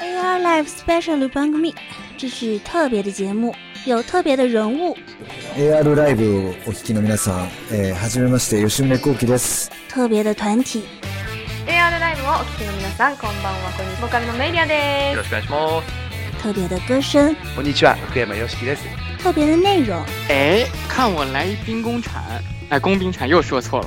AR Live Special Bang Me，这是特别的节目，有特别的人物。AR ライブをお聞きの皆さん、えー、はじめまして吉宗幸喜です。特别的团体， AR ライブをお聞きの皆さん、こんばんは。こんにちは。ボーカルのメイリアでよろしくお願いします。特别的歌声，こんにちは、福山よしきです。特别的内容。哎，看我来一兵工铲，哎，工兵铲又说错了。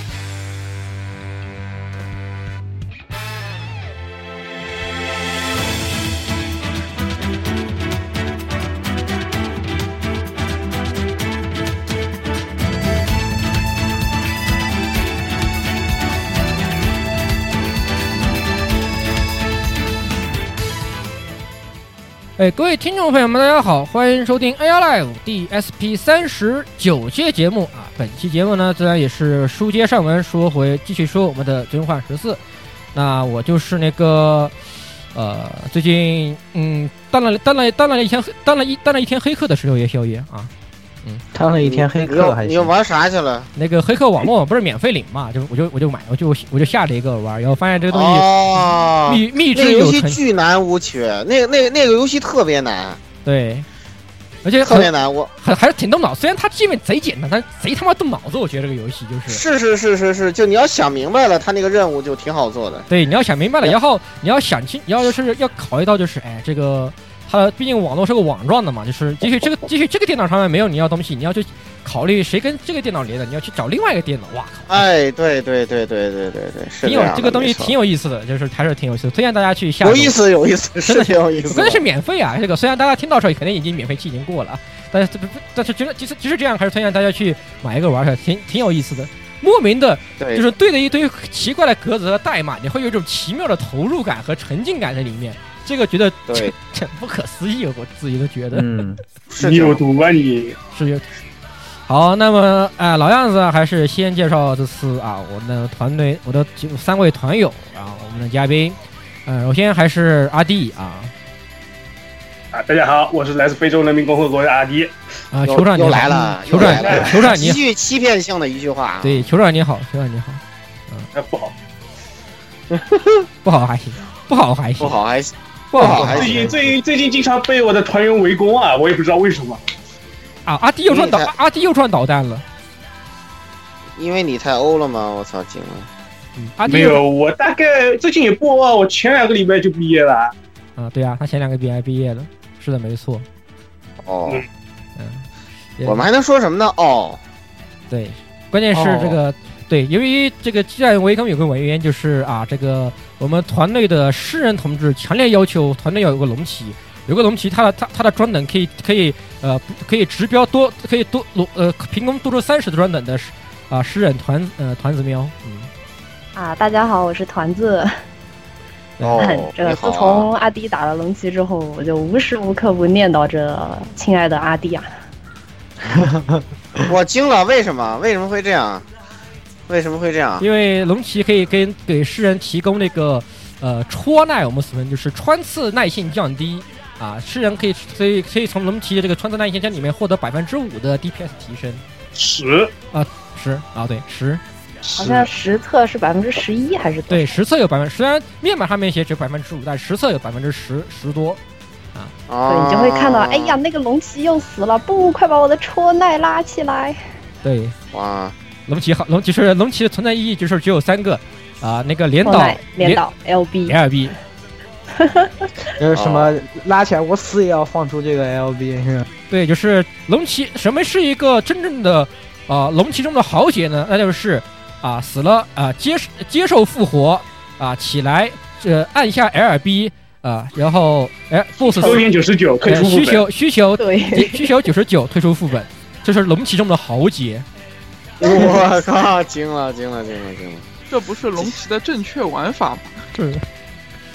哎，各位听众朋友们，大家好，欢迎收听 AI Live 第 SP 三十九期节目啊！本期节目呢，自然也是书接上文，说回继续说我们的《真幻十四》。那我就是那个呃，最近嗯，当了当了当了一天当了一当了一天黑客的十六爷宵夜啊，嗯，当了一天黑客还行你又玩啥去了？那个黑客网络不是免费领嘛，就我就我就买，我就我就下了一个玩，然后发现这个东西哦，秘秘那个游戏巨难无趣，那个那个那个游戏特别难，对，而且特别难，我还还是挺动脑。虽然它界面贼简单，但贼他妈动脑子。我觉得这个游戏就是是是是是是，就你要想明白了，它那个任务就挺好做的。对，你要想明白了，然后你要想清，你要就是要考虑到就是，哎，这个它毕竟网络是个网状的嘛，就是也许这个也许这个电脑上面没有你要东西，你要去考虑谁跟这个电脑连的，你要去找另外一个电脑。哇靠！哎，对对对对对对对，是挺有这个东西挺有意思的，就是还是挺有意思的，推荐大家去下。有意思有意思，真的是挺有意思的。关键是免费啊！这个虽然大家听到时候肯定已经免费期已经过了，但是这不但是觉得其实其实这样还是推荐大家去买一个玩一下，挺挺有意思的。莫名的，就是对着一堆奇怪的格子和代码，你会有一种奇妙的投入感和沉浸感在里面。这个觉得对。这不可思议，我自己都觉得。嗯，你有毒啊你！是有。好，那么哎、老样子，还是先介绍这次啊，我们的团队，我的几三位团友，然后我们的嘉宾，呃，首先还是阿弟啊，啊，大家好，我是来自非洲人民共和国的阿迪。啊，酋长你来了酋长又来了。酋长你一句欺骗性的一句话。对，酋长你好，酋长你好，哎，不好，不好还行，不好还行，不好还不好最近行。最最近经常被我的团员围攻啊，我也不知道为什么。啊！阿弟又撞导，阿弟又撞导弹了，因为你太欧了吗？我操，惊了！嗯，阿弟没有，我大概最近也不欧啊，我前两个礼拜就毕业了。啊，对啊，他前两个礼拜毕业了，是的，没错，哦，嗯，我们还能说什么呢？哦，对，关键是这个、对，由于这个既然维康有个原因，就是啊，这个我们团队的诗人同志强烈要求团队要有个龙旗，有个龙旗，它的它它的专等可以可以呃可以直标多可以多龙呃凭空多出三十的专等的诗啊诗人团呃团子喵，嗯，啊，大家好，我是团子。哦 这个你好啊自从阿迪打了龙骑之后，我就无时无刻不念叨着亲爱的阿迪啊。我惊了，为什么？为什么会这样？为什么会这样？因为龙骑可以跟给诗人提供那个呃戳耐，我们所谓就是穿刺耐性降低啊，诗人可以所以可以从龙骑的这个穿刺耐性降里面获得百分之五的 DPS 提升。十。啊十。啊对十，好像实测是百分之十一还是对实测有百分，虽然面板上面写只有百分之五，但实测有百分之十十多。啊。对，你就会看到，哎呀，那个龙骑又死了，不，快把我的戳耐拉起来。对，哇，龙骑好，龙骑是龙骑的存在意义就是只有三个啊，那个连导戳耐、连导、LB。LB，就是什么拉起来我死也要放出这个 LB 是吧？对，就是龙骑，什么是一个真正的啊、龙骑中的豪杰呢？那就是啊死了啊接接受复活啊起来这、按下 LB 啊，然后哎 BOSS 多点九十九退出呃需副本。求需求对，需求九十九退出副本，这是龙骑中的豪杰。我靠，惊了，惊了，惊了，惊了！这不是龙骑的正确玩法吗？是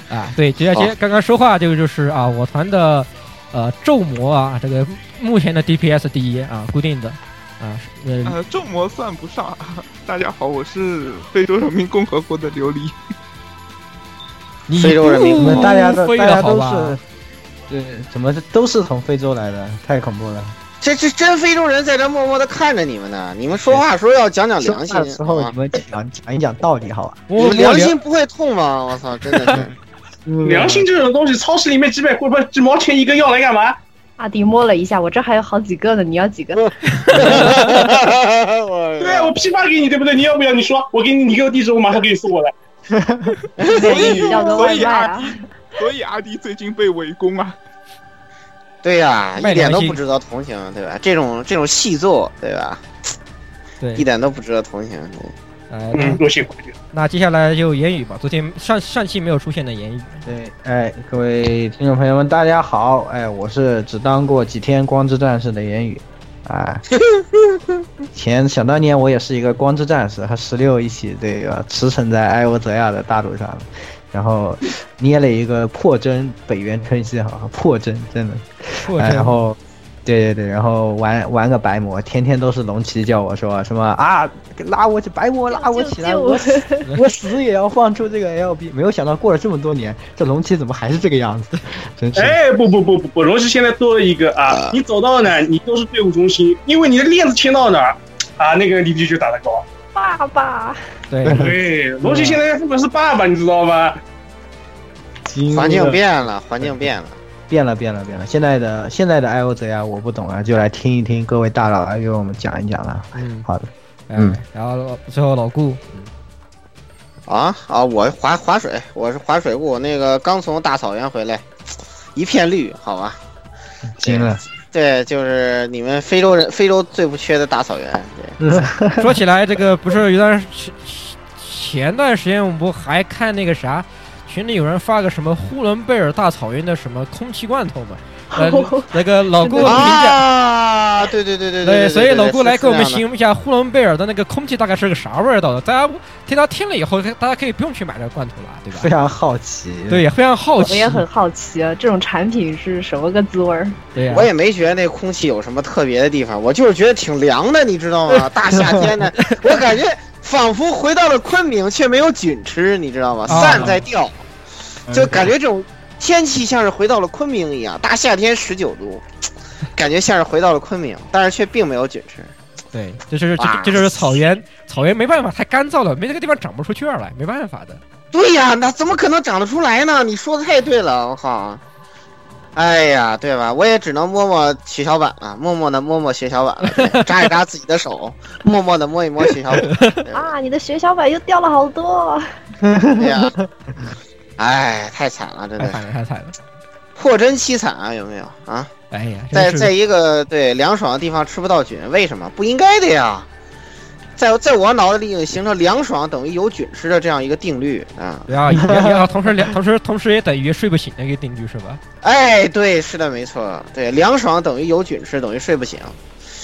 啊，对，直接接刚刚说话这个就是啊，我团的呃咒魔啊，这个目前的 DPS 第一啊，固定的啊，是呃呃，众魔算不上。大家好，我是非洲人民共和国的琉璃。你非洲人民不我们大家大家都是，对，怎么都是从非洲来的，太恐怖了。这这真非洲人在这默默的看着你们呢。你们说话的时候要讲讲良心说话的时候啊你！们讲讲一讲道理好吧？你们良心不会痛吗？我操，真的是。良心这种东西，超市里面几百块不几毛钱一个，要来干嘛？阿迪摸了一下，我这还有好几个呢，你要几个？对啊，我批发给你，对不对？你要不要？你说，我给你，你给我地址，我马上给你送过来。所以所以阿迪，所以阿迪最近被围攻啊。对呀、一点都不值得同情，对吧？这种这种细作，对吧？对一，点都不值得同情。嗯，多谢关注。那接下来就言语吧。昨天上上期没有出现的言语，对，哎，各位听众朋友们，大家好，哎，我是只当过几天光之战士的言语，啊，前想当年我也是一个光之战士，和十六一起这个驰骋在埃欧泽亚的大陆上，然后捏了一个破针北原春熙哈，破针真的，哎，或者然后。对对对，然后玩玩个白魔，天天都是龙骑叫我说什么啊，拉我起白魔，拉我起来，我死 我死也要放出这个 LB。没有想到过了这么多年，这龙骑怎么还是这个样子？真是。哎，不不不不不，龙骑现在多了一个啊！你走到哪，你都是队伍中心，因为你的链子牵到哪儿，啊，那个离地就打得高。爸爸，对，对，罗辑现在根本是爸爸，你知道吗？环境变了，环境变了。变了变了变了，现在的现在的 I O Z 啊，我不懂啊，就来听一听各位大佬来给我们讲一讲了。嗯，好的，嗯，然后最后老顾，啊啊！我划划水，我是划水顾，那个刚从大草原回来，一片绿，好吧？惊了。对，就是你们非洲人，非洲最不缺的大草原。对，说起来，这个不是有段前前段时间我们不还看那个啥，群里有人发个什么呼伦贝尔大草原的什么空气罐头嘛？呃，那个老顾评价。啊，对对对对对，所以老顾来给我们形容一下呼伦贝尔的那个空气大概是个啥味道的。大家听他听了以后，大家可以不用去买这个罐头了，对吧？非常好奇。对，也非常好奇。我也很好奇啊，这种产品是什么个滋味儿？对呀、我也没觉得那空气有什么特别的地方，我就是觉得挺凉的，你知道吗？大夏天的，我感觉仿佛回到了昆明，却没有菌吃，你知道吗？啊散在掉，就感觉这种天气像是回到了昆明一样。大夏天十九度，感觉像是回到了昆明，但是却并没有菌吃。对，这就是这这就是草原，草原没办法，太干燥了，没那个地方长不出雀儿来，没办法的。对呀，那怎么可能长得出来呢？你说的太对了，我靠！哎呀，对吧？我也只能摸摸血小板了，默默的摸摸血小板了，扎一扎自己的手，默默的摸一摸血小板。啊，你的血小板又掉了好多。对呀，哎，太惨了，真的太惨了，太惨了！破真凄惨啊，有没有啊？哎呀，在在一个对凉爽的地方吃不到菌，为什么？不应该的呀。在在我脑子里形成凉爽等于有菌吃的这样一个定律啊。对啊，同时凉同时同时也等于睡不醒的一个定律是吧？哎，对，是的，没错，对，凉爽等于有菌吃，等于睡不醒。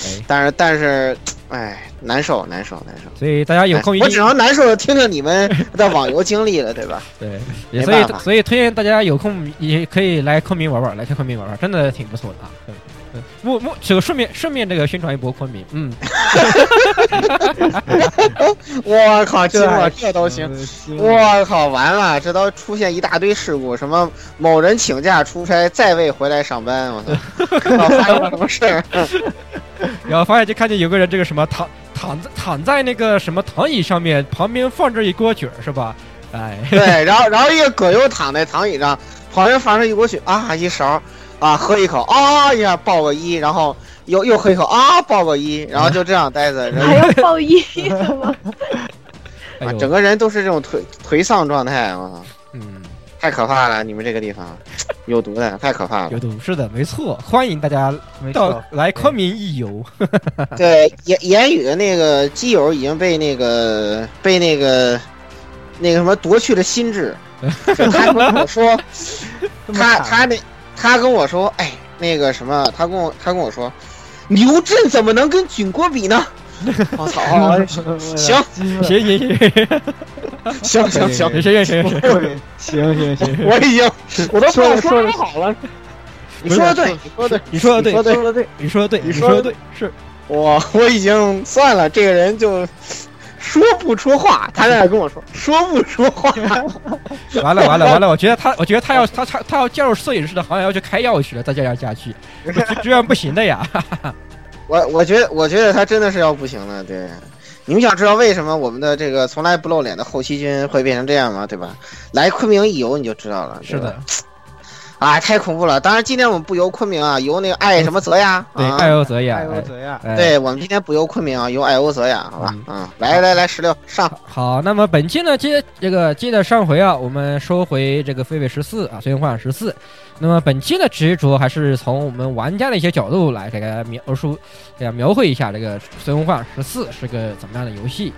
哎，但是但是，哎，难受，难受，难受。所以大家有空我定只能难受的听听你们的网游经历了，对吧？对，所以所以推荐大家有空也可以来昆明玩玩，来去昆明玩玩，真的挺不错的啊。嗯嗯，默默这个顺便顺便这个宣传一波昆明，嗯，我靠，惊了，还这都行。我靠，完了，这都出现一大堆事故，什么某人请假出差再未回来上班，我操，发生了什么事儿。然后发现就看见有个人这个什么躺躺在躺在那个什么躺椅上面，旁边放着一锅卷儿是吧？哎，对，然后然后一个葛优躺在躺椅上，旁边放着一锅血啊，一勺啊，喝一口啊一下报个一，然后又又喝一口啊报个一，然后就这样待着，然还要报一的 吗？啊，整个人都是这种颓颓丧状态，我操，嗯，太可怕了！你们这个地方有毒的，太可怕了有。毒是的，没错，欢迎大家到，来昆明一游。对，言言语的那个基友已经被那个被那个那个什么夺去了心智，就他跟我说，他他那他跟我说，哎，那个什么，他跟我他跟我说，牛震怎么能跟菌锅比呢？我操！行行行行行行行，行行行行，行行行，我已经我都说说好了。你说的对，你说的你说的对，你说的对，你说的对，你说的对，是我我已经算了，这个人就说不出话，他在那跟我说 说不出话。完了完了完了！我觉得他，我觉得他要他他他要加入摄影师的行业，要去开药去了，再这样下去，这 这样不行的呀。我我觉得我觉得他真的是要不行了，对。你们想知道为什么我们的这个从来不露脸的后期君会变成这样吗？对吧？来昆明一游你就知道了。是的，啊，太恐怖了！当然今天我们不游昆明啊，游那个爱什么泽呀？对，啊爱欧泽呀，爱欧泽呀哎对我们今天不游昆明啊，游爱欧泽呀，好吧？嗯，来来来，十六上。好，那么本期呢，接这个接着上回啊，我们收回这个飞飞十四啊，最终幻想十四。那么本期呢，其实主要还是从我们玩家的一些角度来给大家描述，给大家描绘一下这个最终幻想十四是个怎么样的游戏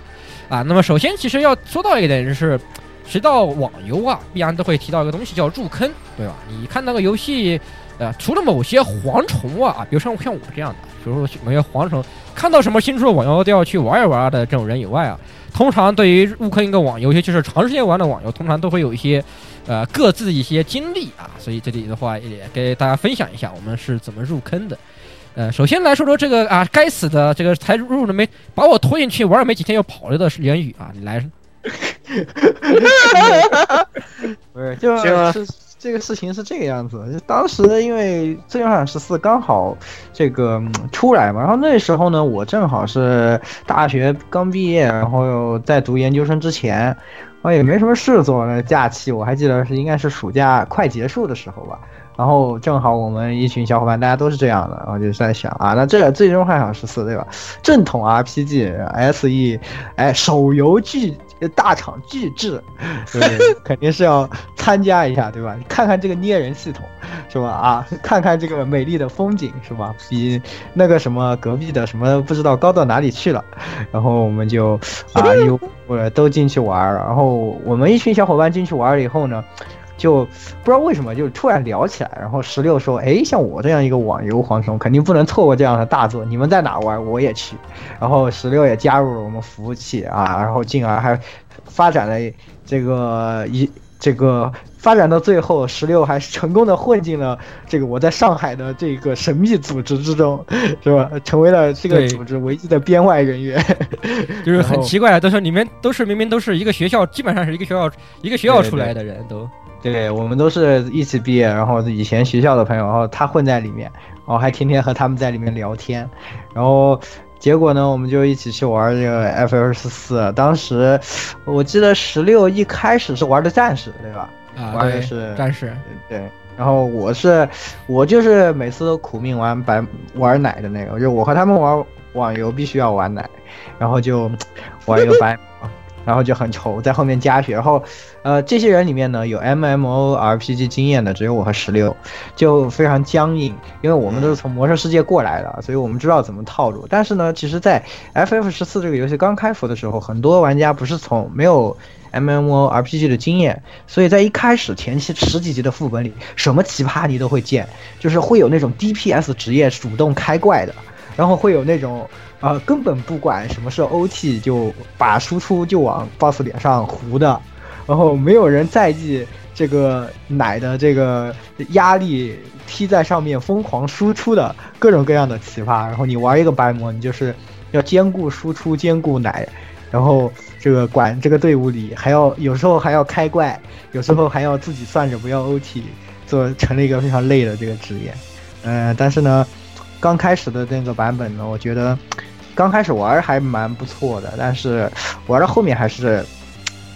啊。那么首先，其实要说到一点就是，提到网游啊，必然都会提到一个东西叫入坑，对吧？你看那个游戏，呃，除了某些蝗虫啊，比如像像我这样的，比如说某些蝗虫，看到什么新出的网游都要去玩一玩的这种人以外啊，通常对于入坑一个网游，尤其是长时间玩的网游，通常都会有一些呃各自一些经历啊，所以这里的话也给大家分享一下我们是怎么入坑的。呃，首先来说说这个啊，该死的这个才入了没把我拖进去玩了没几天又跑了的言语啊，你来。不是，就是这个事情是这个样子。就当时因为《最终幻想十四》刚好这个嗯出来嘛，然后那时候呢，我正好是大学刚毕业，然后又在读研究生之前，然后也没什么事做，那假期我还记得是应该是暑假快结束的时候吧。然后正好我们一群小伙伴，大家都是这样的，然后就在想啊，那这个《最终幻想十四》对吧？正统 RPG SE，哎，手游巨大厂巨制，对，肯定是要参加一下，对吧？看看这个捏人系统，是吧？啊，看看这个美丽的风景，是吧？比那个什么隔壁的什么不知道高到哪里去了。然后我们就啊，又我都进去玩儿，然后我们一群小伙伴进去玩了以后呢。就不知道为什么就突然聊起来，然后十六说：“哎，像我这样一个网游蝗虫，肯定不能错过这样的大作。你们在哪玩，我也去。”然后十六也加入了我们服务器啊，然后进而还发展了这个一这个发展到最后，十六还成功的混进了这个我在上海的这个神秘组织之中，是吧？成为了这个组织唯一的编外人员，就是很奇怪，都说你们都是明明都是一个学校，基本上是一个学校一个学校出来的人都。对我们都是一起毕业，然后以前学校的朋友，然后他混在里面，然后还天天和他们在里面聊天，然后结果呢，我们就一起去玩这个 F 二十四。当时我记得十六一开始是玩的战士，对吧？啊，玩的是战士，对。然后我是我就是每次都苦命玩白玩奶的那个，就我和他们玩网游必须要玩奶，然后就玩一个白马，然后就很愁，在后面加血。然后呃，这些人里面呢有 MMORPG 经验的只有我和十六，就非常僵硬，因为我们都是从魔兽世界过来的，所以我们知道怎么套路。但是呢，其实，在 FF 十四这个游戏刚开服的时候，很多玩家不是从没有 MMORPG 的经验，所以在一开始前期十几集的副本里，什么奇葩你都会见，就是会有那种 DPS 职业主动开怪的，然后会有那种呃根本不管什么是 OT 就把输出就往 BOSS 脸上糊的，然后没有人在意这个奶的这个压力踢在上面疯狂输出的各种各样的奇葩，然后你玩一个白魔，你就是要兼顾输出兼顾奶。然后这个管这个队伍里还要有时候还要开怪，有时候还要自己算着不要 OT，做成了一个非常累的这个职业。嗯、但是呢，刚开始的那个版本呢，我觉得刚开始玩还蛮不错的，但是玩到后面还是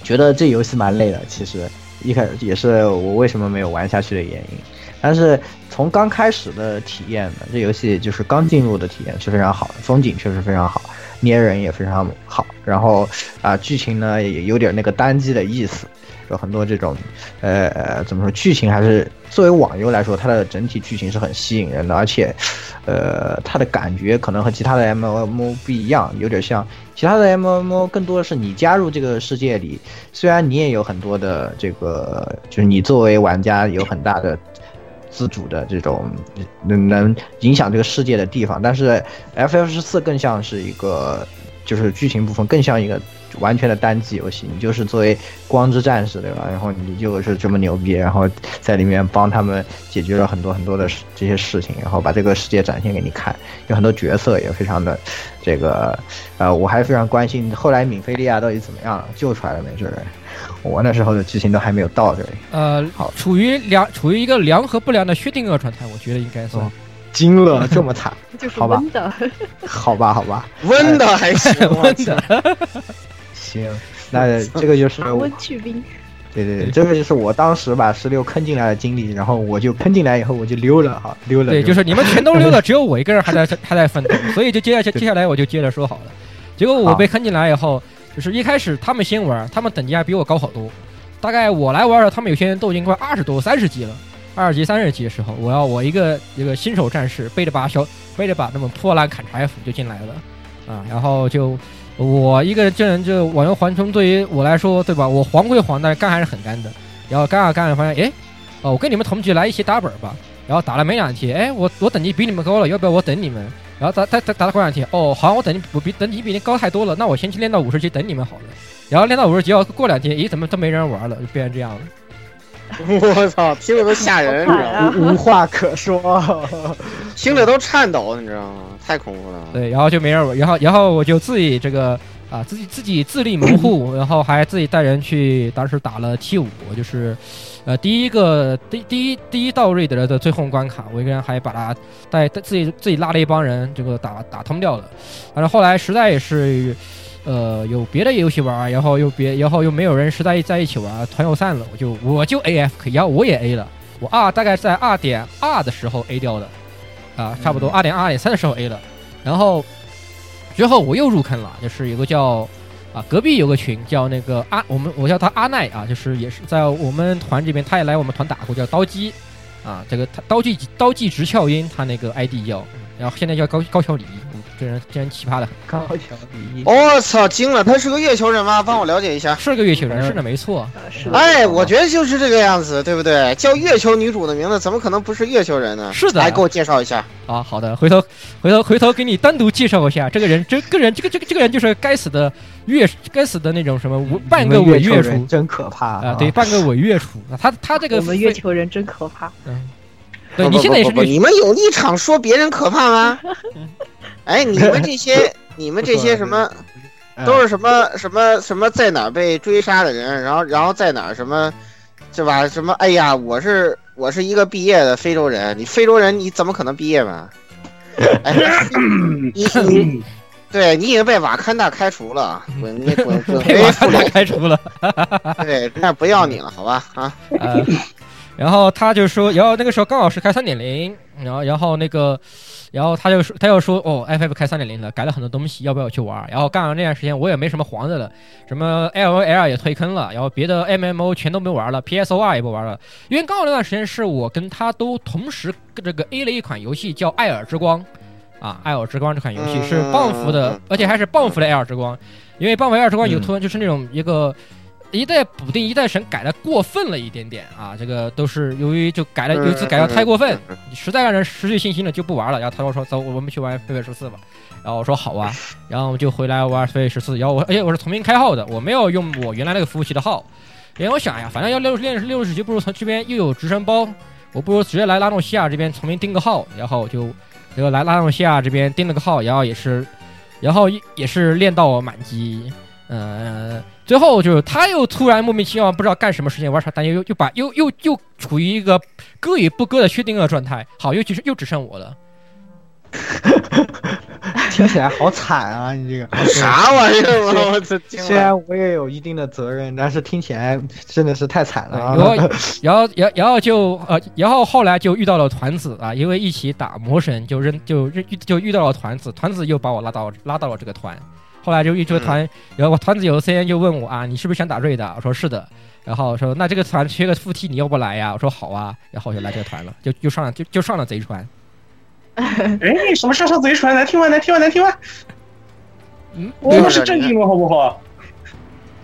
觉得这游戏蛮累的。其实一开始也是我为什么没有玩下去的原因。但是从刚开始的体验呢，这游戏就是刚进入的体验是非常好的，风景确实非常好，捏人也非常好，然后啊、剧情呢也有点那个单机的意思，有很多这种呃怎么说，剧情还是作为网游来说，它的整体剧情是很吸引人的，而且呃它的感觉可能和其他的 MMO 不一样，有点像其他的 MMO 更多的是你加入这个世界里，虽然你也有很多的这个，就是你作为玩家有很大的。自主的这种能能影响这个世界的地方，但是 FF 十四更像是一个就是剧情部分更像一个完全的单机游戏，你就是作为光之战士对吧？然后你就是这么牛逼，然后在里面帮他们解决了很多很多的事这些事情，然后把这个世界展现给你看，有很多角色也非常的这个，呃，我还非常关心后来敏菲利亚到底怎么样了，救出来了没？这人？我那时候的剧情都还没有到这里，呃，好。处于良处于一个良和不良的薛定谔状态，我觉得应该算。哦惊了，这么惨，就是好吧。温的。好吧，好吧，温的还行，我温操的，行，那这个就是常温去冰，对对对，这个就是我当时把石榴坑进来的经历，然后我就坑进来以后我就溜了哈，溜了。对，就是你们全都溜了，只有我一个人还在还在奋斗，所以就接下去接下来我就接着说好了。结果我被坑进来以后，就是一开始他们先玩，他们等级还比我高好多。大概我来玩了，他们有些人都已经快二十多、三十级了。二十级、三十级的时候，我要我一个一个新手战士背着把小背着把那么破烂砍柴斧就进来了，啊，然后就我一个这人就网游环冲，对于我来说，对吧？我黄归黄，但是干还是很干的。然后干啊干啊，发现哎，哦，我跟你们同局来一起打本吧。然后打了没两天，哎，我我等级比你们高了，要不要我等你们？然后打打打打了过两天，哦，好像我等级我比等级比你高太多了，那我先去练到五十级等你们好了。然后练到五十级，要过两天，咦，怎么都没人玩了，就变成这样了。我操，听着都吓人，你知道吗？无话可说，听着都颤抖，你知道吗？太恐怖了。对，然后就没人玩，然后然后我就自己这个啊，自己自己自立门户，然后还自己带人去，当时打了 T 五，就是呃第一个第第一第一道瑞德的最后关卡，我一个人还把他带带自己自己拉了一帮人，这个打打通掉了。反正后来实在也是。呃，有别的游戏玩，然后又别，然后又没有人实在在一起玩，团友散了，我就我就 A F 然后我也 A 了，我 R 大概在二点二的时候 A 掉的，啊，差不多二点二点三的时候 A 了，然后之后我又入坑了，就是有个叫啊隔壁有个群叫那个阿，我们我叫他阿奈啊，就是也是在我们团这边，他也来我们团打过，叫刀姬啊，这个他刀姬刀姬直翘音，他那个 ID 叫，然后现在叫高高桥李，嗯这人这人奇葩的很。高桥李，我操，惊了！他是个月球人吗？帮我了解一下。是个月球人，是的，没错。是哎，我觉得就是这个样子，对不对？叫月球女主的名字，怎么可能不是月球人呢？是的来给我介绍一下。啊，好的，回头回头回头给你单独介绍一下这个人，这个人这个这个这个人就是该死的月，该死的那种什么半个伪月厨，真可怕啊！对，半个伪月厨，他他这个我们月球人真可怕。嗯，对你现在也是你们有立场说别人可怕吗？哎，你们这些 你们这些什么，都是什么什么什么在哪儿被追杀的人，然后然后在哪儿什么，是吧？什么？哎呀，我是我是一个毕业的非洲人，你非洲人你怎么可能毕业嘛？哎，你你，对你已经被瓦坎达开除了，滚你滚滚被瓦坎达开除了，对，那不要你了，好吧？啊，呃，然后他就说，然后那个时候刚好是开三点零，然后然后那个。然后他就说，他又说，哦，FF 开三点零了，改了很多东西，要不要去玩？然后干完那段时间，我也没什么黄的了，什么 LOL 也退坑了，然后别的 MMO 全都没玩了，PSOR 也不玩了，因为刚好那段时间是我跟他都同时这个 A 了一款游戏，叫《艾尔之光》，啊，《艾尔之光》这款游戏是棒服的，而且还是棒服的《艾尔之光》，因为棒服《艾尔之光》有突然就是那种一个。一代补丁一代神改的过分了一点点啊，这个都是由于就改了有一次改的太过分，实在让人失去信心了就不玩了。然后他说说走，我们去玩飞飞十四吧。然后我说好啊，然后我们就回来玩飞飞十四。然后我而且我是重新开号的，我没有用我原来那个服务器的号，因为我想呀，反正要六练六十级，不如从这边又有直升包，我不如直接来拉诺西亚这边重新订个号，然后就这个来拉诺西亚这边订了个号，然后也是，然后也是练到满级，呃。最后就是他又突然莫名其妙不知道干什么事情玩啥，但又又又把又又又处于一个割与不割的薛定谔状态。好，又只是又只剩我了。听起来好惨啊！你这个啥玩意儿？我操！虽然我也有一定的责任，但是听起来真的是太惨了。然后，然后，然然后就呃，然后后来就遇到了团子啊，因为一起打魔神，就扔就认就遇到了团子，团子又把我拉到拉到了这个团。后来就一直团，然后我团子有 C N 就问我啊，你是不是想打瑞的？我说是的。然后说那这个团缺个副 T，你要不来呀？我说好啊。然后就来这个团了，就就上了就就上了贼船。哎，什么上上贼船？来听完，来听完，来听吗。嗯，我们是正经的好不好？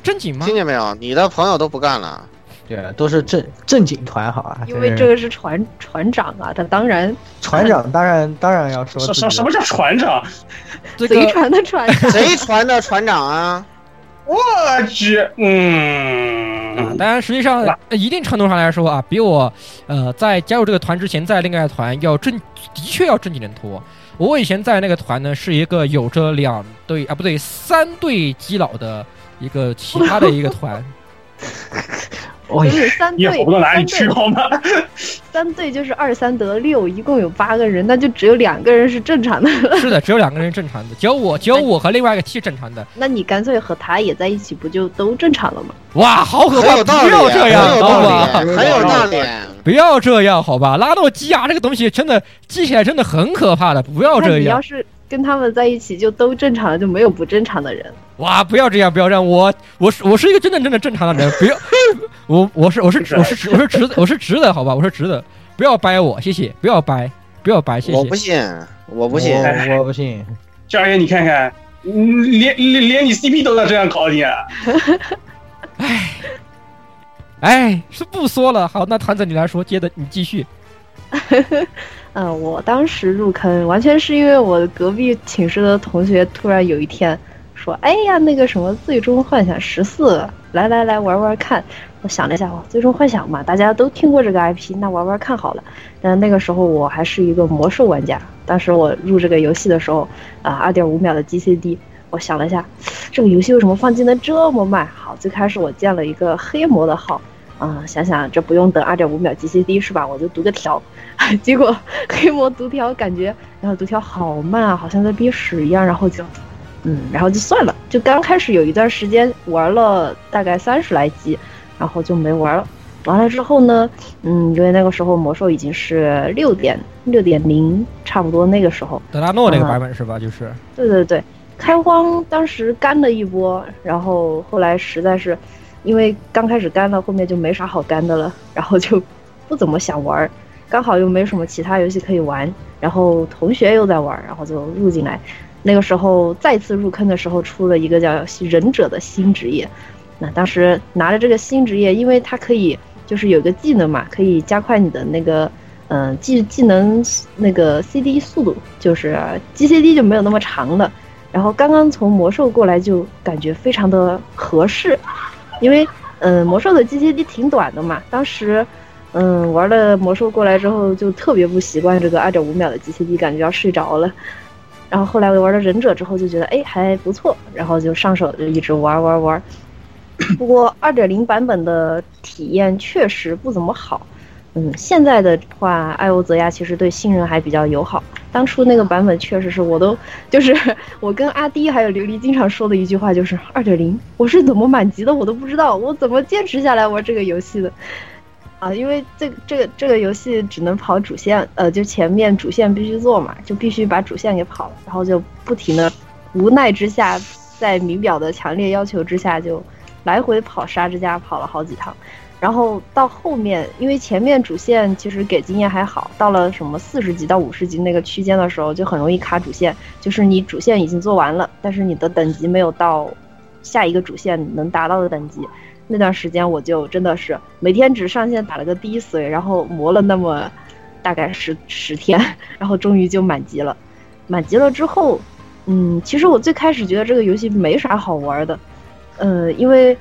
正经吗？听见没有？你的朋友都不干了。对啊，都是正正经团好啊。因为这个是船船长啊，他当然船长当然当然要说什什什么叫船长？贼船的船长，贼船的船长啊！我去，嗯啊，当然实际上一定程度上来说啊，比我呃在加入这个团之前在另外一个团要正，的确要正经人多。我以前在那个团呢，是一个有着两对啊不对三对基佬的一个其他的一个团。就是三队，也好不到哪里去，好吗？三队就是二三得六，一共有八个人，那就只有两个人是正常的。是的，只有两个人正常的，只有我，只有我和另外一个 T 正常的。那你干脆和他也在一起，不就都正常了吗？哇，好可怕！不要这样，好吧？很有道理。不要这样，好吧？拉诺基亚这个东西真的记起来真的很可怕的，不要这样。你要是跟他们在一起，就都正常了，就没有不正常的人。哇，不要这样，不要这样，我我是我是一个真的真的正常的人，不要，我我是我是我是我是直我是直的，好吧，我是直的，不要掰我，谢谢，不要掰，不要掰，谢谢。我不信，我不信，我不信。佳爷，你看看，连连连你 CP 都要这样搞你啊！哎，哎，是不说了，好，那团子你来说，接着你继续。嗯，我当时入坑完全是因为我隔壁寝室的同学突然有一天。说，哎呀，那个什么《最终幻想十四》，来来来玩玩看。我想了一下，哦，《最终幻想》嘛，大家都听过这个 IP，那玩玩看好了。但那个时候我还是一个魔兽玩家，当时我入这个游戏的时候，啊，二点五秒的 GCD，我想了一下，这个游戏为什么放技能这么慢？好，最开始我建了一个黑魔的号，啊，想想这不用等二点五秒 GCD 是吧？我就读个条，结果 黑魔读条感觉，然后读条好慢啊，好像在憋屎一样，然后就。嗯，然后就算了，就刚开始有一段时间玩了大概三十来级，然后就没玩了。完了之后呢，嗯，因为那个时候魔兽已经是六点六点零，差不多那个时候。德拉诺那个版本是吧？就是。对对对，开荒当时干了一波，然后后来实在是，因为刚开始干了，后面就没啥好干的了，然后就不怎么想玩，刚好又没什么其他游戏可以玩，然后同学又在玩，然后就入进来。那个时候再次入坑的时候，出了一个叫忍者的新职业。那当时拿着这个新职业，因为它可以就是有个技能嘛，可以加快你的那个嗯技技能那个 CD 速度，就是 GCD 就没有那么长了。然后刚刚从魔兽过来就感觉非常的合适，因为嗯魔兽的 GCD 挺短的嘛。当时嗯玩了魔兽过来之后，就特别不习惯这个二点五秒的 GCD，感觉要睡着了。然后后来我玩了忍者之后就觉得哎还不错，然后就上手就一直玩玩玩。不过二点零版本的体验确实不怎么好。嗯，现在的话，艾欧泽亚其实对新人还比较友好。当初那个版本确实是我都就是 我跟阿迪还有琉璃经常说的一句话就是二点零我是怎么满级的我都不知道，我怎么坚持下来玩这个游戏的。啊，因为这个这个这个游戏只能跑主线，呃，就前面主线必须做嘛，就必须把主线给跑了，然后就不停的，无奈之下，在名表的强烈要求之下，就来回跑沙之家跑了好几趟，然后到后面，因为前面主线其实给经验还好，到了什么四十级到五十级那个区间的时候，就很容易卡主线，就是你主线已经做完了，但是你的等级没有到下一个主线能达到的等级。那段时间我就真的是每天只上线打了个低随，然后磨了那么大概十十天，然后终于就满级了。满级了之后，嗯，其实我最开始觉得这个游戏没啥好玩的，嗯，因为，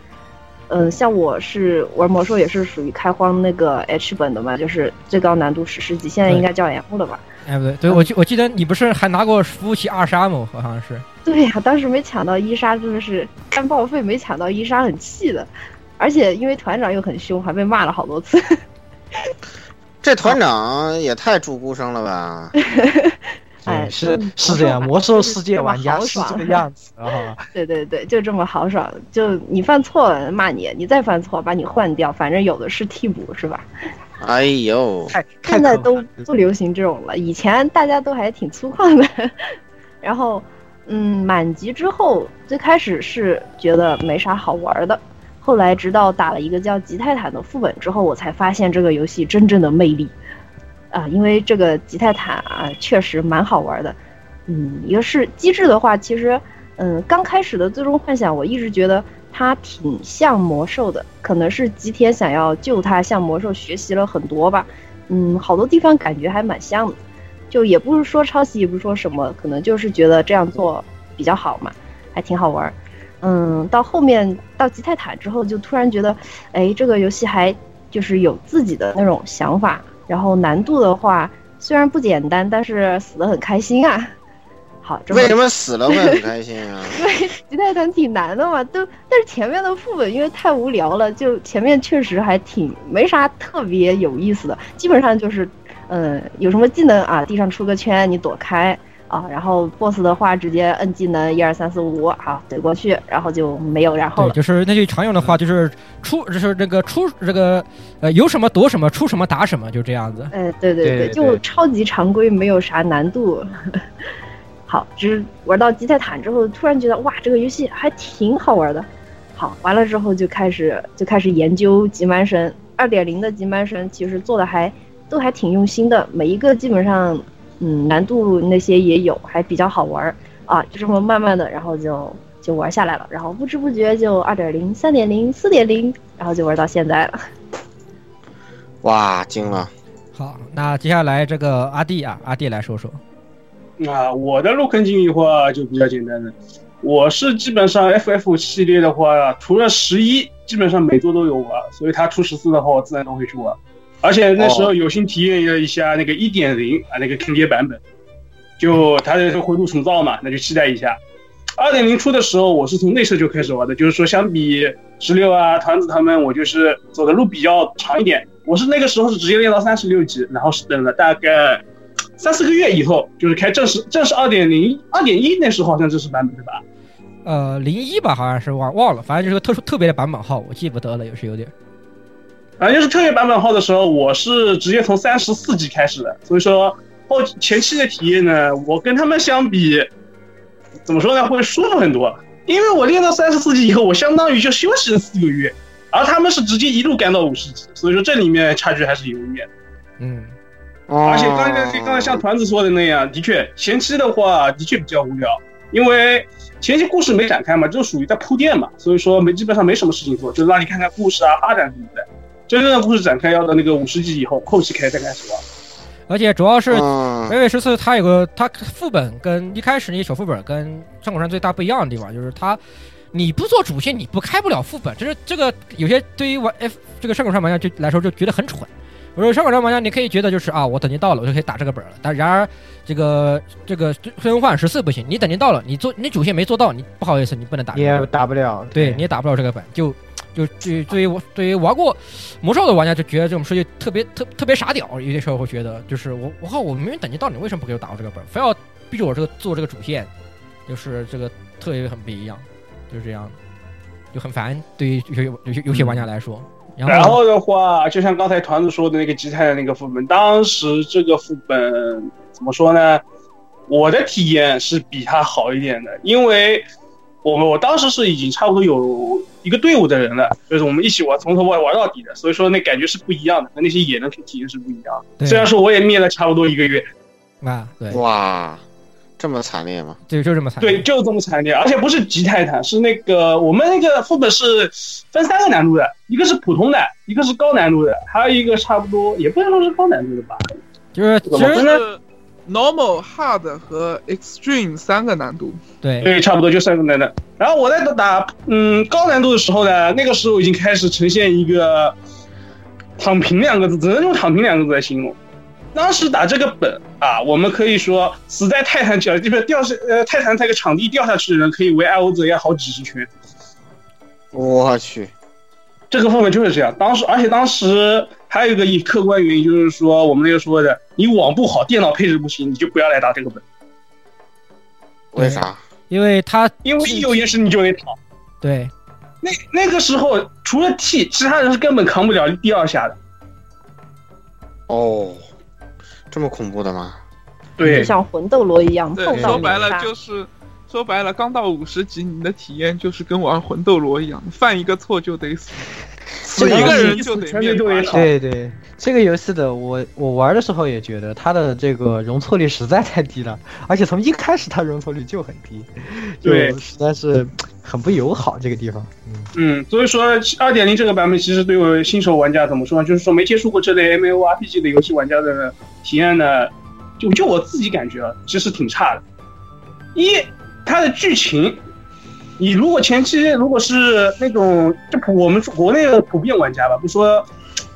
嗯，像我是玩魔兽也是属于开荒那个 H 本的嘛，就是最高难度史诗级，现在应该叫 M 了吧？哎，不对，对我记我记得你不是还拿过服务器二杀吗？好像是。对呀，当时没抢到一杀，真的是干报废，没抢到一杀，很气的。而且因为团长又很凶，还被骂了好多次。这团长也太猪孤生了吧！哎，是是这样，魔兽世界玩家是这个样子 啊。对对对，就这么豪爽，就你犯错了骂你，你再犯错把你换掉，反正有的是替补，是吧？哎呦，现在都不流行这种了，以前大家都还挺粗犷的。然后，嗯，满级之后，最开始是觉得没啥好玩的。后来直到打了一个叫《吉泰坦》的副本之后，我才发现这个游戏真正的魅力，啊，因为这个吉泰坦啊确实蛮好玩的，嗯，一个是机制的话，其实，嗯，刚开始的最终幻想我一直觉得它挺像魔兽的，可能是吉田想要救它，向魔兽学习了很多吧。嗯，好多地方感觉还蛮像的，就也不是说抄袭，也不是说什么，可能就是觉得这样做比较好嘛，还挺好玩。嗯，到后面到吉泰坦之后，就突然觉得，哎，这个游戏还就是有自己的那种想法，然后难度的话虽然不简单，但是死的很开心啊。好，这为什么死了会很开心啊？因为吉泰坦挺难的嘛，都但是前面的副本因为太无聊了，就前面确实还挺没啥特别有意思的，基本上就是，嗯，有什么技能啊，地上出个圈你躲开啊，然后 BOSS 的话直接摁技能一二三四五，好怼过去，然后就没有然后，了。就是那句常用的话，就是出就是这个出这个呃有什么躲什么，出什么打什么，就这样子。哎，对对对对就超级常规，没有啥难度。好，只是玩到吉泰坦之后，突然觉得哇，这个游戏还挺好玩的。好，完了之后就开始就开始研究吉蛮神二点零的吉蛮神，其实做的还都还挺用心的，每一个基本上嗯难度那些也有，还比较好玩儿啊。就这么慢慢的，然后就就玩下来了，然后不知不觉就二点零、三点零、四点零，然后就玩到现在了。哇，惊了！好，那接下来这个阿弟啊，阿弟来说说。啊，我的入坑经历的话就比较简单了。我是基本上 FF 系列的话，除了十一，基本上每周都有玩，所以他出十四的话，我自然都会去玩。而且那时候有幸体验了一下那个一点零啊，那个坑爹版本，就它的回路重造嘛，那就期待一下。二点零出的时候，我是从内测就开始玩的，就是说相比十六啊、团子他们，我就是走的路比较长一点。我是那个时候是直接练到三十六级，然后是等了大概三四个月以后，就是开正式正式二点零、二点一那时候好像正式版本对吧？呃，零一吧，好像是忘忘了，反正就是个特殊特别的版本号，我记不得了，也是有点。反正就是特别版本号的时候，我是直接从三十四级开始的，所以说后前期的体验呢，我跟他们相比，怎么说呢，会舒服很多。因为我练到三十四级以后，我相当于就休息了四个月，而他们是直接一路干到五十级，所以说这里面差距还是有一点。嗯，而且刚才刚才像团子说的那样，的确前期的话的确比较无聊，因为前期故事没展开嘛，就属于在铺垫嘛，所以说没基本上没什么事情做，就让你看看故事啊发展什么的。真正的故事展开要到那个五十级以后，后期开才开始玩。而且主要是嗯《微微十四》，它有个它副本跟一开始那首副本跟上古山最大不一样的地方，就是它你不做主线，你不开不了副本。就是这个有些对于玩 F 这个上古山玩家就来说就觉得很蠢。我说上古山玩家，你可以觉得就是啊，我等级到了，我就可以打这个本了。但然而这个这个最终幻十四不行，你等级到了，你做你主线没做到，你不好意思，你不能打。也打不了。对，你也打不了这个本，就就对对于我对于玩过魔兽的玩家就觉得这种设计特别特特别傻屌，有些时候会觉得就是我我靠，我明明等级到，你为什么不给我打我这个本，非要逼着我这个做这个主线，就是这个特别很不一样，就是这样，就很烦，对于有些有些有些玩家来说。然后然后的话，就像刚才团子说的那个吉泰的那个副本，当时这个副本怎么说呢？我的体验是比他好一点的，因为我们我当时是已经差不多有一个队伍的人了，就是我们一起玩，从头玩玩到底的，所以说那感觉是不一样的，和那些野人体验是不一样虽然说我也灭了差不多一个月，啊，对，哇，这么惨烈吗？对就这么惨烈。对，就这么惨烈，而且不是极泰坦，是那个我们那个副本是分三个难度的，一个是普通的，一个是高难度的，还有一个差不多也不能说是高难度的吧，就是怎么分呢？是 normal、hard 和 extreme 三个难度。对对，差不多就三个难度。然后我在打嗯高难度的时候呢，那个时候已经开始呈现一个躺平两个字，只能用躺平两个字来形容。当时打这个本啊，我们可以说死在泰坦脚，就是掉下呃泰坦那个场地掉下去的人，可以围艾欧泽要好几十圈。我去，这个副本就是这样。当时，而且当时还有一个一客观原因，就是说我们那个说的，你网不好，电脑配置不行，你就不要来打这个本。为啥？因为他因为一有延时你就得躺。对，那那个时候除了 T，其他人是根本扛不了第二下的。哦，这么恐怖的吗？对就像魂斗罗一样，对，碰到说白了就是，说白了，刚到五十级，你的体验就是跟玩魂斗罗一样，犯一个错就得死。死一个人就得面对对对，这个游戏的我我玩的时候也觉得它的这个容错率实在太低了，而且从一开始它容错率就很低，对，实在是很不友好这个地方。嗯，所以说二点零这个版本其实对我新手玩家怎么说呢？就是说没接触过这类 M O R P G 的游戏玩家的体验呢，就就我自己感觉啊，其实挺差的。一，它的剧情。你如果前期如果是那种就普我们国内的普遍玩家吧，不说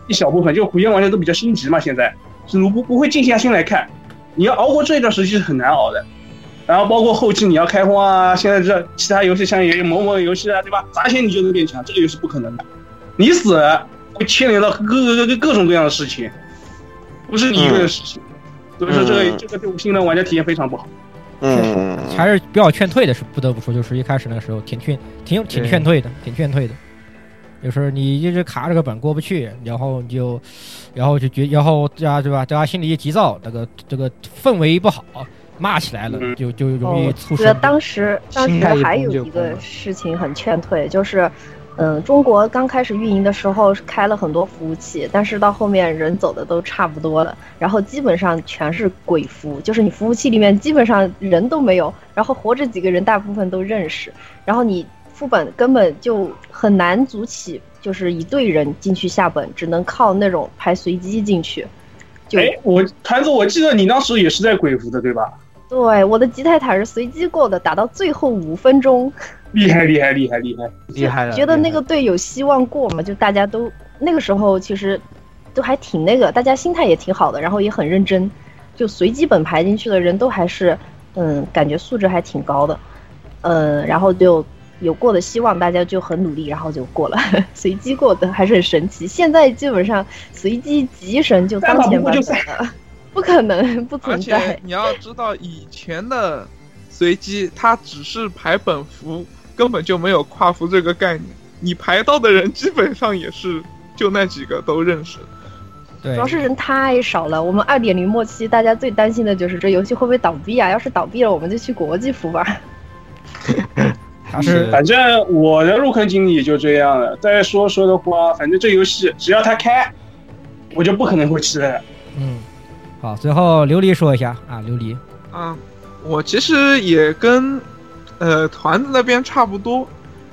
一小部分，就普遍玩家都比较心急嘛，现在是不不会静下心来看，你要熬过这一段时期是很难熬的。然后包括后期你要开荒啊，现在这其他游戏像也有某某游戏啊，对吧？砸钱你就能变强，这个游戏不可能的，你死会牵连到各各各各种各样的事情，不是你一个人的事情。所以说这个这个对新人玩家体验非常不好。嗯，还是比较劝退的，是不得不说，就是一开始那个时候挺劝，挺挺劝退的，挺劝退的。就是你一直卡着个本过不去，然后你就，然后就觉，然后大家对吧？大家心里一急躁，那个这个氛围不好，骂起来了，就就容易促使。当时当时还有一个事情很劝退，就是。嗯，中国刚开始运营的时候开了很多服务器，但是到后面人走的都差不多了，然后基本上全是鬼服，就是你服务器里面基本上人都没有，然后活着几个人大部分都认识，然后你副本根本就很难组起，就是一队人进去下本，只能靠那种排随机进去。哎，我团子，我记得你当时也是在鬼服的，对吧？对，我的吉泰塔是随机过的，打到最后五分钟。厉害厉害厉害厉害厉害了！觉得那个队有希望过嘛？就大家都那个时候其实都还挺那个，大家心态也挺好的，然后也很认真，就随机本排进去的人都还是嗯，感觉素质还挺高的，嗯，然后就有过的希望，大家就很努力，然后就过了。随机过的还是很神奇。现在基本上随机集神就当前版本了，不可能 不存在。而且你要知道以前的随机，它只是排本服。根本就没有跨服这个概念，你排到的人基本上也是就那几个都认识。对，主要是人太少了。我们二点零末期，大家最担心的就是这游戏会不会倒闭啊？要是倒闭了，我们就去国际服吧。是，反正我的入坑经历也就这样了。再说说的话，反正这游戏只要它开，我就不可能会弃的。嗯，好，最后琉璃说一下啊，琉璃。啊，我其实也跟。呃，团子那边差不多，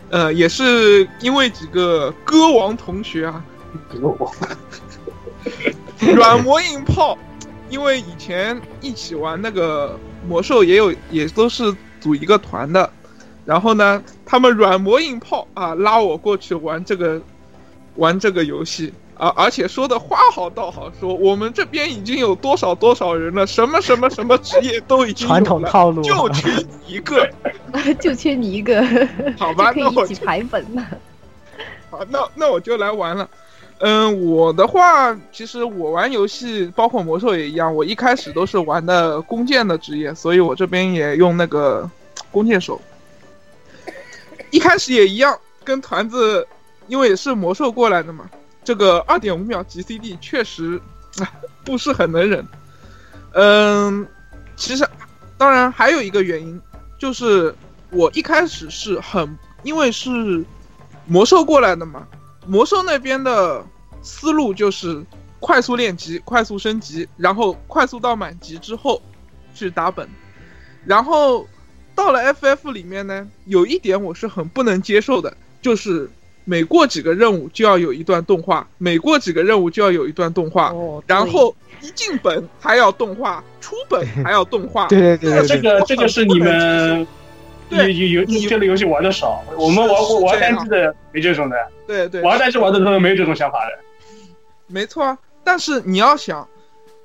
呃，也是因为几个歌王同学啊，歌王，软磨硬泡，因为以前一起玩那个魔兽也有，也都是组一个团的，然后呢，他们软磨硬泡啊，拉我过去玩这个，玩这个游戏。而而且说的花好道好，说我们这边已经有多少多少人了，什么什么什么职业都已经传统套路，就缺你一个，就缺你一个，好吧，那我一起排本了。好，那那我就来玩了。嗯，我的话，其实我玩游戏，包括魔兽也一样，我一开始都是玩的弓箭的职业，所以我这边也用那个弓箭手。一开始也一样，跟团子，因为也是魔兽过来的嘛。这个二点五秒 GCD 确实 不是很能忍。嗯，其实当然还有一个原因，就是我一开始是很因为是魔兽过来的嘛，魔兽那边的思路就是快速练级、快速升级，然后快速到满级之后去打本。然后到了 FF 里面呢，有一点我是很不能接受的，就是。每过几个任务就要有一段动画，每过几个任务就要有一段动画，哦然后一进本还要动画，出本还要动画。对对对，这个这个是你们对有有这类游戏玩的少，我们玩过玩单机的没这种的。对对，玩单机玩的时候没有这种想法的。没错啊，但是你要想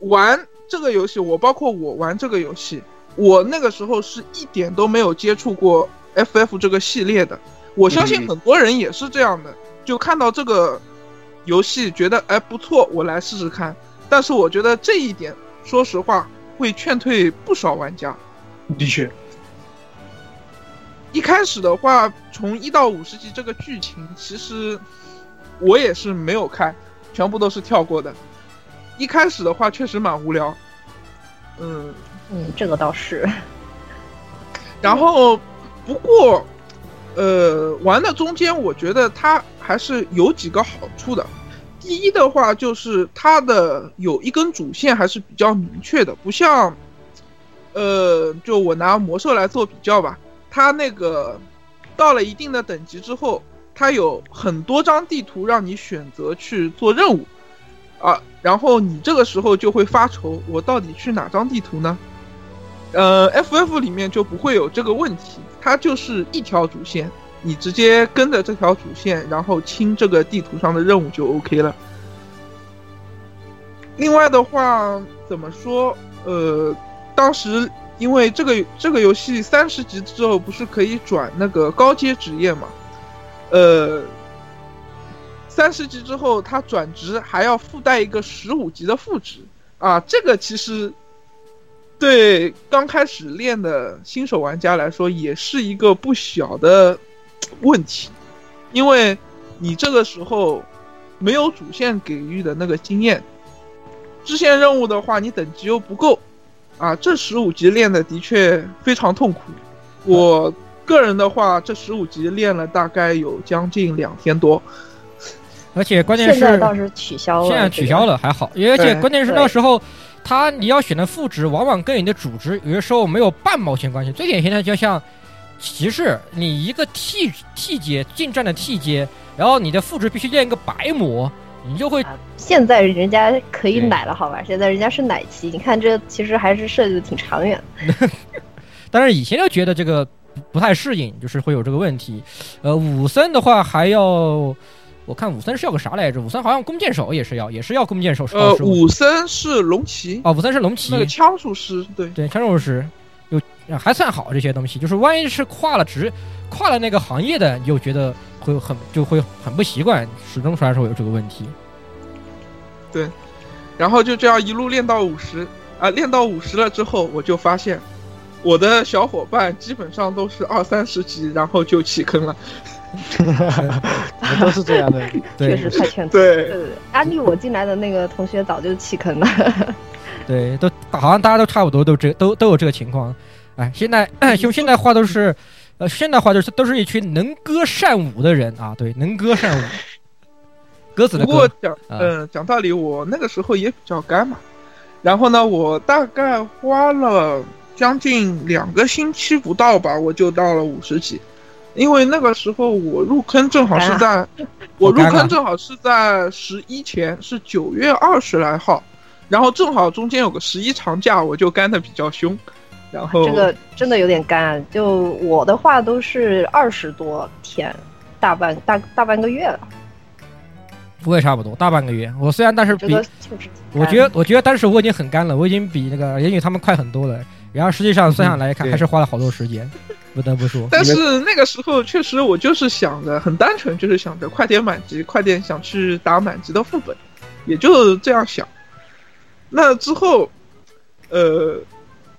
玩这个游戏，我包括我玩这个游戏，我那个时候是一点都没有接触过 FF 这个系列的。我相信很多人也是这样的，就看到这个游戏觉得哎不错，我来试试看。但是我觉得这一点，说实话会劝退不少玩家。的确，一开始的话，从一到五十集这个剧情，其实我也是没有看，全部都是跳过的。一开始的话确实蛮无聊。嗯嗯，这个倒是。然后不过。呃，玩的中间，我觉得它还是有几个好处的。第一的话，就是它的有一根主线还是比较明确的，不像，呃，就我拿魔兽来做比较吧，它那个到了一定的等级之后，它有很多张地图让你选择去做任务，啊，然后你这个时候就会发愁，我到底去哪张地图呢？呃，FF 里面就不会有这个问题，它就是一条主线，你直接跟着这条主线，然后清这个地图上的任务就 OK 了。另外的话，怎么说？呃，当时因为这个这个游戏三十级之后不是可以转那个高阶职业嘛？呃，三十级之后它转职还要附带一个十五级的副职啊，这个其实。对刚开始练的新手玩家来说，也是一个不小的问题，因为你这个时候没有主线给予的那个经验，支线任务的话，你等级又不够，啊，这十五级练的的确非常痛苦。我个人的话，这十五级练了大概有将近两天多，而且关键是现在倒是取消了，现在取消了还好，而且关键是那时候。他你要选的副职，往往跟你的主职有的时候没有半毛钱关系。最典型的就像骑士，你一个 T T 阶近战的 T 阶，然后你的副职必须练一个白魔，你就会。现在人家可以奶了，好吧？现在人家是奶骑，你看这其实还是设计的挺长远。但是以前就觉得这个不太适应，就是会有这个问题。呃，武僧的话还要。我看武僧是要个啥来着？武僧好像弓箭手也是要，也是要弓箭手。呃，武僧是龙骑哦，武僧是龙骑，那个枪术师，对对，枪术师有还算好这些东西。就是万一是跨了职、跨了那个行业的，你就觉得会很就会很不习惯，始终出来时候有这个问题。对，然后就这样一路练到五十啊，练到五十了之后，我就发现我的小伙伴基本上都是二三十级，然后就弃坑了。都是这样的，确实太欠揍对对，安利我进来的那个同学早就弃坑了。对，都好像大家都差不多，都这都都有这个情况。哎，现在用现在话都是，呃，现在话就是都是一群能歌善舞的人啊。对，能歌善舞。鸽子的歌不过讲，嗯，讲道理，我那个时候也比较干嘛。然后呢，我大概花了将近两个星期不到吧，我就到了五十级。因为那个时候我入坑正好是在，我入坑正好是在十一前，是九月二十来号，然后正好中间有个十一长假，我就干的比较凶，然后这个真的有点干，就我的话都是二十多天，大半大大半个月了，我也差不多大半个月，我虽然但是比，我觉得我觉得当时我已经很干了，我已经比那个言语他们快很多了，然后实际上算下来看还是花了好多时间。不得不说，但是那个时候确实我就是想着很单纯，就是想着快点满级，快点想去打满级的副本，也就这样想。那之后，呃，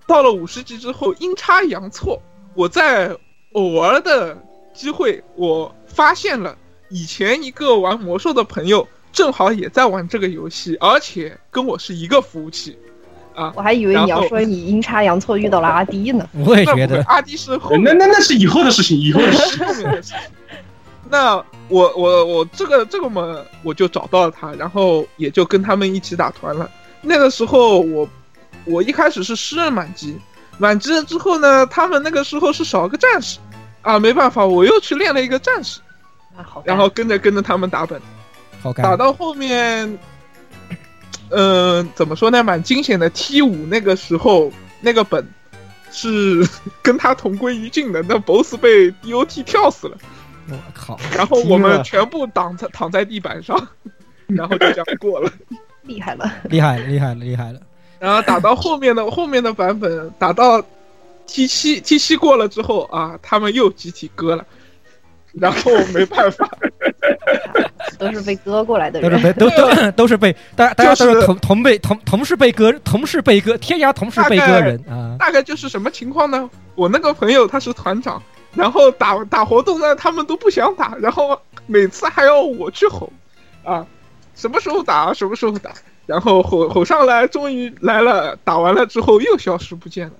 到了五十级之后，阴差阳错，我在偶尔的机会，我发现了以前一个玩魔兽的朋友，正好也在玩这个游戏，而且跟我是一个服务器。啊，我还以为你要说你阴差阳错遇到了阿迪呢。我也觉得阿迪是后那那那是以后的事情，以后的事情。那我我我这个这个嘛，我就找到了他，然后也就跟他们一起打团了。那个时候我我一开始是诗人满级，满级了之后呢，他们那个时候是少个战士，啊，没办法，我又去练了一个战士，然后跟着跟着他们打本，打到后面。嗯，怎么说呢？蛮惊险的。T 五那个时候那个本是 跟他同归于尽的，那 BOSS 被 DOT 跳死了。我靠！然后我们全部躺在躺在地板上，然后就这样过了。厉害了！厉害了！厉害了！厉害了！然后打到后面的后面的版本，打到 T 七 T 七过了之后啊，他们又集体割了。然后没办法，都是被割过来的人，都是被都都都是被大大家都是同同被同同是被割，同是被割，天涯同是被割人啊！大概就是什么情况呢？我那个朋友他是团长，然后打打活动呢，他们都不想打，然后每次还要我去吼啊，什么时候打，什么时候打，然后吼吼上来，终于来了，打完了之后又消失不见了。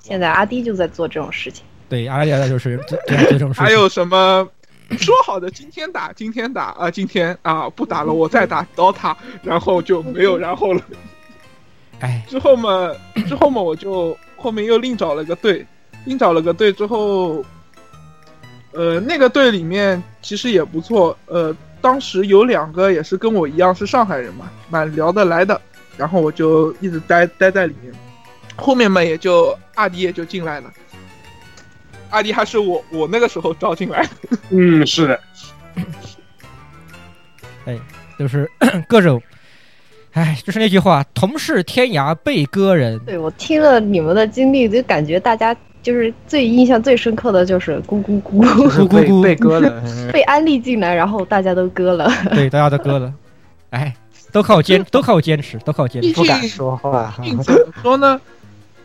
现在阿迪就在做这种事情。对，阿拉迪亚就是这这样这种事情。还有什么？说好的今天打，今天打啊，今天啊不打了，我再打 DOTA，然后就没有然后了。哎，之后嘛，之后嘛，我就后面又另找了个队，另找了个队之后，呃，那个队里面其实也不错，呃，当时有两个也是跟我一样是上海人嘛，蛮聊得来的，然后我就一直待待在里面，后面嘛也就阿迪也就进来了。阿迪还是我我那个时候招进来的。嗯，是的。哎，就是 各种，哎，就是那句话，同是天涯被割人。对我听了你们的经历，就感觉大家就是最印象最深刻的就是咕咕咕咕咕咕被割了，被安利进来，然后大家都割了。对，大家都割了。哎，都靠坚，都靠坚持，都靠坚持。不敢说话。怎么说呢？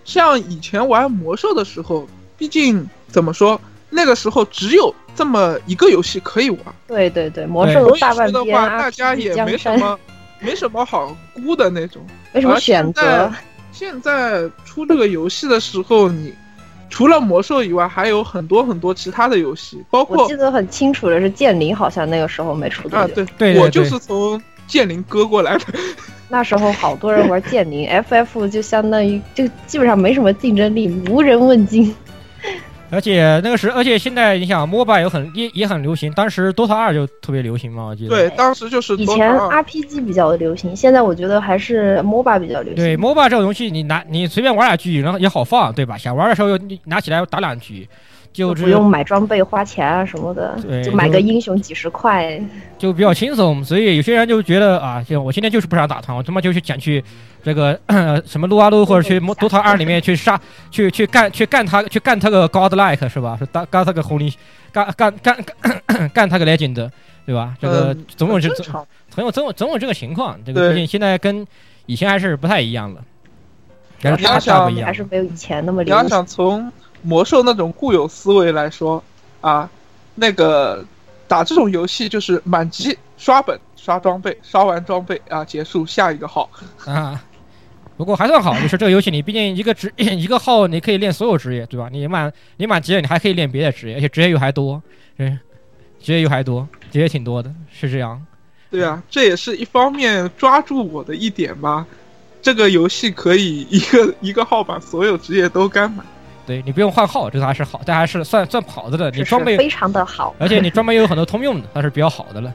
像以前玩魔兽的时候，毕竟。怎么说？那个时候只有这么一个游戏可以玩。对对对，魔兽大半边的话，大家也没什么，没什么好估的那种，没什么选择。现在出这个游戏的时候，你除了魔兽以外，还有很多很多其他的游戏，包括我记得很清楚的是剑灵，好像那个时候没出啊。对对，我就是从剑灵割过来的。那时候好多人玩剑灵，FF 就相当于就基本上没什么竞争力，无人问津。而且那个时，而且现在你想，MOBA 有很也也很流行，当时 DOTA 二就特别流行嘛，我记得。对，当时就是以前 RPG 比较流行，现在我觉得还是 MOBA 比较流行。对，MOBA 这种游戏，你拿你随便玩两局，然后也好放，对吧？想玩的时候拿起来打两局。就不用买装备花钱啊什么的，就买个英雄几十块，就比较轻松。所以有些人就觉得啊，就我今天就是不想打团，我他妈就去捡去这个 什么撸啊撸或者去 DOTA 二里面去杀，去去干去干他去干他个 Godlike 是吧？是干干他个红利，干干干干他个 Legend 对吧？这个总有这总总有总有总有这个情况。这个毕竟现在跟以前还是不太一样了，还是大不一样，还是没有以前那么。你要想从魔兽那种固有思维来说，啊，那个打这种游戏就是满级刷本、刷装备，刷完装备啊结束下一个号啊。不过还算好，就是这个游戏你毕竟一个职 一个号你可以练所有职业，对吧？你满你满级了，你还可以练别的职业，而且职业又还多，嗯，职业又还多，职业挺多的，是这样。对啊，这也是一方面抓住我的一点吧。这个游戏可以一个一个号把所有职业都干满。对你不用换号，这个还是好，但还是算算跑的了。你装备非常的好，而且你装备也有很多通用的，还是比较好的了。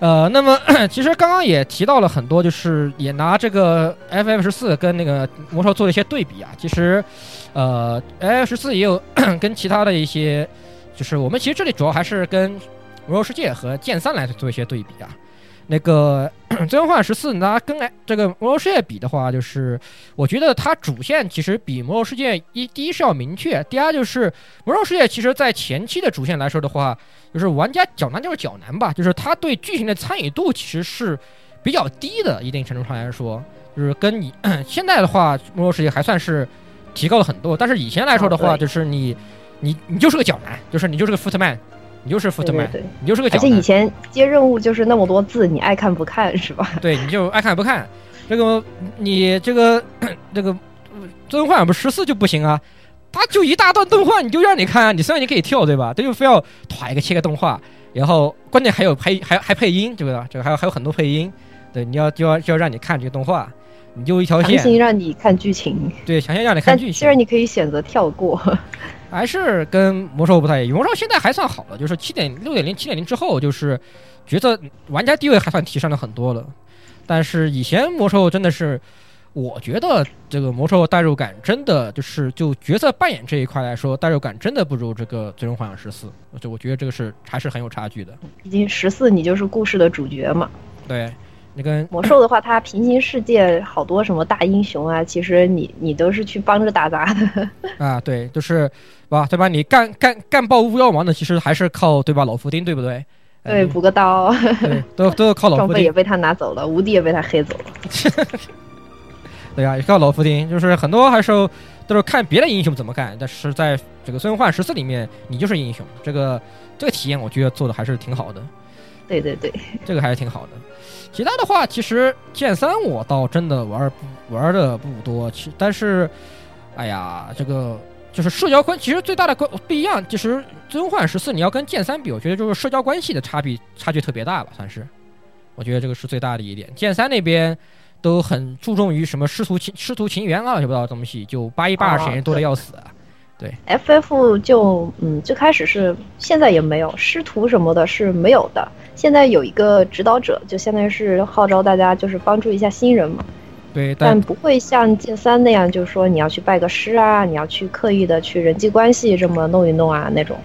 呃，那么 其实刚刚也提到了很多，就是也拿这个 FF 十四跟那个魔兽做了一些对比啊。其实，呃，FF 十四也有 跟其他的一些，就是我们其实这里主要还是跟魔兽世界和剑三来做一些对比啊。那个《最终幻想十四》拿跟这个《魔兽世界》比的话，就是我觉得它主线其实比《魔兽世界》一第一是要明确，第二就是《魔兽世界》其实在前期的主线来说的话，就是玩家较难就是较难吧，就是它对剧情的参与度其实是比较低的，一定程度上来说，就是跟你 现在的话，《魔兽世界》还算是提高了很多，但是以前来说的话，就是你你你就是个较难，就是你就是个 footman。你就是福特曼，你就是个。而且以前接任务就是那么多字，你爱看不看是吧？对，你就爱看不看。这个你这个这个最终幻想不十四就不行啊，他就一大段动画，你就让你看啊，你虽然你可以跳对吧？他就非要团一个切个动画，然后关键还有配还还配音，对吧？这个还有还有很多配音，对，你要就要就要让你看这个动画，你就一条线。强行让你看剧情。对，强行让你看剧情。虽然你可以选择跳过。还是跟魔兽不太一样，魔兽现在还算好了，就是七点六点零、七点零之后，就是角色玩家地位还算提升了很多了。但是以前魔兽真的是，我觉得这个魔兽代入感真的就是就角色扮演这一块来说，代入感真的不如这个最终幻想十四。就我觉得这个是还是很有差距的。毕竟十四你就是故事的主角嘛。对。你跟魔兽的话，它平行世界好多什么大英雄啊，其实你你都是去帮着打杂的啊。对，就是吧，对吧？你干干干爆巫妖王的，其实还是靠对吧？老福丁对不对？对，补个刀，对，都 都要靠老福丁。装备也被他拿走了，无敌也被他黑走了。对呀，也靠老福丁，就是很多还是都是看别的英雄怎么干，但是在这个《孙悟空十四》里面，你就是英雄，这个这个体验我觉得做的还是挺好的。对对对，这个还是挺好的。其他的话，其实剑三我倒真的玩玩的不多，其但是，哎呀，这个就是社交关，其实最大的关不一样，其实《最终幻十四》你要跟剑三比，我觉得就是社交关系的差别差距特别大吧，算是，我觉得这个是最大的一点。剑三那边都很注重于什么师徒情师徒情缘啊，乱七八糟的东西，就八一八二时间多的要死。对，FF 就嗯，最开始是，现在也没有师徒什么的是没有的。现在有一个指导者，就相当于是号召大家就是帮助一下新人嘛。对，但不会像剑三那样，就是说你要去拜个师啊，你要去刻意的去人际关系这么弄一弄啊那种，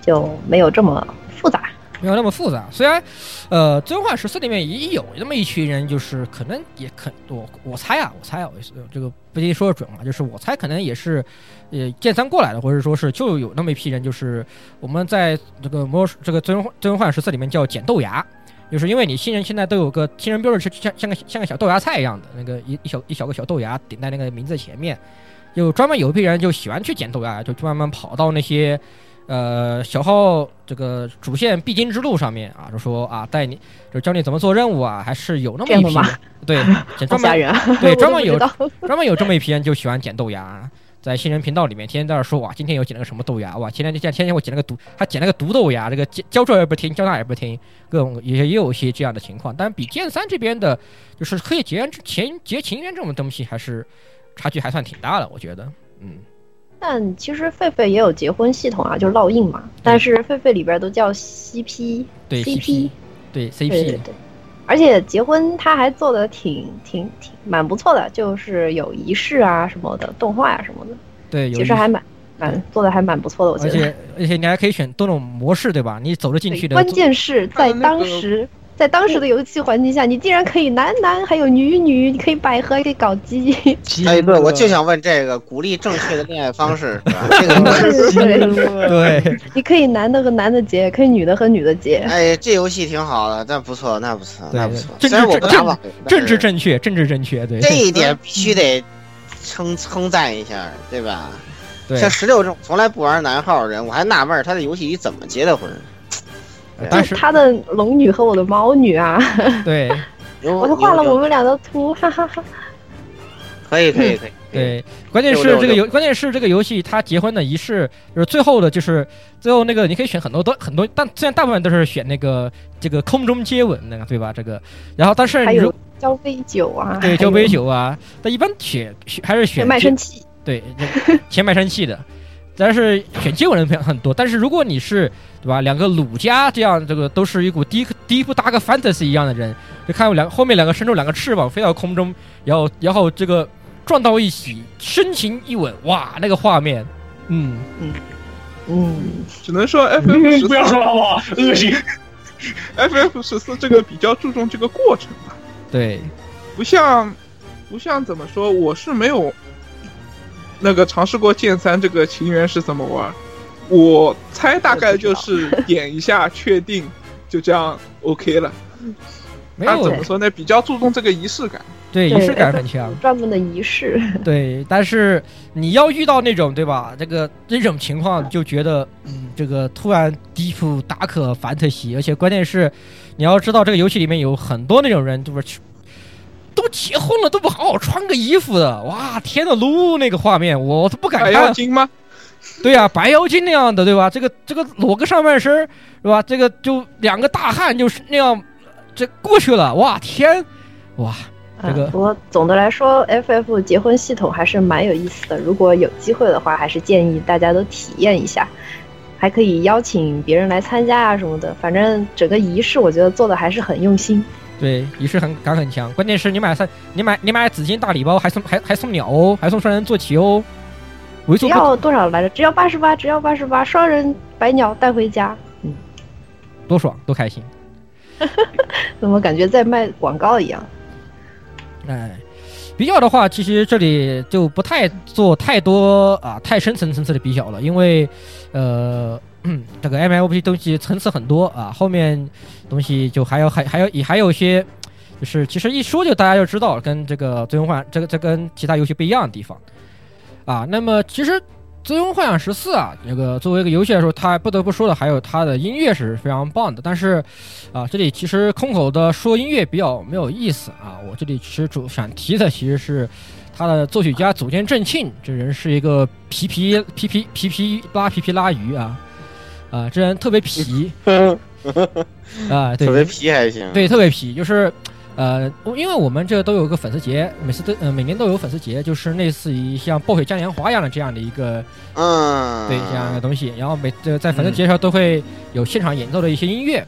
就没有这么复杂。没有那么复杂。虽然，呃，《最终幻十四》里面也有那么一群人，就是可能也可我我猜啊，我猜啊，我这个不一定说的准啊，就是我猜可能也是，呃，剑三过来的，或者说是就有那么一批人，就是我们在这个魔这个《最终最终幻十四》里面叫捡豆芽。就是因为你新人现在都有个新人标志，是像像个像个小豆芽菜一样的那个一一小一小个小豆芽顶在那个名字前面，就专门有一批人就喜欢去捡豆芽，就专门跑到那些呃小号这个主线必经之路上面啊，就说啊带你就教你怎么做任务啊，还是有那么一批对 专门对专门有专门有这么一批人就喜欢捡豆芽。在新人频道里面，天天在那说哇，今天又捡了个什么豆芽哇，天就天天天我捡了个毒，他捡了个毒豆芽，这个教教这也不听，教那也不听，各种也也有一些这样的情况。但比剑三这边的，就是可以结前结情缘这种东西，还是差距还算挺大的，我觉得，嗯。但其实狒狒也有结婚系统啊，就是烙印嘛。但是狒狒里边都叫 CP，对 CP，对 CP，对对对。而且结婚他还做的挺挺挺蛮不错的，就是有仪式啊什么的，动画啊什么的。对，其实还蛮蛮做的还蛮不错的，我觉得。而且而且你还可以选多种模式，对吧？你走了进去的。关键是在当时。在当时的游戏环境下，你竟然可以男男还有女女，你可以百合，可以搞基。哎，对，我就想问这个，鼓励正确的恋爱方式，这个对，你可以男的和男的结，可以女的和女的结。哎，这游戏挺好的，那不错，那不错，那不错。虽然我不打网，政治正确，政治正确，对。这一点必须得称称赞一下，对吧？对。像十六这种从来不玩男号的人，我还纳闷他在游戏里怎么结的婚。但是他的龙女和我的猫女啊，对，我就画了我们俩的图，哈哈哈。可以可以可以，对，关键是这个游，关键是这个游戏它结婚的仪式就是最后的，就是最后那个你可以选很多多很多，但虽然大部分都是选那个这个空中接吻那个，对吧？这个，然后但是还有交杯酒啊，对，交杯酒啊，但一般选选还是选卖身契，对，钱卖身契的。但是选接吻的人很多，但是如果你是对吧，两个鲁家这样，这个都是一股第第一部搭个 fantasy 一样的人，就看两后面两个伸出两个翅膀飞到空中，然后然后这个撞到一起，深情一吻，哇，那个画面，嗯嗯嗯，只能说 F F 不要说了好不好？恶心。F F 十四这个比较注重这个过程吧，对，不像不像怎么说，我是没有。那个尝试过剑三这个情缘是怎么玩？我猜大概就是点一下确定，就这样 OK 了。没有怎么说呢？比较注重这个仪式感，对仪式感很强，专门的仪式。对，但是你要遇到那种对吧？这个这种情况就觉得，嗯，这个突然 deep 打可凡特西，而且关键是你要知道这个游戏里面有很多那种人，就是。都结婚了，都不好好穿个衣服的，哇！天呐，撸那个画面，我都不敢看。白妖精吗？对呀，白妖精那样的，对吧？这个这个裸个上半身是吧？这个就两个大汉就是那样，这过去了，哇天，哇！这个不过总的来说，FF 结婚系统还是蛮有意思的。如果有机会的话，还是建议大家都体验一下，还可以邀请别人来参加啊什么的。反正整个仪式，我觉得做的还是很用心。对，仪式很感很强，关键是你买三，你买你买紫金大礼包，还送还还送鸟哦，还送双人坐骑哦。只要多少来着？只要八十八，只要八十八，双人白鸟带回家，嗯，多爽，多开心。怎么感觉在卖广告一样？哎，比较的话，其实这里就不太做太多啊太深层层次的比较了，因为呃。嗯，这个 M L P 东西层次很多啊，后面东西就还有还还有也还有一些，就是其实一说就大家就知道，跟这个《最终幻》这个这跟其他游戏不一样的地方啊。那么其实《最终幻想十四》啊，这个作为一个游戏来说，它不得不说的还有它的音乐是非常棒的。但是啊，这里其实空口的说音乐比较没有意思啊。我这里其实主想提的其实是。他的作曲家组间正庆，这人是一个皮皮皮皮皮皮拉皮皮拉鱼啊啊，这人特别皮 啊，对，特别皮还行。对，特别皮，就是呃，因为我们这都有个粉丝节，每次都呃每年都有粉丝节，就是类似于像暴雪嘉年华一样的这样的一个嗯，对这样的东西，然后每这在粉丝节上都会有现场演奏的一些音乐，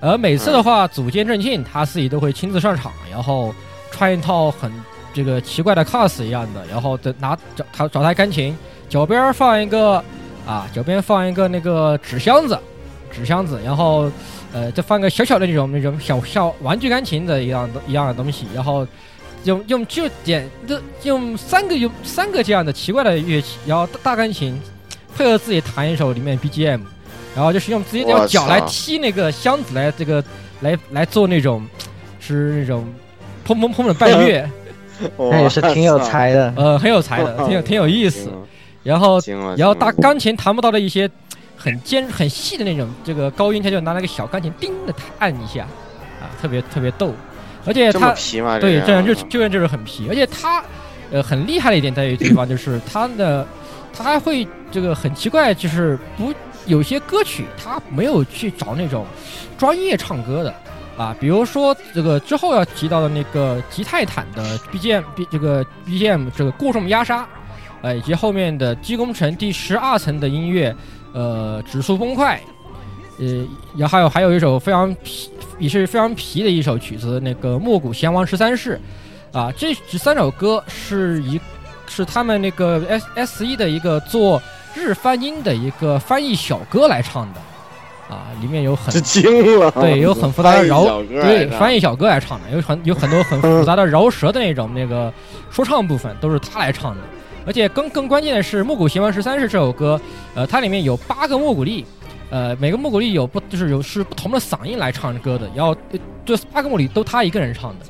而每次的话，组建正庆他自己都会亲自上场，然后穿一套很这个奇怪的 cos 一样的，然后的拿找他找台钢琴，脚边放一个啊，脚边放一个那个纸箱子，纸箱子，然后呃再放个小小的那种那种小小玩具钢琴的一样的一样的东西，然后用用就点就用三个用三个这样的奇怪的乐器，然后大大钢琴配合自己弹一首里面 BGM，然后就是用自己的脚来踢那个箱子来这个来来做那种是那种砰砰砰的伴乐。那也是挺有才的。呃，很有才的，挺有挺有意思。然后，然后大钢琴弹不到的一些很尖很细的那种这个高音，他就拿那个小钢琴叮的按一下，啊，特别特别逗。而且他？对，这样就就就是很皮，而且他呃很厉害的一点在于地方就是他的他还会这个很奇怪，就是不有些歌曲他没有去找那种专业唱歌的。啊，比如说这个之后要提到的那个吉泰坦的 BGM，B 这个 BGM 这个过重压杀，呃，以及后面的机工程第十二层的音乐，呃，指数崩坏，呃，然后还有还有一首非常皮，也是非常皮的一首曲子，那个莫古贤王十三世，啊，这这三首歌是一是他们那个 S S 一的一个做日翻音的一个翻译小哥来唱的。啊，里面有很了对，有很复杂的饶对翻译小哥来唱的，有很有很多很复杂的饶舌的那种那个说唱部分都是他来唱的，而且更更关键的是《木古贤王十三式》这首歌，呃，它里面有八个木古力，呃，每个木古力有不就是有是不同的嗓音来唱歌的，然后呃这八个莫古力都他一个人唱的。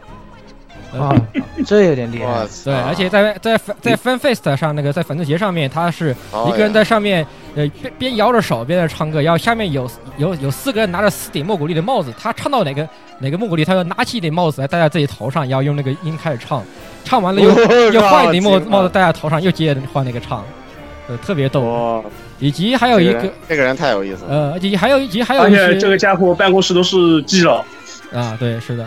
呃啊，这有点厉害。对，而且在在在 Fan Fest 上那个在粉丝节上面，他是哦一个人在上面，呃，边边摇着手边在唱歌，然后下面有有有四个人拿着四顶木古力的帽子，他唱到哪个哪个木古力，他就拿起一顶帽子来戴在自己头上，然后用那个音开始唱，唱完了又 我又换一顶帽子帽子戴在头上，又接着换那个唱，呃，特别逗。以及还有一个这人这个人太有意思了。呃，以及还有一集还有而一些且这个家伙办公室都是基佬，啊，对，是的，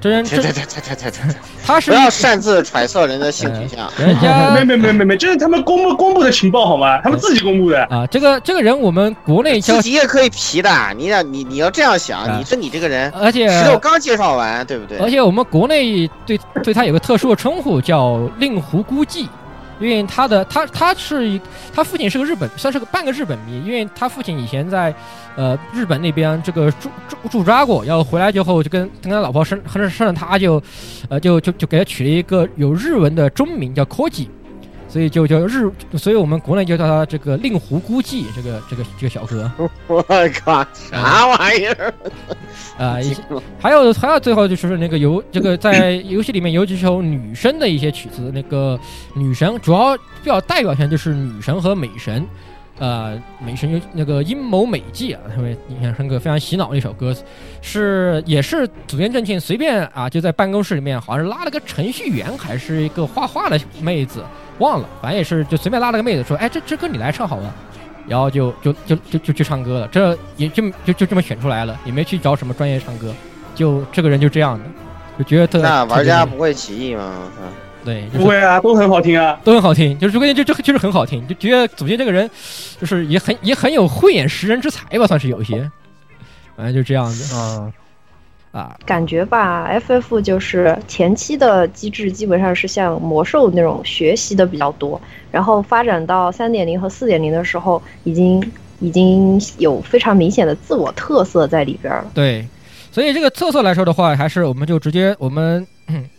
真人真对对对对对对，他是不要擅自揣测人的性取向，人家没没没没没，这是他们公布公布的情报好吗？他们自己公布的啊。这个这个人我们国内自己也可以皮的，你要你你要这样想，你说你这个人，而且石头刚介绍完，对不对？而且我们国内对对他有个特殊的称呼叫令狐孤寂。因为他的他他是一他父亲是个日本，算是个半个日本迷，因为他父亲以前在呃日本那边这个驻驻驻扎过，然后回来之后就跟跟他老婆生生生了他就呃就就就给他取了一个有日文的中名叫 Koji。所以就叫日，所以我们国内就叫他这个令狐孤寂，这个这个这个小哥。我靠，啥玩意儿？啊，还有还有最后就是那个游这个在游戏里面有几首女生的一些曲子，那个女神主要比较代表性就是女神和美神，呃，美神有那个阴谋美纪啊，特别印象深刻，非常洗脑的一首歌，是也是组建正庆随便啊就在办公室里面好像是拉了个程序员还是一个画画的妹子，忘了，反正也是就随便拉了个妹子说，哎这这歌你来唱好吧。然后就就就就就去唱歌了，这也就就就这么选出来了，也没去找什么专业唱歌，就这个人就这样的，就觉得特那玩家不会起义吗？我操！对，就是不会啊，都很好听啊。都很好听，就是关键就就就是很好听，就觉得组建这个人就是也很也很有慧眼识人之才吧，算是有一些，反正就这样子啊啊，感觉吧，FF 就是前期的机制基本上是像魔兽那种学习的比较多，然后发展到三点零和四点零的时候，已经已经有非常明显的自我特色在里边了。对，所以这个特色来说的话，还是我们就直接我们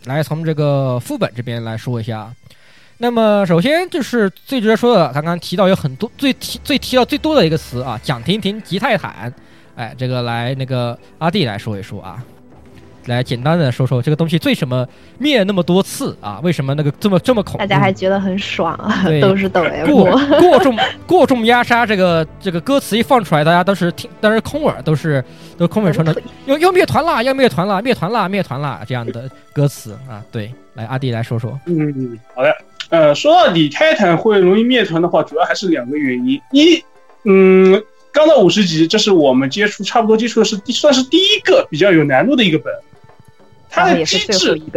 来从这个副本这边来说一下。那么首先就是最直接说的，刚刚提到有很多最提最提到最多的一个词啊，蒋婷婷吉泰坦，哎，这个来那个阿弟来说一说啊，来简单的说说这个东西为什么灭那么多次啊？为什么那个这么这么恐怖？大家还觉得很爽啊，都是抖 M。过过重过重压杀这个这个歌词一放出来，大家当时听当时空耳都是都空耳传的，要要灭团啦，要灭团啦，灭团啦，灭团啦这样的歌词啊，对。来，阿弟来说说。嗯，好的。呃，说到底，泰坦会容易灭团的话，主要还是两个原因。一，嗯，刚到五十级，这是我们接触差不多接触的是第算是第一个比较有难度的一个本，它的机制。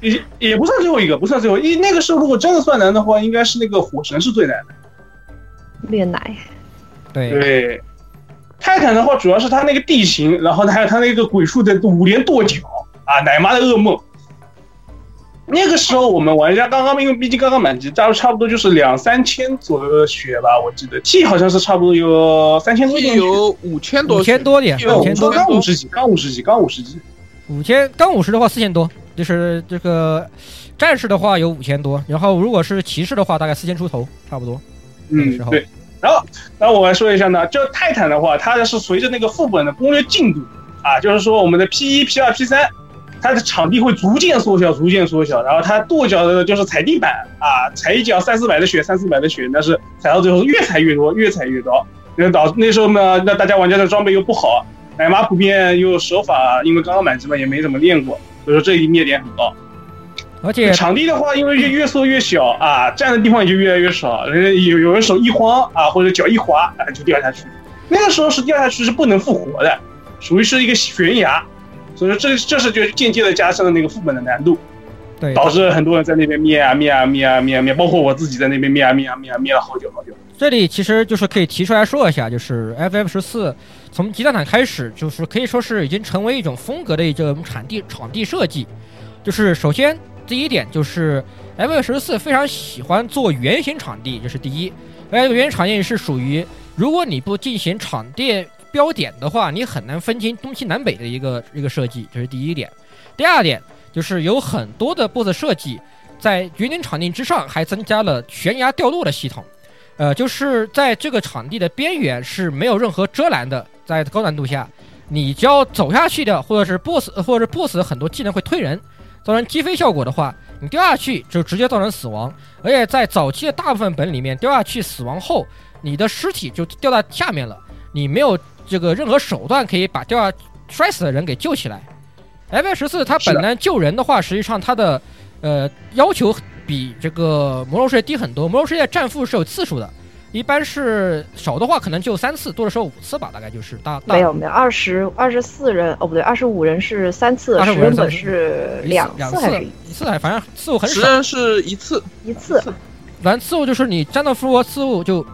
也也不算最后一个，不算最后一。那个时候如果真的算难的话，应该是那个火神是最难的。炼奶，对对，泰坦的话主要是它那个地形，然后呢还有它那个鬼畜的五连跺脚啊，奶妈的噩梦。那个时候我们玩家刚刚，因为毕竟刚刚满级，加入差不多就是两三千左右的血吧，我记得 T 好像是差不多有三千多点，有五千多，五千多点，有五千多，刚五十级，刚五十级，刚五十级，五千刚五十的话四千多，就是这个战士的话有五千多，然后如果是骑士的话大概四千出头，差不多。嗯，对。然后，然后我来说一下呢，就泰坦的话，它是随着那个副本的攻略进度啊，就是说我们的 P 一、P 二、P 三，它的场地会逐渐缩小，逐渐缩小。然后它跺脚的就是踩地板啊，踩一脚三四百的血，三四百的血，但是踩到最后越踩越多，越踩越高。那导那时候呢，那大家玩家的装备又不好，奶妈普遍又手法，因为刚刚满级嘛，也没怎么练过，所以说这一灭点很高。而且场地的话，因为越越缩越小啊，站的地方也就越来越少。人有有人手一慌啊，或者脚一滑啊，就掉下去。那个时候是掉下去是不能复活的，属于是一个悬崖。所以说这这是就间接的加深了那个副本的难度，对，导致很多人在那边灭啊灭啊灭啊灭啊灭，包括我自己在那边灭啊灭啊灭啊灭了好久好久。这里其实就是可以提出来说一下，就是 FF 十四从极蛋坦开始，就是可以说是已经成为一种风格的一种场地场地设计，就是首先。第一点就是 FF 十四非常喜欢做圆形场地，这是第一。而圆形场地是属于，如果你不进行场地标点的话，你很难分清东西南北的一个一个设计，这是第一点。第二点就是有很多的 BOSS 设计在圆形场地之上还增加了悬崖掉落的系统，呃，就是在这个场地的边缘是没有任何遮拦的，在高难度下，你只要走下去的，或者是 BOSS 或者是 BOSS 很多技能会推人。造成击飞效果的话，你掉下去就直接造成死亡，而且在早期的大部分本里面，掉下去死亡后，你的尸体就掉到下面了，你没有这个任何手段可以把掉下摔死的人给救起来。F 十四它本来救人的话，实际上它的呃要求比这个魔兽世界低很多，魔兽世界战负是有次数的。一般是少的话，可能就三次；多的时候五次吧，大概就是大。没有没有，二十二十四人哦，不对，二十五人是三次，十人本是两次还是一次？还反正次数很少。十人是一次一次，反正次数就是你战斗复活次数就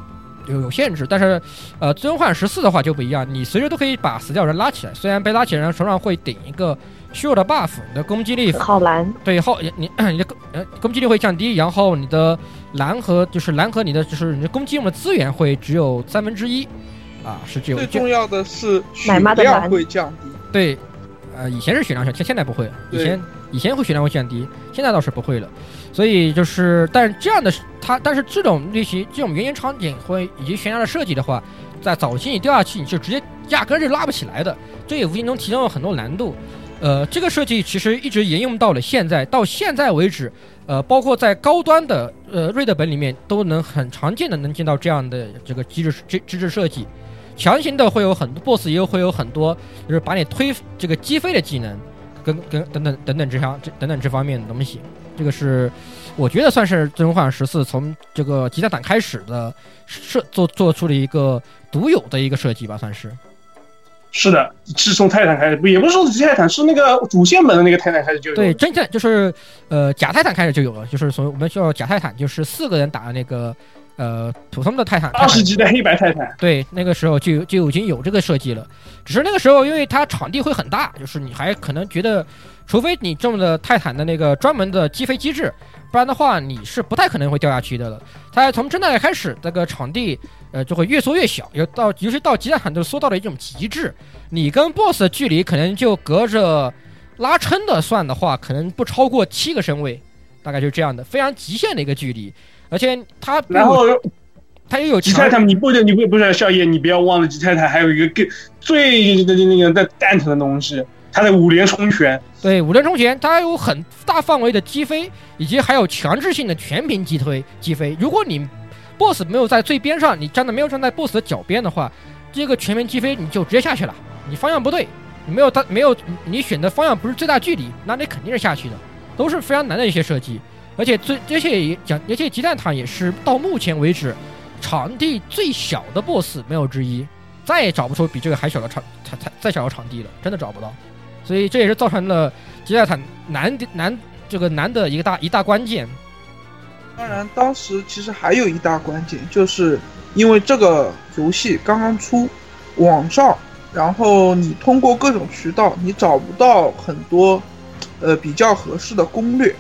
有有限制，但是呃，最终幻十四的话就不一样，你随时都可以把死掉人拉起来，虽然被拉起来人手上会顶一个。虚弱的 buff，你的攻击力好蓝，对，后你你的攻呃攻击力会降低，然后你的蓝和就是蓝和你的就是你的攻击用的资源会只有三分之一，啊是只有最重要的是奶妈的蓝会降低，对，呃以前是血量降，现现在不会了，以前以前会血量会降低，现在倒是不会了，所以就是但是这样的它但是这种类型这种原型场景会以及悬崖的设计的话，在早期你掉下去你就直接压根就拉不起来的，这也无形中提升了很多难度。呃，这个设计其实一直沿用到了现在，到现在为止，呃，包括在高端的呃瑞德本里面都能很常见的能见到这样的这个机制机机制设计，强行的会有很多 BOSS 也有会有很多就是把你推这个击飞的技能，跟跟等等等等这项这等等这方面的东西，这个是我觉得算是《最终幻想十四》从这个吉他党开始的设做做出了一个独有的一个设计吧，算是。是的，是从泰坦开始，不也不是说泰坦，是那个主线本的那个泰坦开始就有。对，真正就是呃假泰坦开始就有了，就是从我们叫假泰坦，就是四个人打的那个呃普通的泰坦。二十级的黑白泰坦。对，那个时候就就已经有这个设计了，只是那个时候因为它场地会很大，就是你还可能觉得，除非你中了泰坦的那个专门的击飞机制。不然的话，你是不太可能会掉下去的了。它从真代开始，这个场地，呃，就会越缩越小，有到，尤其到极限坦都缩到了一种极致。你跟 BOSS 的距离可能就隔着拉撑的算的话，可能不超过七个身位，大概就是这样的，非常极限的一个距离。而且他，然后他也有吉泰坦，你不能，你不不是少爷，你不要忘了吉泰坦还有一个更最的那个在蛋疼的东西。他的五连冲拳，对五连冲拳，它有很大范围的击飞，以及还有强制性的全屏击推击飞。如果你 boss 没有在最边上，你站的没有站在 boss 的脚边的话，这个全屏击飞你就直接下去了。你方向不对，你没有他没有你选的方向不是最大距离，那你肯定是下去的。都是非常难的一些设计。而且最而且也讲，而且鸡蛋塔也是到目前为止场地最小的 BOSS 没有之一，再也找不出比这个还小的场才才再小的场地了，真的找不到。所以这也是造成了鸡蛋塔难难这个难的一个大一大关键。当然，当时其实还有一大关键，就是因为这个游戏刚刚出，网上，然后你通过各种渠道，你找不到很多，呃，比较合适的攻略，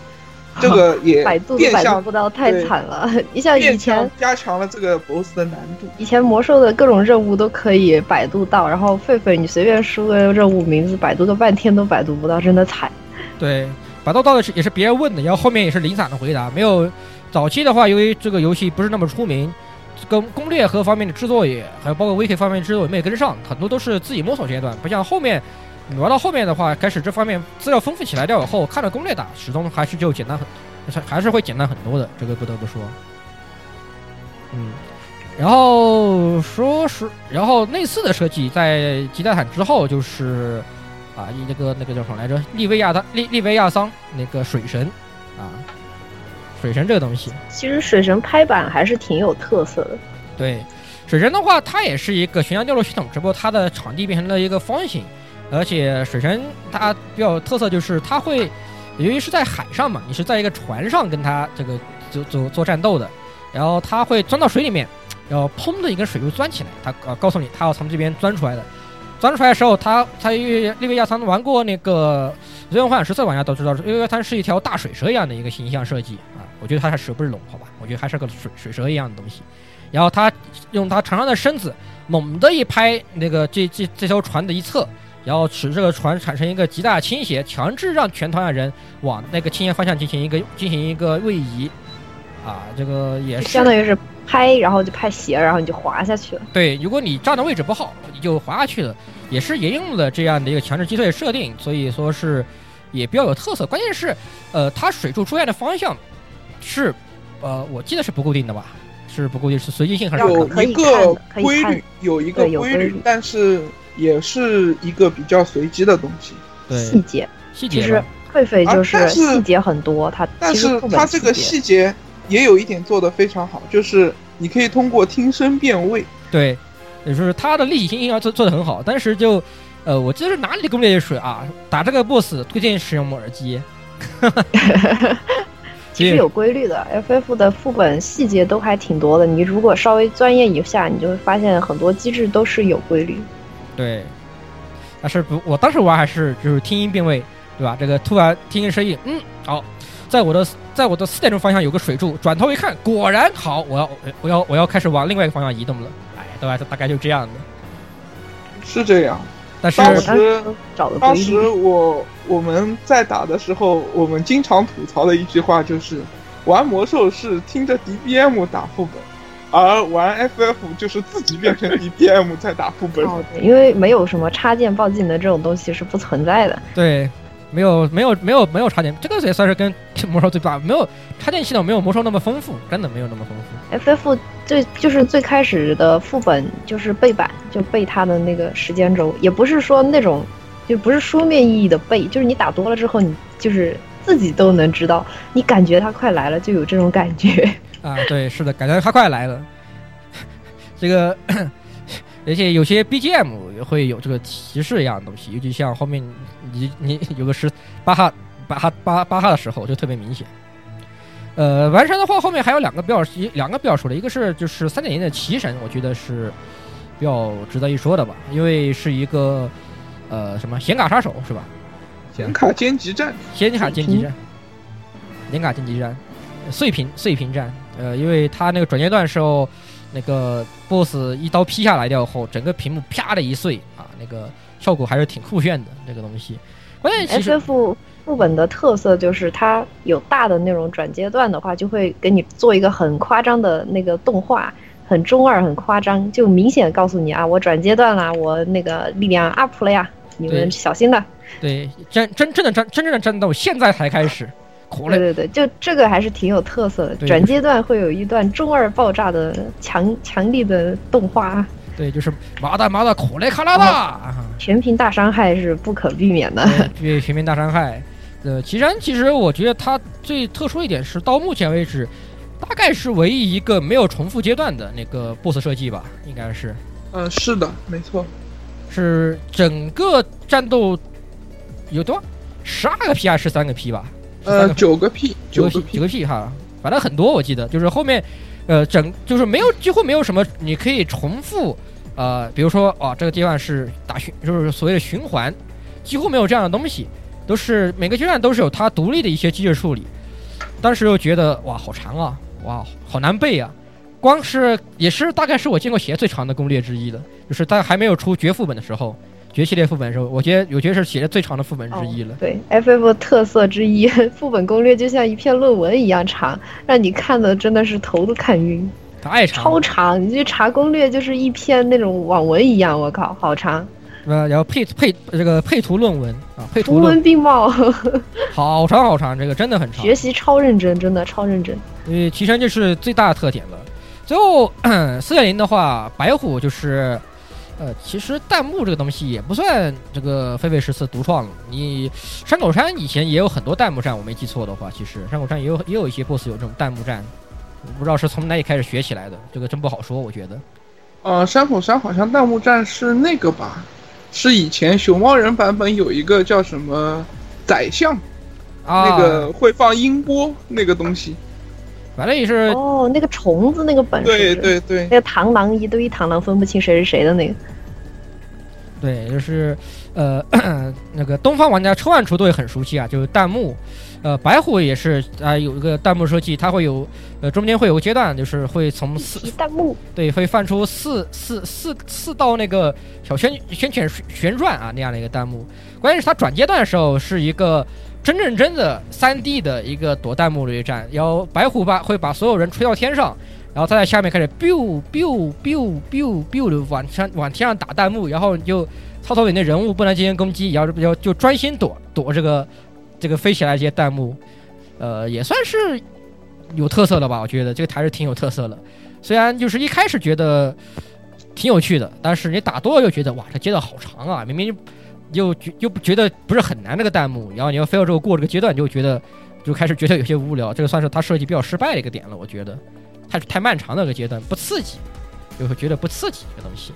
这个也 百度都百度不到，太惨了。你像以前加强了这个 BOSS 的难度。以前魔兽的各种任务都可以百度到，然后狒狒你随便输个任务名字，百度个半天都百度不到，真的惨。对，百度到的是也是别人问的，然后后面也是零散的回答，没有早期的话，由于这个游戏不是那么出名，跟攻略和方面的制作也还有包括 wiki 方面的制作也没有跟上，很多都是自己摸索阶段，不像后面你玩到后面的话，开始这方面资料丰富起来掉以后，看了攻略打，始终还是就简单很，还是会简单很多的，这个不得不说。嗯，然后说是，然后类似的设计在吉泰坦之后就是。啊，一那个那个叫什么来着？利维亚当利利维亚桑那个水神啊，水神这个东西，其实水神拍板还是挺有特色的。对，水神的话，它也是一个悬崖掉落系统，只不过它的场地变成了一个方形，而且水神它比较有特色就是它会，由于是在海上嘛，你是在一个船上跟它这个做做做战斗的，然后它会钻到水里面，然后砰的一根水柱钻起来，它呃告诉你它要从这边钻出来的。钻出来的时候，他他因为利维亚桑玩过那个《最终幻想十四》玩家都知道，利维亚桑是一条大水蛇一样的一个形象设计啊。我觉得它是蛇不是龙，好吧？我觉得还是个水水蛇一样的东西。然后他用他长长的身子猛地一拍那个这这这条船的一侧，然后使这个船产生一个极大的倾斜，强制让全团的人往那个倾斜方向进行一个进行一个位移啊。这个也是相当于是拍，然后就拍斜，然后你就滑下去了。对，如果你站的位置不好，你就滑下去了。也是沿用了这样的一个强制击退设定，所以说是也比较有特色。关键是，呃，它水柱出现的方向是，呃，我记得是不固定的吧？是不固定，是随机性很少。有一个规律，有一个规律，但是也是一个比较随机的东西。对，细节，细节。其实狒狒就是细节很多，它但是它这个细节也有一点做的非常好，就是你可以通过听声辨位。对。也就是它的立体性应该做做的很好，但是就，呃，我记得是哪里的攻略水啊？打这个 BOSS 推荐使用木耳机。其实有规律的，FF 的副本细节都还挺多的。你如果稍微钻研一下，你就会发现很多机制都是有规律。对，但是不，我当时玩还是就是听音辨位，对吧？这个突然听见声音，嗯，好，在我的在我的四点钟方向有个水柱，转头一看，果然好，我要我要我要开始往另外一个方向移动了。哎对吧？大概就这样的，是这样。但是当时当时我我们在打的时候，我们经常吐槽的一句话就是：玩魔兽是听着 DBM 打副本，而玩 FF 就是自己变成 DPM 在打副本。哦，因为没有什么插件报技能这种东西是不存在的。对。没有没有没有没有插件，这个也算是跟魔兽最大，没有插件系统没有魔兽那么丰富，真的没有那么丰富。FF 最就是最开始的副本就是背板，就背它的那个时间轴，也不是说那种就不是书面意义的背，就是你打多了之后，你就是自己都能知道，你感觉它快来了，就有这种感觉。啊，对，是的，感觉他快来了。这个。而且有些 BGM 也会有这个提示一样的东西，尤其像后面你你有个十八哈八哈八八哈的时候就特别明显。呃，完成的话后面还有两个比较两个比较熟的，一个是就是三点零的奇神，我觉得是比较值得一说的吧，因为是一个呃什么显卡杀手是吧？显卡歼击战，显卡歼击战，显卡歼击战，碎屏碎屏战，呃，因为它那个转阶段时候。那个 boss 一刀劈下来掉后，整个屏幕啪的一碎啊，那个效果还是挺酷炫的。这个东西，关键其实 FF 副本的特色就是它有大的那种转阶段的话，就会给你做一个很夸张的那个动画，很中二，很夸张，就明显告诉你啊，我转阶段了，我那个力量 up 了呀，你们小心的。对，真真正的战真正的战斗现在才开始。对对对，就这个还是挺有特色的。转阶段会有一段中二爆炸的强强力的动画。对，就是麻的麻的，苦雷卡拉的，全屏大伤害是不可避免的。对，全屏大伤害。呃，岐山其实我觉得它最特殊一点是，到目前为止，大概是唯一一个没有重复阶段的那个 BOSS 设计吧，应该是。嗯，是的，没错。是整个战斗有多十二个 P 还是十三个 P 吧？呃，九个 P，九个 P，九个 P 哈，反正很多我记得，就是后面，呃，整就是没有几乎没有什么你可以重复，呃，比如说哦，这个阶段是打循，就是所谓的循环，几乎没有这样的东西，都是每个阶段都是有它独立的一些机制处理。当时又觉得哇，好长啊，哇，好难背啊。光是也是大概是我见过写最长的攻略之一了，就是在还没有出绝副本的时候，绝系列副本是，我觉得我觉得是写的最长的副本之一了。哦、对，FF 特色之一，副本攻略就像一篇论文一样长，让你看的真的是头都看晕。太长，超长！你去查攻略就是一篇那种网文一样，我靠，好长。呃，然后配配这个配图论文啊，配图图文并茂，好长好长，这个真的很长。学习超认真，真的超认真。因为提升就是最大的特点了。最后 四点零的话，白虎就是，呃，其实弹幕这个东西也不算这个飞飞十四独创了。你山口山以前也有很多弹幕战，我没记错的话，其实山口山也有也有一些 BOSS 有这种弹幕战，不知道是从哪里开始学起来的，这个真不好说，我觉得。呃，山口山好像弹幕战是那个吧？是以前熊猫人版本有一个叫什么宰相，啊、那个会放音波那个东西。反正也是哦，那个虫子那个本事，对对对，那个螳螂一堆螳螂分不清谁是谁的那个，对，就是呃 那个东方玩家抽暗厨都会很熟悉啊，就是弹幕，呃白虎也是啊、呃、有一个弹幕设计，它会有呃中间会有个阶段，就是会从四弹幕。对会放出四四四四道那个小圈圈圈旋转啊那样的一个弹幕，关键是它转阶段的时候是一个。真正真的三 D 的一个躲弹幕的一战，然后白虎把会把所有人吹到天上，然后他在下面开始 biu biu biu biu biu 的往上往天上打弹幕，然后你就操作你的人物不能进行攻击，然后要就专心躲躲这个这个飞起来这些弹幕，呃，也算是有特色了吧？我觉得这个还是挺有特色的。虽然就是一开始觉得挺有趣的，但是你打多了又觉得哇，这街道好长啊，明明。又觉又不觉得不是很难这个弹幕，然后你要非要这个过这个阶段，你就觉得就开始觉得有些无聊。这个算是他设计比较失败的一个点了，我觉得太太漫长的一个阶段，不刺激，就会觉得不刺激这个东西。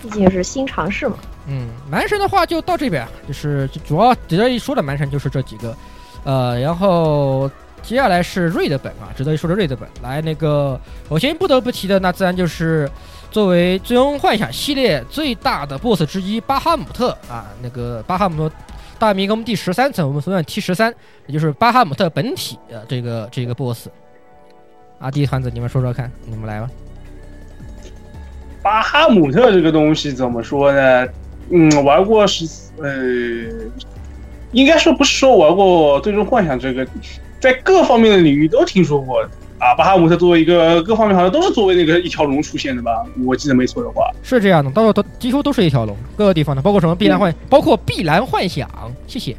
毕竟是新尝试嘛。嗯，男神的话就到这边，就是主要值得一说的男神就是这几个，呃，然后接下来是瑞的本啊，值得一说的瑞的本。来，那个我先不得不提的，那自然就是。作为《最终幻想》系列最大的 BOSS 之一，巴哈姆特啊，那个巴哈姆特大迷宫第十三层，我们所谓 T 十三，也就是巴哈姆特本体的这个这个 BOSS。阿迪团子，你们说说看，你们来吧。巴哈姆特这个东西怎么说呢？嗯，玩过十呃，应该说不是说玩过《最终幻想》这个，在各方面的领域都听说过。啊，巴哈姆特作为一个各方面好像都是作为那个一条龙出现的吧？我记得没错的话，是这样的，到时候都几乎都是一条龙，各个地方的，包括什么碧蓝幻，嗯、包括碧蓝幻想，谢谢。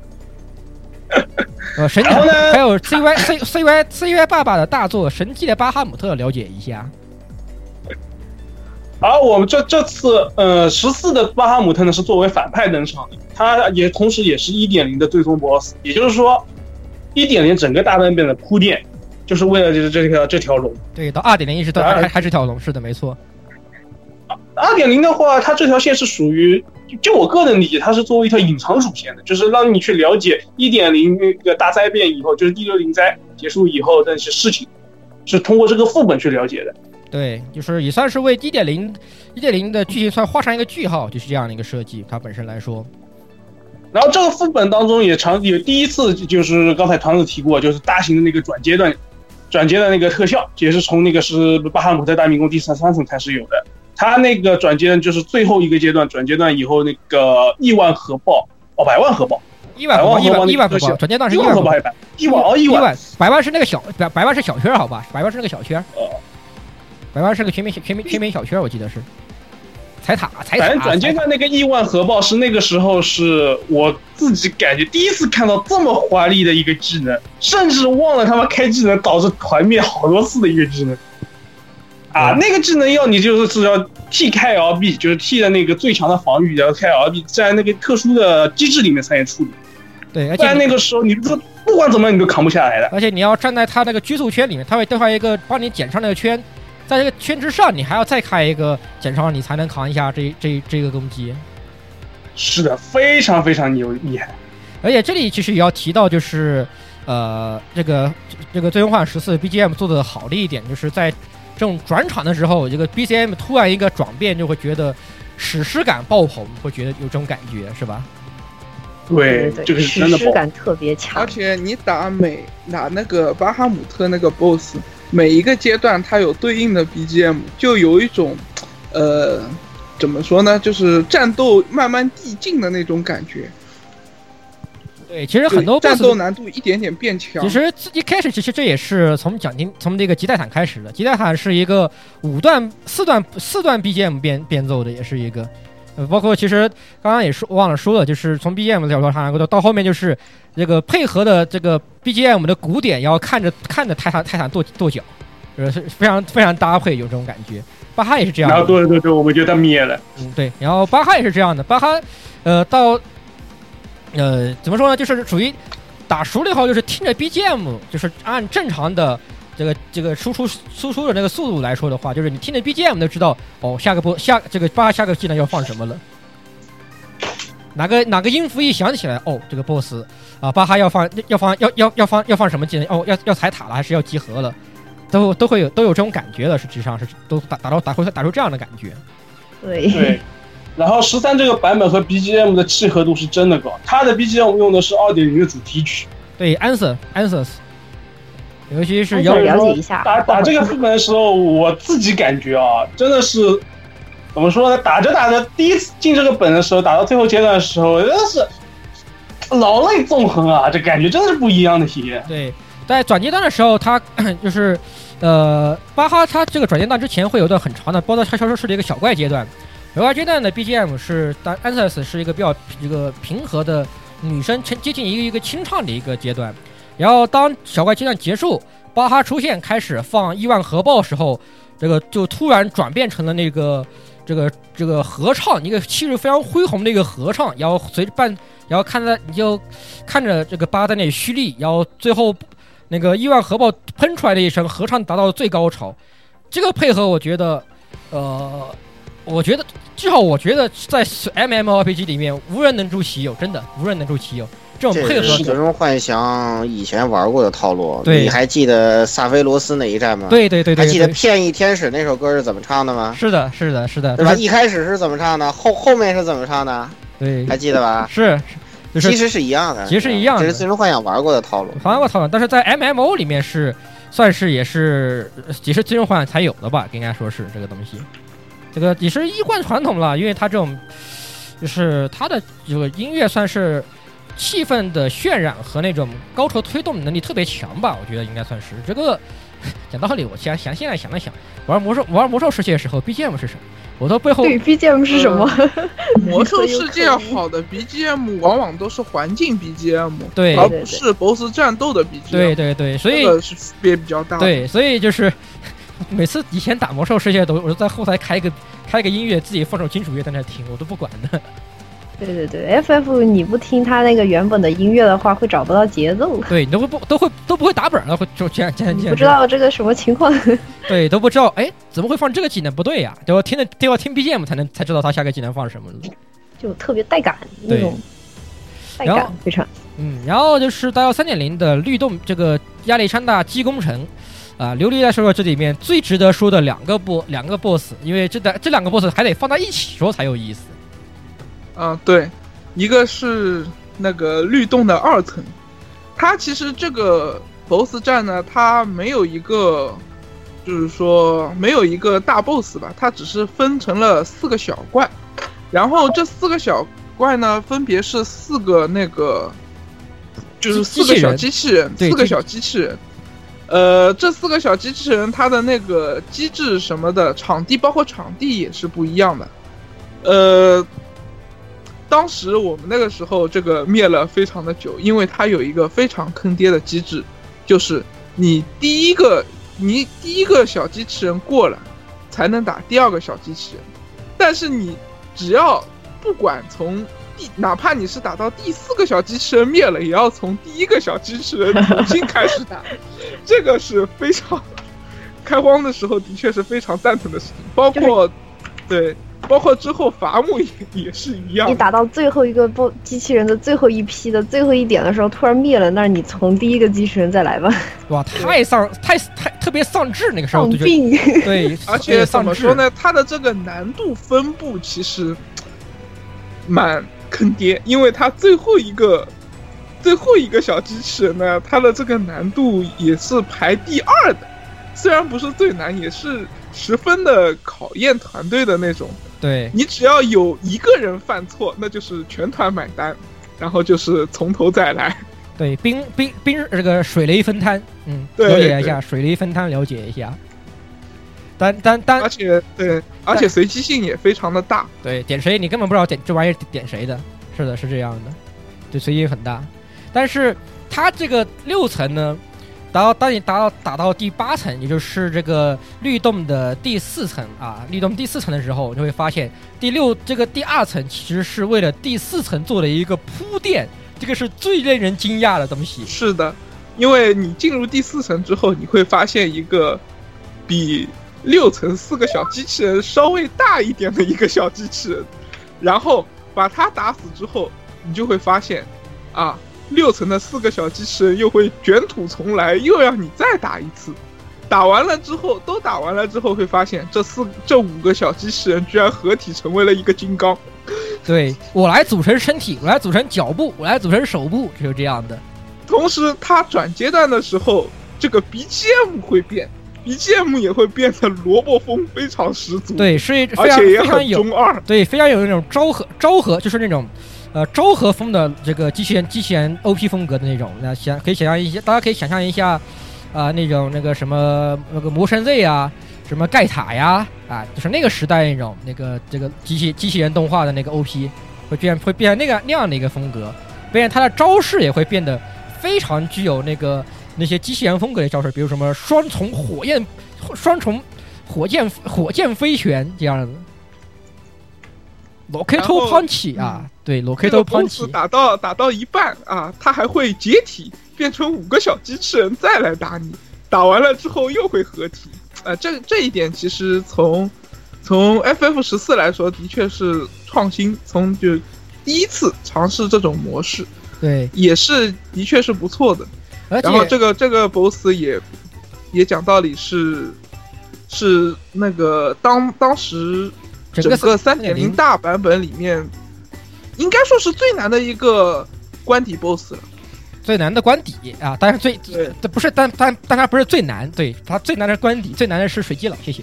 呃，神然后呢，还有 C Y C C Y C Y 爸爸的大作《神迹的巴哈姆特》，了解一下。而我们这这次呃十四的巴哈姆特呢是作为反派登场的，他也同时也是一点零的最终 BOSS，也就是说，一点零整个大单变的铺垫。就是为了就是这条这条龙，对，到二点零一直到还还是条龙，是的，没错。二点零的话，它这条线是属于，就我个人理解，它是作为一条隐藏主线的，就是让你去了解一点零那个大灾变以后，就是第六零灾结束以后的一些事情，是通过这个副本去了解的。对，就是也算是为一点零一点零的剧情算画上一个句号，就是这样的一个设计，它本身来说。然后这个副本当中也常有第一次，就是刚才团子提过，就是大型的那个转阶段。转接的那个特效也是从那个是巴哈姆特大迷宫第三三层开始有的，它那个转接就是最后一个阶段，转阶段以后那个亿万核爆哦，百万核爆，亿万万亿万亿万核爆，转阶段是亿万核爆，亿万哦亿万，百万是那个小百百万是小圈好吧，百万是那个小圈，百万是个全民全民全民小圈，我记得是。踩塔，踩塔。反正转阶段那个亿万核爆是那个时候是我自己感觉第一次看到这么华丽的一个技能，甚至忘了他妈开技能导致团灭好多次的一个技能。啊，那个技能要你就是要 T 开 LB，就是 T 的那个最强的防御，然后开 LB，在那个特殊的机制里面才能处理。对，而不然且你那个时候你这不管怎么样你都扛不下来的。而且你要站在他那个拘束圈里面，他会画一个帮你减伤那个圈，在这个圈之上，你还要再开一个减伤，你才能扛一下这这这个攻击。是的，非常非常牛厉害。而且这里其实也要提到，就是呃，这个这个《最终幻十四》BGM 做的好的一点，就是在这种转场的时候，这个 BGM 突然一个转变，就会觉得史诗感爆棚，会觉得有这种感觉，是吧？对，对这个是史真的爆。诗感特别强而。且你打美打那个巴哈姆特那个 BOSS，每一个阶段它有对应的 BGM，就有一种，呃，怎么说呢，就是战斗慢慢递进的那种感觉。对，其实很多战斗难度一点点变强。其实一开始其实这也是从奖金从这个吉泰坦开始的，吉泰坦是一个五段四段四段 BGM 变变奏的，也是一个。呃，包括其实刚刚也说忘了说了，就是从 BGM 的角度上来说，到后面就是这个配合的这个 BGM 的鼓点，要看着看着泰坦泰坦跺跺脚，就是非常非常搭配，有这种感觉。巴哈也是这样的，然后对对对，我们觉得他灭了。嗯，对，然后巴哈也是这样的，巴哈，呃，到，呃，怎么说呢，就是属于打熟了以后，就是听着 BGM，就是按正常的这个这个输出输出的那个速度来说的话，就是你听着 BGM 都知道，哦，下个波下这个巴哈下个技能要放什么了。哪个哪个音符一响起来，哦，这个 boss 啊，巴哈要放要放要要要放要放什么技能？哦，要要踩塔了，还是要集合了？都都会有都有这种感觉的，实际上是都打打到打会打出这样的感觉。对对，然后十三这个版本和 BGM 的契合度是真的高，它的 BGM 用的是二点零的主题曲。对，answer answers，尤其是要了解一下。打打这个副本的时候，我自己感觉啊，真的是怎么说呢？打着打着，第一次进这个本的时候，打到最后阶段的时候，真的是老泪纵横啊！这感觉真的是不一样的体验。对，在转阶段的时候，它 就是呃巴哈它这个转阶段之前会有一段很长的包括它消失是的一个小怪阶段，小怪阶段的 BGM 是当 answers 是一个比较一个平和的女生接接近一个一个清唱的一个阶段，然后当小怪阶段结束，巴哈出现开始放亿万核爆时候，这个就突然转变成了那个这个这个合唱，一个气势非常恢宏的一个合唱，然后随着伴，然后看着你就看着这个巴在那里蓄力，然后最后那个亿万核爆喷出来的一声合唱达到了最高潮，这个配合我觉得，呃，我觉得至少我觉得在 M M R P G 里面无人能出其右，真的无人能出其右。这种配合最终幻想以前玩过的套路。对你还记得萨菲罗斯那一战吗？对对对对还记得对《骗一天使》那首歌是怎么唱的吗？是的，是的，是的，对吧？一开始是怎么唱的？后后面是怎么唱的？对，还记得吧？是，就是其实是一样的，其实是一样的这是最终幻想玩过的套路。好像我操，但是在 MMO 里面是算是也是也是最终幻想才有的吧，应该说是这个东西，这个也是一贯传统了，因为它这种就是它的这个音乐算是气氛的渲染和那种高潮推动能力特别强吧，我觉得应该算是这个。讲道理，我想想现在想了想，玩魔兽玩魔兽世界的时候，BGM 是什么？我到背后对 BGM 是什么？魔兽世界好的 BGM 往往都是环境 BGM，对而不是 BOSS 战斗的 BGM。对对对，所以是区别比较大。对，所以就是每次以前打魔兽世界都我都在后台开一个开一个音乐，自己放首金属乐在那听，我都不管的。对对对，FF 你不听它那个原本的音乐的话，会找不到节奏。对你都会不都会都不会打本了，会就这样这样这样。你不知道这个什么情况。对，都不知道，哎，怎么会放这个技能？不对呀，都要听的都要听 BGM 才能才知道他下个技能放什么。就特别带感那种，带感非常。嗯，然后就是大幺三点零的律动这个亚历山大基工程。啊，琉璃来说说这里面最值得说的两个 BOSS，两个 BOSS，因为这两这两个 BOSS 还得放在一起说才有意思。啊，对，一个是那个律动的二层，它其实这个 BOSS 战呢，它没有一个，就是说没有一个大 BOSS 吧，它只是分成了四个小怪，然后这四个小怪呢，分别是四个那个，就是四个小机器人，四个小机器人。呃，这四个小机器人，它的那个机制什么的，场地包括场地也是不一样的。呃，当时我们那个时候这个灭了非常的久，因为它有一个非常坑爹的机制，就是你第一个你第一个小机器人过了，才能打第二个小机器人，但是你只要不管从第哪怕你是打到第四个小机器人灭了，也要从第一个小机器人重新开始打，这个是非常开荒的时候的确是非常蛋疼的事情。包括、对，包括之后伐木也也是一样你。打到最后一个 BOSS 机器人的最后一批的最后一点的时候，突然灭了，那你从第一个机器人再来吧。哇，太丧，太太特别丧志，那个时候就觉丧病得对，而且怎么说呢？它的这个难度分布其实蛮坑爹，因为它最后一个最后一个小机器人呢，它的这个难度也是排第二的，虽然不是最难，也是十分的考验团队的那种。对你只要有一个人犯错，那就是全团买单，然后就是从头再来。对冰冰冰这个水雷分摊，嗯，对了解一下水雷分摊，了解一下。但但但而且对，而且随机性也非常的大。对，点谁你根本不知道点这玩意儿点谁的，是的，是这样的，对，随机很大。但是它这个六层呢，达到当你达到打到第八层，也就是这个律动的第四层啊，律动第四层的时候，你就会发现第六这个第二层其实是为了第四层做的一个铺垫，这个是最令人惊讶的东西。是的，因为你进入第四层之后，你会发现一个比六层四个小机器人稍微大一点的一个小机器人，然后把它打死之后，你就会发现，啊，六层的四个小机器人又会卷土重来，又让你再打一次。打完了之后，都打完了之后，会发现这四这五个小机器人居然合体成为了一个金刚。对我来组成身体，我来组成脚步，我来组成手部，就是这样的。同时，它转阶段的时候，这个 BGM 会变，BGM 也会变得萝卜风非常十足。对，是一而非常且也很非常有中二。对，非常有那种昭和昭和，就是那种呃昭和风的这个机器人机器人 OP 风格的那种。那想可以想象一下，大家可以想象一下啊、那种那个什么那个魔神 Z 啊，什么盖塔呀啊，就是那个时代那种那个这个机器机器人动画的那个 OP 会变会变成那个那样的一个风格，并且它的招式也会变得非常具有那个那些机器人风格的招式，比如什么双重火焰双重火箭火箭飞拳这样的。然 Locato 后 Punch 啊，对这个，Locato BOSS Punch，打到打到一半啊，它还会解体，变成五个小机器人再来打你。打完了之后又会合体，啊，这这一点其实从从 FF 十四来说，的确是创新，从就第一次尝试这种模式，对，也是的确是不错的。然后这个这个 BOSS 也也讲道理是是那个当当时整个三点零大版本里面，应该说是最难的一个关底 BOSS 了。最难的关底啊，当然最这不是但但但它不是最难，对，它最难的是关底，最难的是水基佬，谢谢。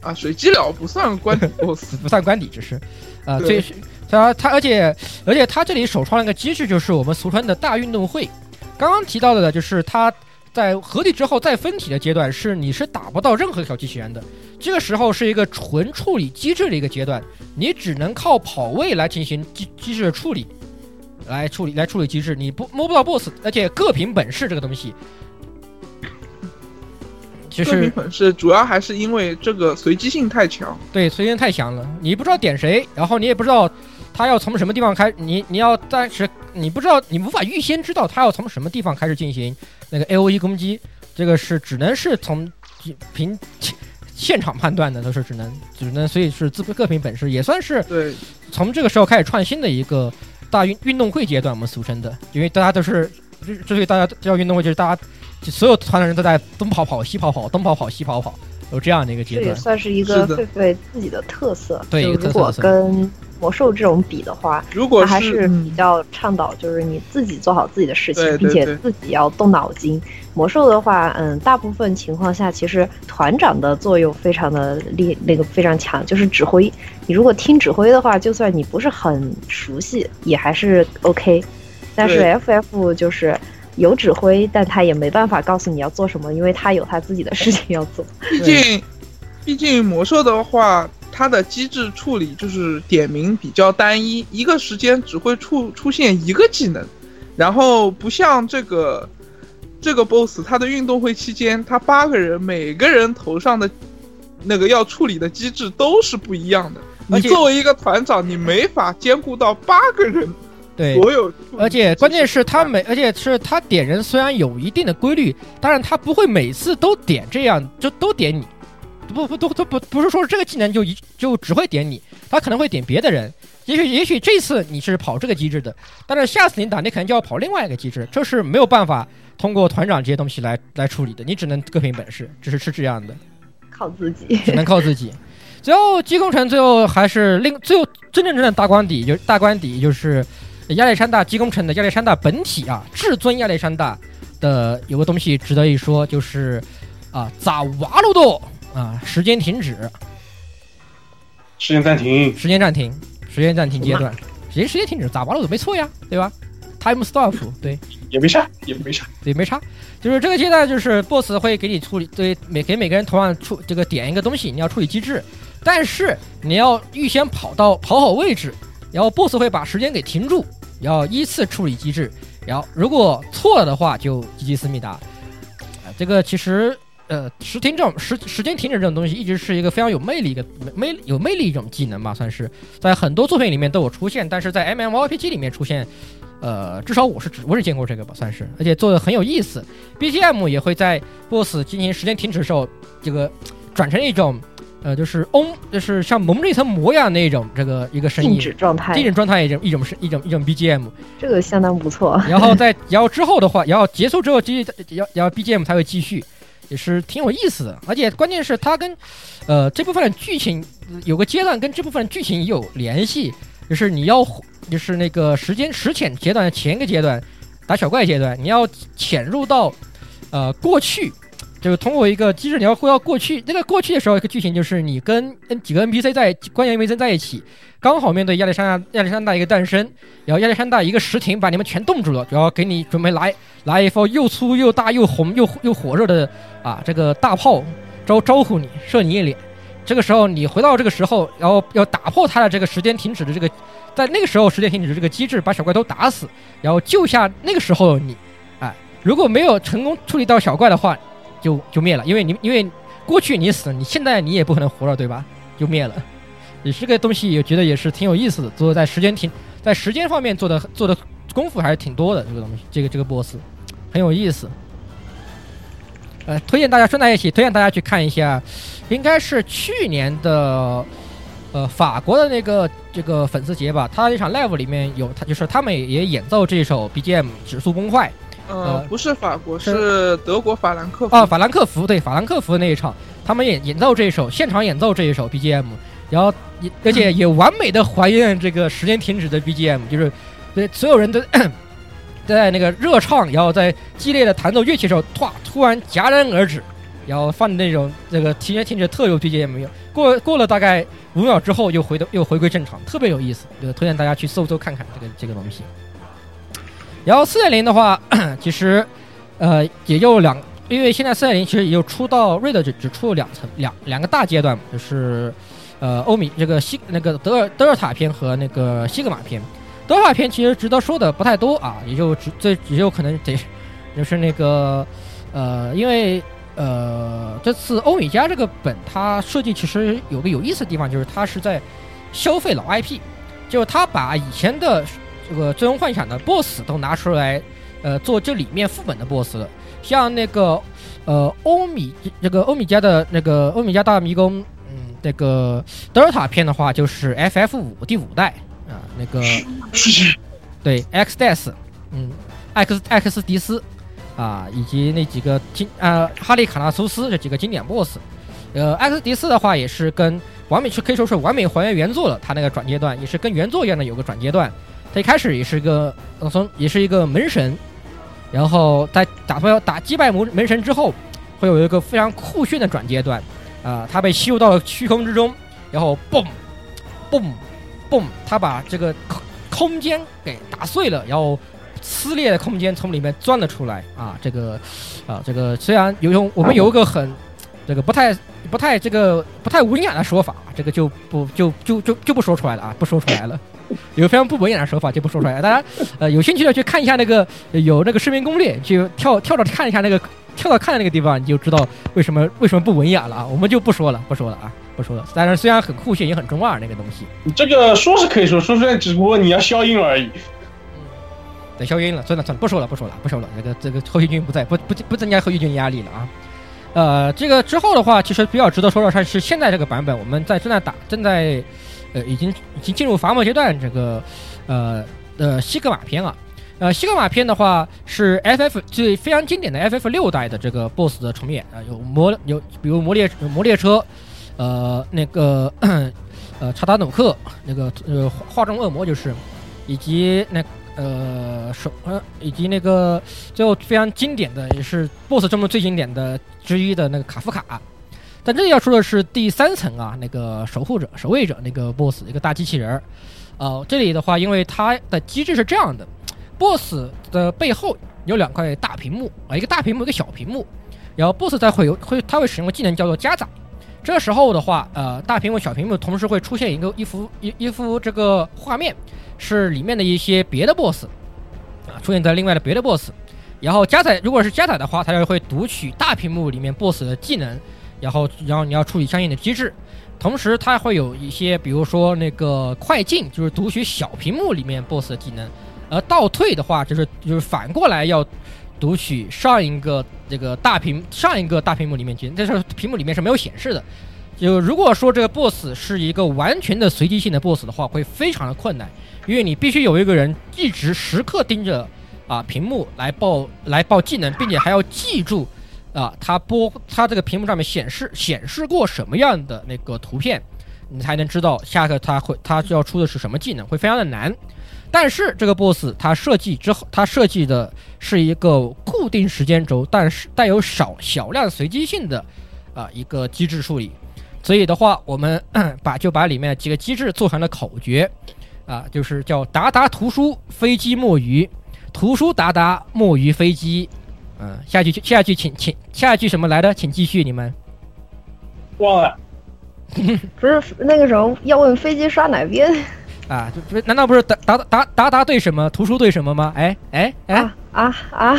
啊，水基佬不算关底 BOSS，不算关底，只是，呃，对最它它而且而且它这里首创了一个机制，就是我们俗称的大运动会。刚刚提到的呢，就是它在合体之后再分体的阶段，是你是打不到任何小机器人的，这个时候是一个纯处理机制的一个阶段，你只能靠跑位来进行机机制的处理。来处理来处理机制，你不摸不到 BOSS，而且各凭本事这个东西，其各凭实本事主要还是因为这个随机性太强。对，随机性太强了，你不知道点谁，然后你也不知道他要从什么地方开，你你要暂时你不知道，你无法预先知道他要从什么地方开始进行那个 A O E 攻击，这个是只能是从凭现场判断的，都是只能只能，所以是自各凭本事，也算是对。从这个时候开始创新的一个大运运动会阶段，我们俗称的，因为大家都是之之所以大家叫运动会，就是大家就所有团的人都在东跑跑西跑跑，东跑跑西跑跑，有这样的一个阶段。这也算是一个狒狒自己的特色。对一个就如果跟魔兽这种比的话，如果它还是是比较倡导，就是你自己做好自己的事情，对对并且自己要动脑筋。魔兽的话，嗯，大部分情况下其实团长的作用非常的力，那个非常强，就是指挥。你如果听指挥的话，就算你不是很熟悉，也还是 OK。但是 FF 就是有指挥，但他也没办法告诉你要做什么，因为他有他自己的事情要做。毕竟，毕竟魔兽的话，它的机制处理就是点名比较单一，一个时间只会出出现一个技能，然后不像这个这个 BOSS，它的运动会期间，他八个人每个人头上的那个要处理的机制都是不一样的。你作为一个团长，你没法兼顾到八个人对，所有，而且关键是他每，而且是他点人虽然有一定的规律，但是他不会每次都点这样，就都点你，不不都都不不是说这个技能就一就只会点你，他可能会点别的人。也许也许这次你是跑这个机制的，但是下次你打你可能就要跑另外一个机制，这是没有办法通过团长这些东西来来处理的，你只能各凭本事，只是是这样的，靠自己，只能靠自己。最后机工城最后还是另最后真正真正大关底就是大关底就是亚历山大机工城的亚历山大本体啊，至尊亚历山大的有个东西值得一说，就是啊咋瓦鲁多啊时间停止，时间暂停，时间暂停。时间暂停阶段，时间时间停止，咋瓦鲁多没错呀，对吧？Time stop，对，也没差，也没差，对，没差。就是这个阶段，就是 BOSS 会给你处理，对，每给每个人同样处这个点一个东西，你要处理机制，但是你要预先跑到跑好位置，然后 BOSS 会把时间给停住，要依次处理机制，然后如果错了的话就积极思密达。啊，这个其实。呃，时停这种时时间停止这种东西，一直是一个非常有魅力一个魅有魅力一种技能吧，算是在很多作品里面都有出现，但是在 M M O R P G 里面出现，呃，至少我是只我是见过这个吧，算是，而且做的很有意思。B G M 也会在 BOSS 进行时间停止的时候，这个转成一种，呃，就是嗡，就是像蒙着一层膜一样那种这个一个声音，静止状态，静止状态一种一种是一种一种 B G M，这个相当不错。然后在然后之后的话，然后结束之后，继续要要 B G M 才会继续。也是挺有意思的，而且关键是它跟，呃，这部分的剧情有个阶段跟这部分剧情有联系，就是你要就是那个时间时潜阶段的前一个阶段，打小怪阶段，你要潜入到，呃，过去。就是通过一个机制，你要回到过去。那个过去的时候，一个剧情就是你跟 N 几个 NPC 在关键 NPC 在一起，刚好面对亚历山大亚历山大一个诞生，然后亚历山大一个时停把你们全冻住了，然后给你准备来来一发又粗又大又红又又火热的啊这个大炮招招呼你射你一脸。这个时候你回到这个时候，然后要打破他的这个时间停止的这个，在那个时候时间停止的这个机制，把小怪都打死，然后救下那个时候你。哎，如果没有成功处理到小怪的话。就就灭了，因为你因为过去你死，你现在你也不可能活了，对吧？就灭了。你这个东西，也觉得也是挺有意思的。做在时间挺，在时间方面做的做的功夫还是挺多的。这个东西，这个这个 boss 很有意思。呃，推荐大家顺带一起推荐大家去看一下，应该是去年的呃法国的那个这个粉丝节吧，他那场 live 里面有他就是他们也演奏这首 BGM《指数崩坏》。呃，不是法国，是德国法兰克福。啊，法兰克福，对，法兰克福那一场，他们演演奏这一首，现场演奏这一首 BGM，然后也而且也完美的还原这个时间停止的 BGM，就是对所有人都在那个热唱，然后在激烈的弹奏乐器时候，突突然戛然而止，然后放的那种这个时间停止特有 BGM，过过了大概五秒之后又回到又回归正常，特别有意思，就推荐大家去搜搜看看这个这个东西。然后四点零的话，其实，呃，也就两，因为现在四点零其实也就出到瑞的只只出了两层两两个大阶段，就是，呃，欧米这个西那个德尔德尔塔篇和那个西格玛篇。德尔塔篇其实值得说的不太多啊，也就只最也有可能得，就是那个，呃，因为呃这次欧米茄这个本它设计其实有个有意思的地方，就是它是在消费老 IP，就是它把以前的。这个最终幻想的 BOSS 都拿出来，呃，做这里面副本的 BOSS 了。像那个，呃，欧米这个欧米茄的那个欧米茄大迷宫，嗯，那个德尔塔篇的话就是 FF 五第五代啊，那个对 X Death，嗯，X X 迪斯啊，以及那几个经啊哈利卡纳苏斯这几个经典 BOSS。呃，X 迪斯的话也是跟完美是可以说是完美还原原作了，它那个转阶段也是跟原作一样的有个转阶段。他一开始也是一个从也是一个门神，然后在打败打击败门门神之后，会有一个非常酷炫的转阶段，啊，他被吸入到了虚空之中，然后嘣，嘣，嘣，他把这个空空间给打碎了，然后撕裂的空间从里面钻了出来，啊，这个，啊，这个虽然有用我们有一个很这个不太不太这个不太文雅的说法，这个就不就就就就不说出来了啊，不说出来了。有非常不文雅的手法就不说出来了，大家呃有兴趣的去看一下那个有那个视频攻略，去跳跳着看一下那个跳到看的那个地方，你就知道为什么为什么不文雅了啊！我们就不说了，不说了啊，不说了。但是虽然很酷炫，也很中二那个东西。你这个说是可以说，说出来只不过你要消音而已。得消音了，算了算了，不说了不说了不说了。那个这个后续军不在，不不不增加后续军压力了啊。呃，这个之后的话，其实比较值得说的是，现在这个版本我们在正在打，正在呃已经已经进入伐木阶段，这个呃呃西格玛篇啊。呃，西格玛篇的话是 FF 最非常经典的 FF 六代的这个 BOSS 的重演啊，有魔有比如魔列魔列车，呃那个呃查达努克那个呃化妆恶魔就是，以及那呃手呃以及那个最后非常经典的也是 BOSS 中最经典的之一的那个卡夫卡。但这里要说的是第三层啊，那个守护者守卫者那个 BOSS 一个大机器人儿，呃这里的话因为它的机制是这样的。BOSS 的背后有两块大屏幕啊，一个大屏幕，一个小屏幕。然后 BOSS 在会有会，他会使用个技能叫做加载。这时候的话，呃，大屏幕、小屏幕同时会出现一个一幅一一幅这个画面，是里面的一些别的 BOSS 啊，出现在另外的别的 BOSS。然后加载，如果是加载的话，它就会读取大屏幕里面 BOSS 的技能，然后然后你要处理相应的机制。同时，它会有一些，比如说那个快进，就是读取小屏幕里面 BOSS 的技能。而倒退的话，就是就是反过来要读取上一个这个大屏上一个大屏幕里面技能，但是屏幕里面是没有显示的。就如果说这个 boss 是一个完全的随机性的 boss 的话，会非常的困难，因为你必须有一个人一直时刻盯着啊屏幕来报来报技能，并且还要记住啊他播他这个屏幕上面显示显示过什么样的那个图片，你才能知道下个他会他要出的是什么技能，会非常的难。但是这个 boss 它设计之后，它设计的是一个固定时间轴，但是带有少小量随机性的啊一个机制处理。所以的话，我们 把就把里面几个机制做成了口诀啊，就是叫达达图书飞机墨鱼，图书达达墨鱼飞机。嗯，下句下句请请下一句什么来的？请继续，你们忘了？不是那个什么要问飞机刷哪边？啊，就不难道不是达达达达达对什么图书对什么吗？哎哎哎啊啊！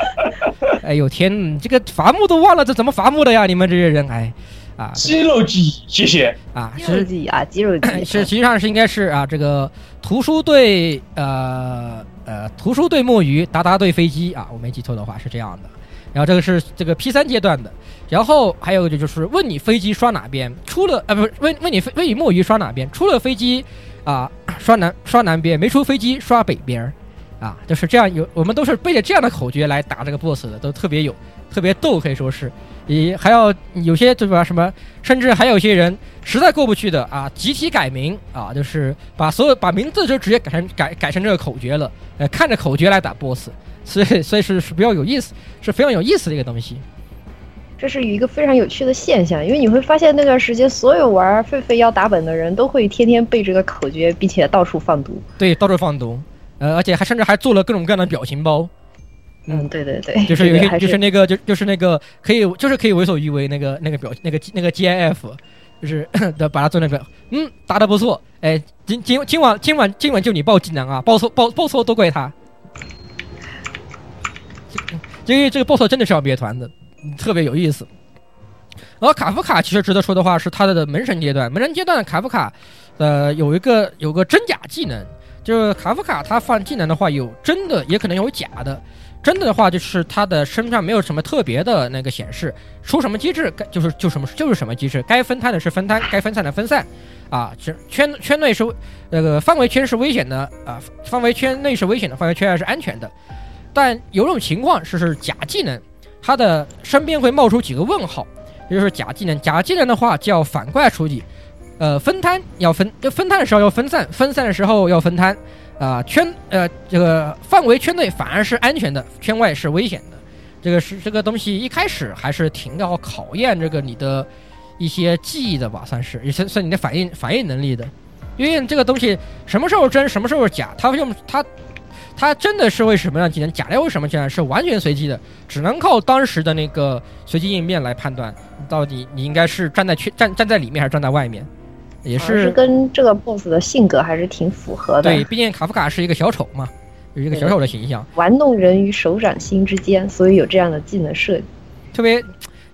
哎呦天，这个伐木都忘了，这怎么伐木的呀？你们这些人，哎啊！肌肉记忆，谢谢啊！肌肉记忆啊，肌肉记忆是实际上是应该是啊，这个图书对呃呃图书对墨鱼，达达对飞机啊，我没记错的话是这样的。然后这个是这个 P 三阶段的，然后还有一个就是问你飞机刷哪边，出了啊不是问问你飞问你墨鱼刷哪边，出了飞机。啊，刷南刷南边，没出飞机刷北边儿，啊，就是这样。有我们都是背着这样的口诀来打这个 boss 的，都特别有特别逗，可以说是。也还要有些对吧？什么，甚至还有些人实在过不去的啊，集体改名啊，就是把所有把名字就直接改成改改成这个口诀了，呃，看着口诀来打 boss，所以所以是是比较有意思，是非常有意思的一个东西。这是一个非常有趣的现象，因为你会发现那段时间，所有玩狒狒要打本的人都会天天背这个口诀，并且到处放毒。对，到处放毒，呃，而且还甚至还做了各种各样的表情包。嗯，对对对，就是有一个，就是那个，就就是那个可以，就是可以为所欲为那个那个表那个那个 GIF，就是 的把它做那个，嗯，打的不错，哎，今今今晚今晚今晚就你报技能啊，报错报报错都怪他。因为这个报错真的是要灭团的。特别有意思。然后卡夫卡其实值得说的话是他的门神阶段，门神阶段卡夫卡，呃，有一个有个真假技能，就是卡夫卡他放技能的话有真的，也可能有假的。真的的话就是他的身上没有什么特别的那个显示，出什么机制该就是就什么就是什么机制，该分摊的是分摊，该分散的分散。啊，圈圈圈内是那个范围圈是危险的啊，范围圈内是危险的，范围圈外是安全的。但有种情况是是假技能。他的身边会冒出几个问号，也就是假技能。假技能的话叫反过来处理，呃，分摊要分，分摊的时候要分散，分散的时候要分摊。啊，圈呃这个范围圈内反而是安全的，圈外是危险的。这个是这个东西一开始还是挺要考验这个你的一些记忆的吧，算是也算算你的反应反应能力的。因为这个东西什么时候真，什么时候假，它用它。它真的是为什么样技能？假的为什么技能？是完全随机的，只能靠当时的那个随机应变来判断，到底你应该是站在圈站站在里面还是站在外面，也是跟这个 BOSS 的性格还是挺符合的。对，毕竟卡夫卡是一个小丑嘛，有一个小丑的形象，玩弄人于手掌心之间，所以有这样的技能设计，特别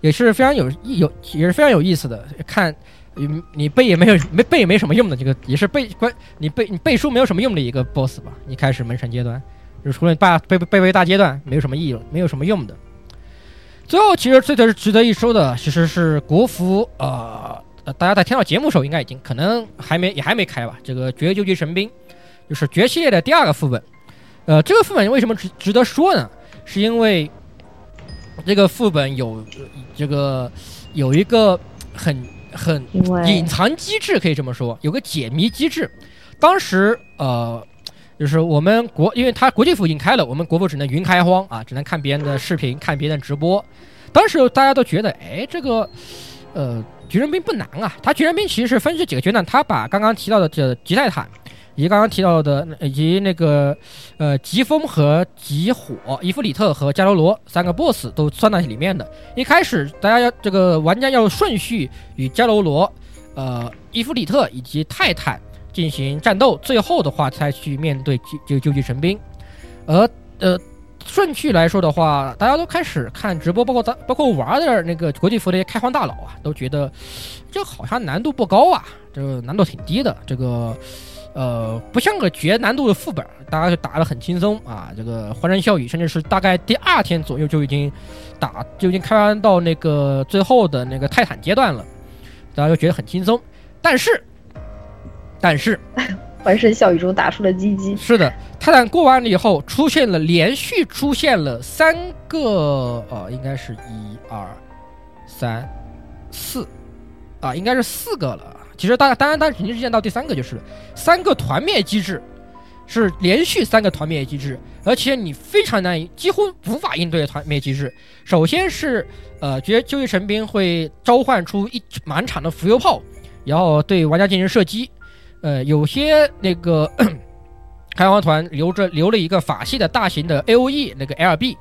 也是非常有有也是非常有意思的。看你你背也没有没背也没什么用的，这个也是背关你背你背书没有什么用的一个 BOSS 吧。一开始门神阶段，就除了大背背背大阶段没有什么意义，没有什么用的。最后，其实最值值得一说的，其实是国服呃。呃，大家在听到节目的时候，应该已经可能还没也还没开吧？这个《绝究极神兵》就是绝系列的第二个副本。呃，这个副本为什么值值得说呢？是因为这个副本有这个有一个很很隐藏机制，可以这么说，有个解谜机制。当时呃，就是我们国，因为它国际服已经开了，我们国服只能云开荒啊，只能看别人的视频，看别人的直播。当时大家都觉得，哎，这个呃。巨人兵不难啊，他巨人兵其实是分这几个阶段，他把刚刚提到的这极泰坦，以及刚刚提到的以及那个呃疾风和疾火、伊芙里特和加罗罗三个 BOSS 都算在里面的。一开始大家要这个玩家要顺序与加罗罗、呃伊芙里特以及泰坦进行战斗，最后的话才去面对这个究极神兵，而呃。顺序来说的话，大家都开始看直播，包括咱包括玩的那个国际服的开荒大佬啊，都觉得这好像难度不高啊，这个难度挺低的，这个呃不像个绝难度的副本，大家就打得很轻松啊，这个欢声笑语，甚至是大概第二天左右就已经打就已经开完到那个最后的那个泰坦阶段了，大家就觉得很轻松，但是但是。欢声笑语中打出了鸡鸡。是的，泰坦过完了以后，出现了连续出现了三个，呃，应该是一二三四，啊，应该是四个了。其实大家当然，当然肯定是见到第三个，就是三个团灭机制，是连续三个团灭机制，而且你非常难，几乎无法应对团灭机制。首先是，呃，绝救济神兵会召唤出一满场的浮游炮，然后对玩家进行射击。呃，有些那个 开荒团留着留了一个法系的大型的 A O E 那个 L B，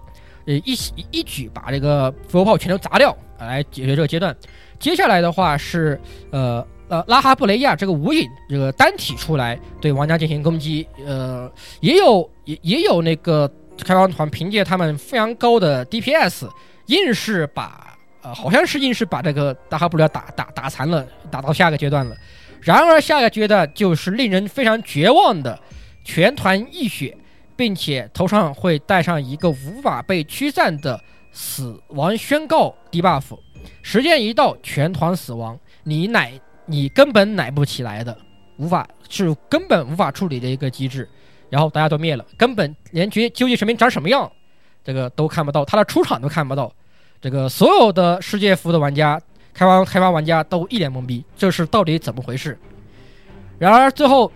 呃，一一举把这个浮游炮全都砸掉，来解决这个阶段。接下来的话是呃呃拉哈布雷亚这个无影这个单体出来对玩家进行攻击，呃，也有也也有那个开荒团凭借他们非常高的 D P S，硬是把呃好像是硬是把这个拉哈布雷亚打打打残了，打到下个阶段了。然而，下个阶段就是令人非常绝望的全团溢血，并且头上会带上一个无法被驱散的死亡宣告 debuff。时间一到，全团死亡，你奶你根本奶不起来的，无法是根本无法处理的一个机制。然后大家都灭了，根本连绝究极神明长什么样，这个都看不到，他的出场都看不到。这个所有的世界服的玩家。开发开发玩家都一脸懵逼，这是到底怎么回事？然而最后，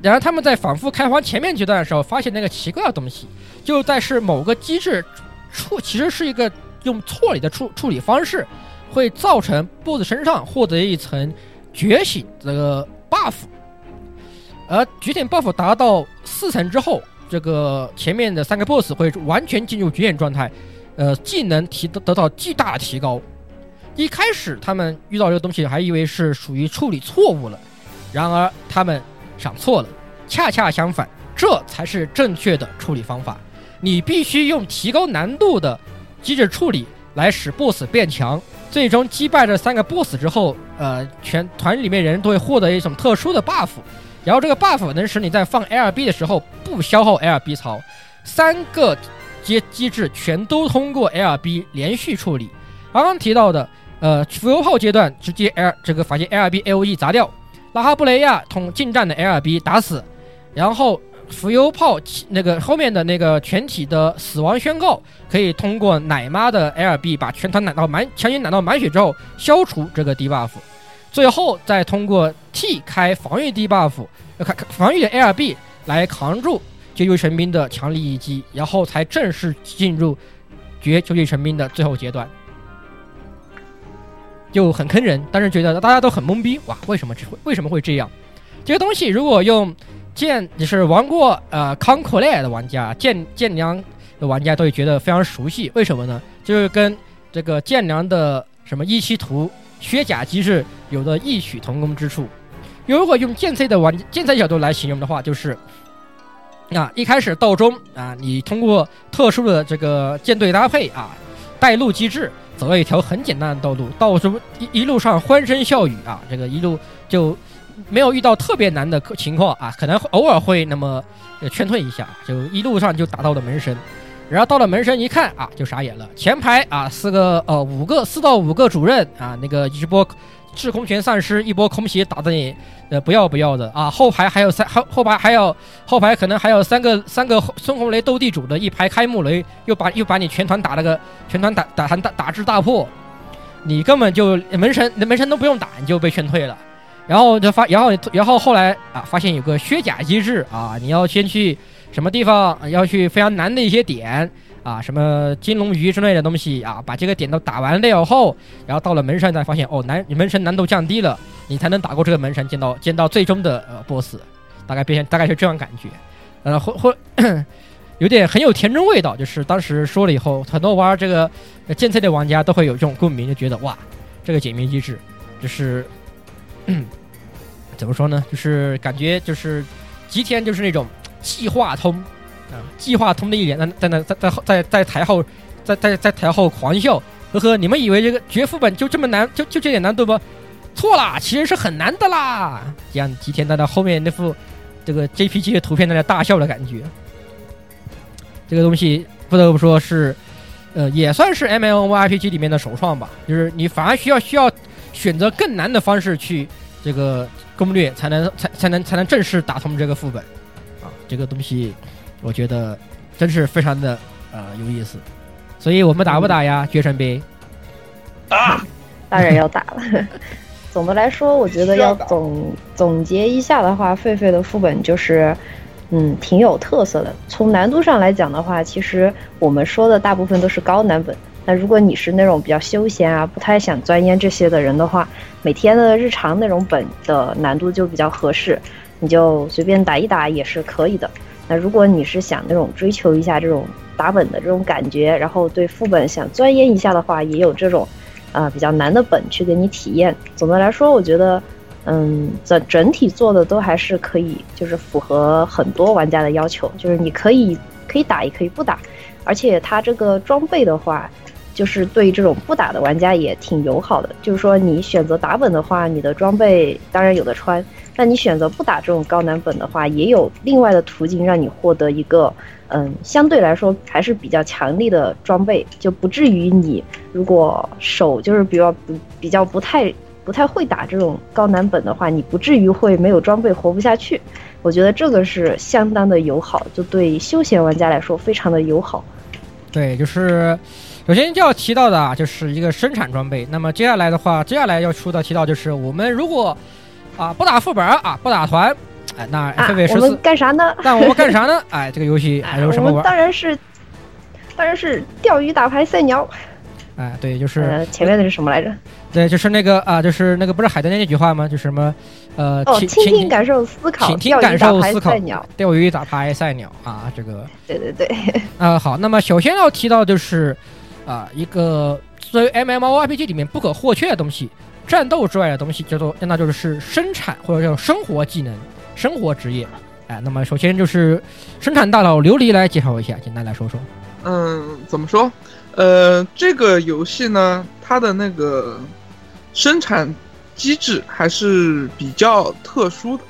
然而他们在反复开荒前面阶段的时候，发现那个奇怪的东西，就在是某个机制处，其实是一个用错理的处处理方式，会造成 BOSS 身上获得一层觉醒这个 buff，而觉醒 buff 达到四层之后，这个前面的三个 BOSS 会完全进入觉醒状态，呃，技能提得得到巨大的提高。一开始他们遇到这个东西，还以为是属于处理错误了，然而他们想错了，恰恰相反，这才是正确的处理方法。你必须用提高难度的机制处理来使 BOSS 变强，最终击败这三个 BOSS 之后，呃，全团里面人都会获得一种特殊的 buff，然后这个 buff 能使你在放 LB 的时候不消耗 LB 槽，三个机机制全都通过 LB 连续处理。刚刚提到的。呃，浮游炮阶段直接 L 这个法系 L B A O E 砸掉，拉哈布雷亚通近战的 L B 打死，然后浮游炮那个后面的那个全体的死亡宣告可以通过奶妈的 L B 把全团奶到满强行奶到满血之后消除这个 D buff，最后再通过 T 开防御 D buff，开防御的 L B 来扛住绝救神兵的强力一击，然后才正式进入绝究极神兵的最后阶段。就很坑人，但是觉得大家都很懵逼，哇，为什么会为什么会这样？这个东西如果用剑，就是玩过呃康苦类的玩家，剑剑娘的玩家都会觉得非常熟悉。为什么呢？就是跟这个剑娘的什么一期图削甲机制有着异曲同工之处。如果用剑 C 的玩剑 C 角度来形容的话，就是啊，一开始道中啊，你通过特殊的这个舰队搭配啊，带路机制。走了一条很简单的道路，到处一一路上欢声笑语啊，这个一路就没有遇到特别难的情况啊，可能偶尔会那么劝退一下，就一路上就打到了门神。然后到了门神一看啊，就傻眼了。前排啊，四个呃五个四到五个主任啊，那个直播制空权丧失，一波空袭打的你呃不要不要的啊。后排还有三后后排还有后排可能还有三个三个孙红雷斗地主的一排开幕雷，又把又把你全团打了个全团打打打打至大破，你根本就门神门神都不用打，你就被劝退了。然后就发然后然后后来啊发现有个削甲机制啊，你要先去。什么地方要去非常难的一些点啊？什么金龙鱼之类的东西啊？把这个点都打完了后，然后到了门神才发现哦，难门神难度降低了，你才能打过这个门神，见到见到最终的呃 boss，大概变大概是这样感觉，呃，或或 有点很有田中味道，就是当时说了以后，很多玩这个剑策的玩家都会有这种共鸣，就觉得哇，这个解谜机制就是 怎么说呢？就是感觉就是吉田就是那种。计划通，计划通的一脸在在那在在在在台后，在在在台后狂笑，呵呵，你们以为这个绝副本就这么难，就就这点难度不？错啦，其实是很难的啦。这样吉田在那后面那副这个 JPG 的图片在那大笑的感觉，这个东西不得不说是，呃，也算是 MMORPG 里面的首创吧。就是你反而需要需要选择更难的方式去这个攻略，才能才才能才能正式打通这个副本。啊这个东西，我觉得真是非常的呃有意思，所以我们打不打呀？决胜杯打，当然要打了。总的来说，我觉得要总总结一下的话，狒狒的副本就是嗯挺有特色的。从难度上来讲的话，其实我们说的大部分都是高难本。那如果你是那种比较休闲啊，不太想钻研这些的人的话，每天的日常那种本的难度就比较合适。你就随便打一打也是可以的。那如果你是想那种追求一下这种打本的这种感觉，然后对副本想钻研一下的话，也有这种，啊比较难的本去给你体验。总的来说，我觉得，嗯，整整体做的都还是可以，就是符合很多玩家的要求。就是你可以可以打，也可以不打，而且它这个装备的话。就是对这种不打的玩家也挺友好的，就是说你选择打本的话，你的装备当然有的穿；但你选择不打这种高难本的话，也有另外的途径让你获得一个，嗯，相对来说还是比较强力的装备，就不至于你如果手就是比较不比较不太不太会打这种高难本的话，你不至于会没有装备活不下去。我觉得这个是相当的友好，就对休闲玩家来说非常的友好。对，就是。首先就要提到的啊，就是一个生产装备。那么接下来的话，接下来要出的提到就是我们如果啊不打副本啊不打团，哎，那狒狒十四干啥呢？那我们干啥呢？哎，这个游戏还有什么玩？当然是，当然是钓鱼、打牌、赛鸟。哎，对，就是前面的是什么来着？对，就是那个啊，就是那个不是海德那句话吗？就是什么呃，哦，倾听感受思考，倾听感受思考，赛鸟，钓鱼、打牌、赛鸟啊，这个。对对对。啊，好，那么首先要提到就是。啊，一个作为 MMORPG 里面不可或缺的东西，战斗之外的东西叫做，那就是是生产或者叫生活技能、生活职业。哎，那么首先就是生产大佬琉璃来介绍一下，简单来说说。嗯，怎么说？呃，这个游戏呢，它的那个生产机制还是比较特殊的。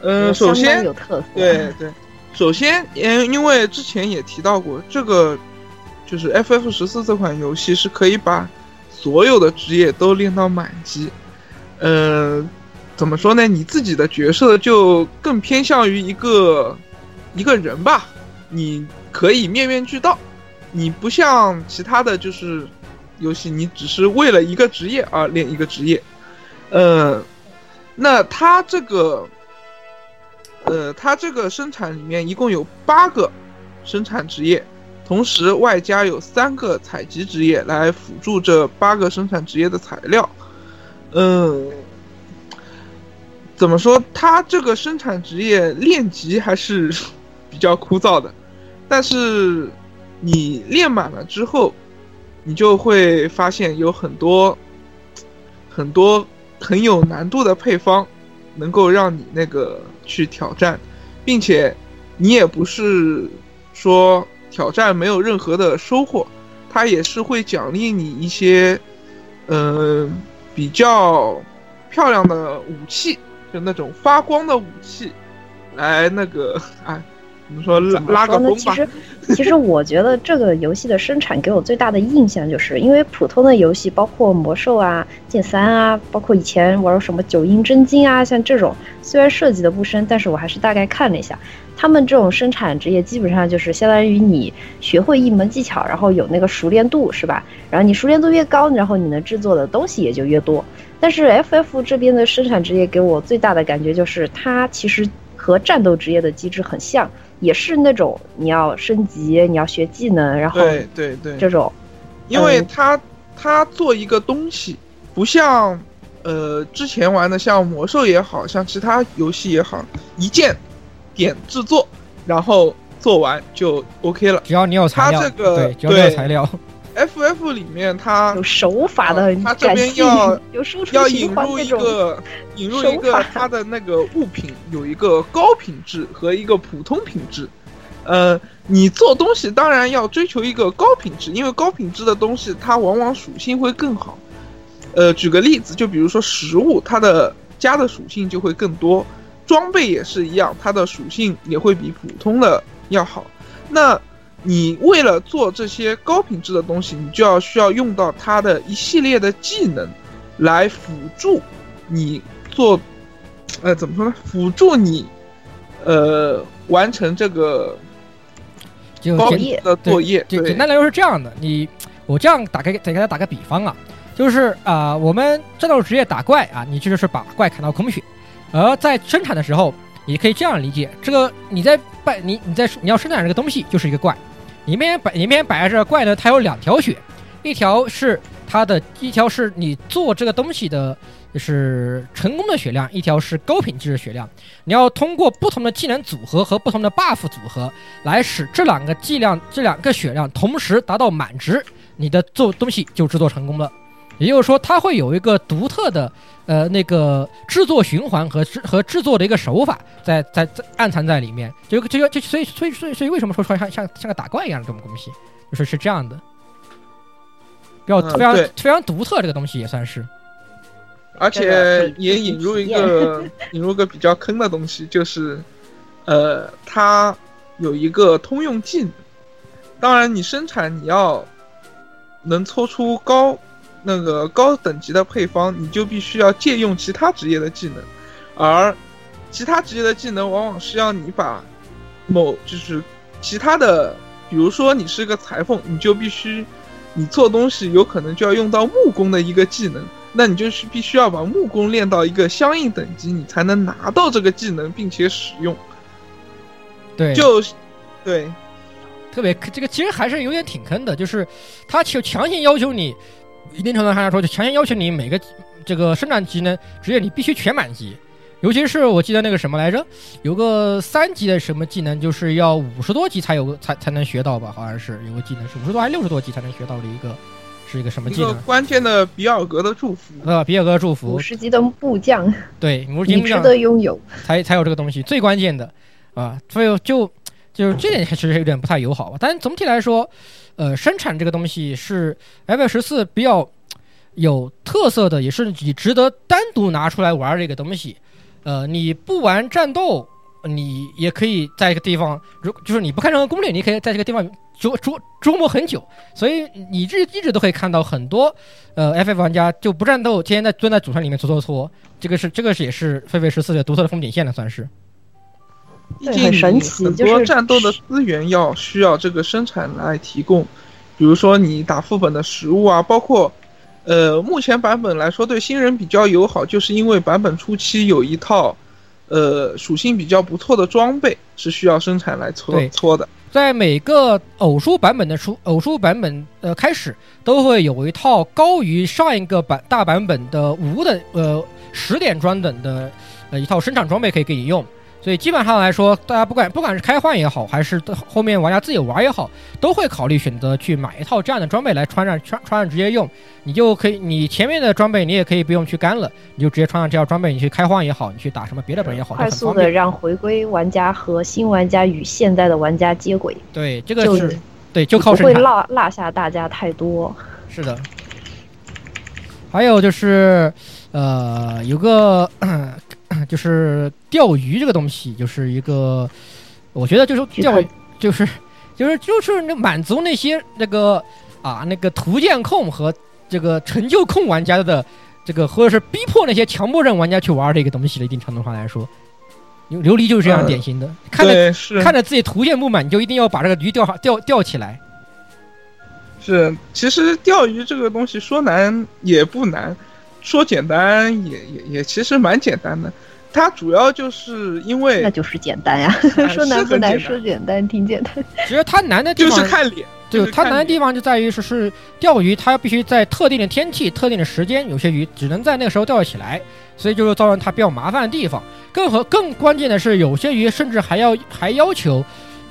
呃，首先有特色。对对，首先，因因为之前也提到过这个。就是 FF 十四这款游戏是可以把所有的职业都练到满级，呃，怎么说呢？你自己的角色就更偏向于一个一个人吧，你可以面面俱到，你不像其他的就是游戏，你只是为了一个职业而练一个职业，呃，那它这个，呃，它这个生产里面一共有八个生产职业。同时，外加有三个采集职业来辅助这八个生产职业的材料。嗯，怎么说？它这个生产职业练级还是比较枯燥的，但是你练满了之后，你就会发现有很多很多很有难度的配方，能够让你那个去挑战，并且你也不是说。挑战没有任何的收获，它也是会奖励你一些，呃，比较漂亮的武器，就那种发光的武器，来那个，哎，怎么说拉拉个？风吧。其实，其实我觉得这个游戏的生产给我最大的印象，就是因为普通的游戏，包括魔兽啊、剑三啊，包括以前玩什么九阴真经啊，像这种，虽然设计的不深，但是我还是大概看了一下，他们这种生产职业基本上就是相当于你学会一门技巧，然后有那个熟练度，是吧？然后你熟练度越高，然后你能制作的东西也就越多。但是 FF 这边的生产职业给我最大的感觉就是，它其实和战斗职业的机制很像，也是那种你要升级，你要学技能，然后对对对，这种，因为嗯它它做一个东西，不像呃之前玩的像魔兽也好像其他游戏也好，一键点制作，然后做完就 OK 了。只要你有材料，它这个对，只要你有材料，FF 里面它 有手法的，它这边要要 引入一个引入一个它的那个物品有一个高品质和一个普通品质。呃，你做东西当然要追求一个高品质，因为高品质的东西它往往属性会更好。呃，举个例子，就比如说食物，它的加的属性就会更多，装备也是一样，它的属性也会比普通的要好。那你为了做这些高品质的东西，你就要需要用到它的一系列的技能来辅助你做，呃，怎么说呢？辅助你，呃，完成这个高品质的作业。对简简单来说是这样的，你我这样打开再给大家打个比方啊，就是啊、我们战斗职业打怪啊，你这就是把怪砍到空血，而在生产的时候，你可以这样理解，这个你在摆你你在你要生产这个东西就是一个怪，里面摆里面摆着怪呢，它有两条血，一条是它的一条是你做这个东西的。就是成功的血量，一条是高品质的血量。你要通过不同的技能组合和不同的 buff 组合，来使这两个剂量、这两个血量同时达到满值，你的做东西就制作成功了。也就是说，它会有一个独特的呃那个制作循环和制和制作的一个手法在在在暗藏在里面。这个这个这所以所以所以所以为什么说说像像像个打怪一样的这种东西，就是是这样的，比较嗯非常对非常独特，这个东西也算是。而且也 引入一个引入个比较坑的东西，就是，呃，它有一个通用技能。当然，你生产你要能搓出高那个高等级的配方，你就必须要借用其他职业的技能，而其他职业的技能往往是要你把某就是其他的，比如说你是个裁缝，你就必须你做东西有可能就要用到木工的一个技能。那你就是必须要把木工练到一个相应等级，你才能拿到这个技能，并且使用。对，就对，特别这个其实还是有点挺坑的，就是他就强行要求你，一定程度上来说，就强行要求你每个这个生产技能职业你必须全满级。尤其是我记得那个什么来着，有个三级的什么技能，就是要五十多级才有个才才能学到吧？好像是有个技能是五十多还是六十多级才能学到的一个，是一个什么一个技能？关键的比尔格的祝福。呃，比尔格的祝福五，十级的木匠，对，五十级木匠得拥有。才才有这个东西，最关键的啊，所以就就是这点其实有点不太友好吧。但总体来说，呃，生产这个东西是 FF 十四比较有特色的，也是你值得单独拿出来玩的一个东西。呃，你不玩战斗，你也可以在一个地方，如就是你不看任何攻略，你可以在这个地方琢琢琢磨很久。所以你这一直都可以看到很多呃 FF 玩家就不战斗，天天在蹲在主城里面搓搓搓。这个是这个是也是狒狒十四的独特的风景线了，算是。对毕竟你很神奇很多战斗的资源要需要这个生产来提供，比如说你打副本的食物啊，包括，呃，目前版本来说对新人比较友好，就是因为版本初期有一套，呃，属性比较不错的装备是需要生产来搓对搓的。在每个偶数版本的出偶数版本呃开始都会有一套高于上一个版大版本的五等呃十点装等的呃一套生产装备可以给你用，所以基本上来说，大家不管不管是开换也好，还是后面玩家自己玩也好，都会考虑选择去买一套这样的装备来穿上穿穿上直接用，你就可以你前面的装备你也可以不用去干了，你就直接穿上这套装备，你去开荒也好，你去打什么别的本也好，快速。的让回归玩家和新玩家与现在的玩家接轨。对，这个就是对，就靠不会。落落下大家太多。是的。还有就是，呃，有个 就是钓鱼这个东西，就是一个，我觉得就是钓鱼，就是就是就是那满足那些那个啊那个图鉴控和这个成就控玩家的这个，或者是逼迫那些强迫症玩家去玩的一个东西的一定程度上来说。琉琉璃就是这样嗯典型的，看着是看着自己图鉴不满，你就一定要把这个鱼钓好钓钓起来。是，其实钓鱼这个东西说难也不难，说简单也也也其实蛮简单的。它主要就是因为那就是简单呀，说难不难，说简单挺简单。其实它难的地方就方是看脸，对就是它难的地方就在于是是钓鱼，它必须在特定的天气、特定的时间，有些鱼只能在那个时候钓得起来，所以就是造成它比较麻烦的地方。更和更关键的是，有些鱼甚至还要还要求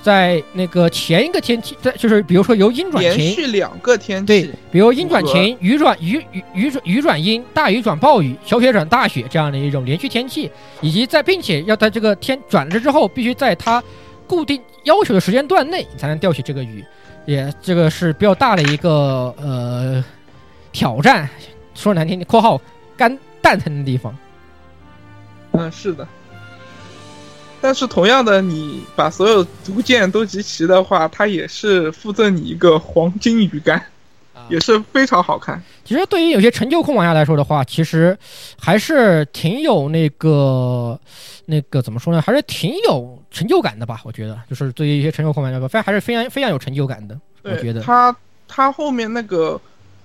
在那个前一个天气，在就是比如说由阴转晴连，续两个天气，对，比如阴转晴、雨转雨雨雨转雨转阴、大雨转暴雨、小雪转大雪这样的一种连续天气，以及在并且要在这个天转了之后，必须在它固定要求的时间段内才能钓起这个鱼，也这个是比较大的一个呃挑战。说难听点（括号干蛋疼的地方）。嗯，是的。但是同样的，你把所有毒件都集齐的话，它也是附赠你一个黄金鱼竿，也是非常好看。其实对于有些成就控玩家来说的话，其实还是挺有那个那个怎么说呢？还是挺有成就感的吧？我觉得，就是对于一些成就控玩家来说，非还是非常非常有成就感的。我觉得，它它后面那个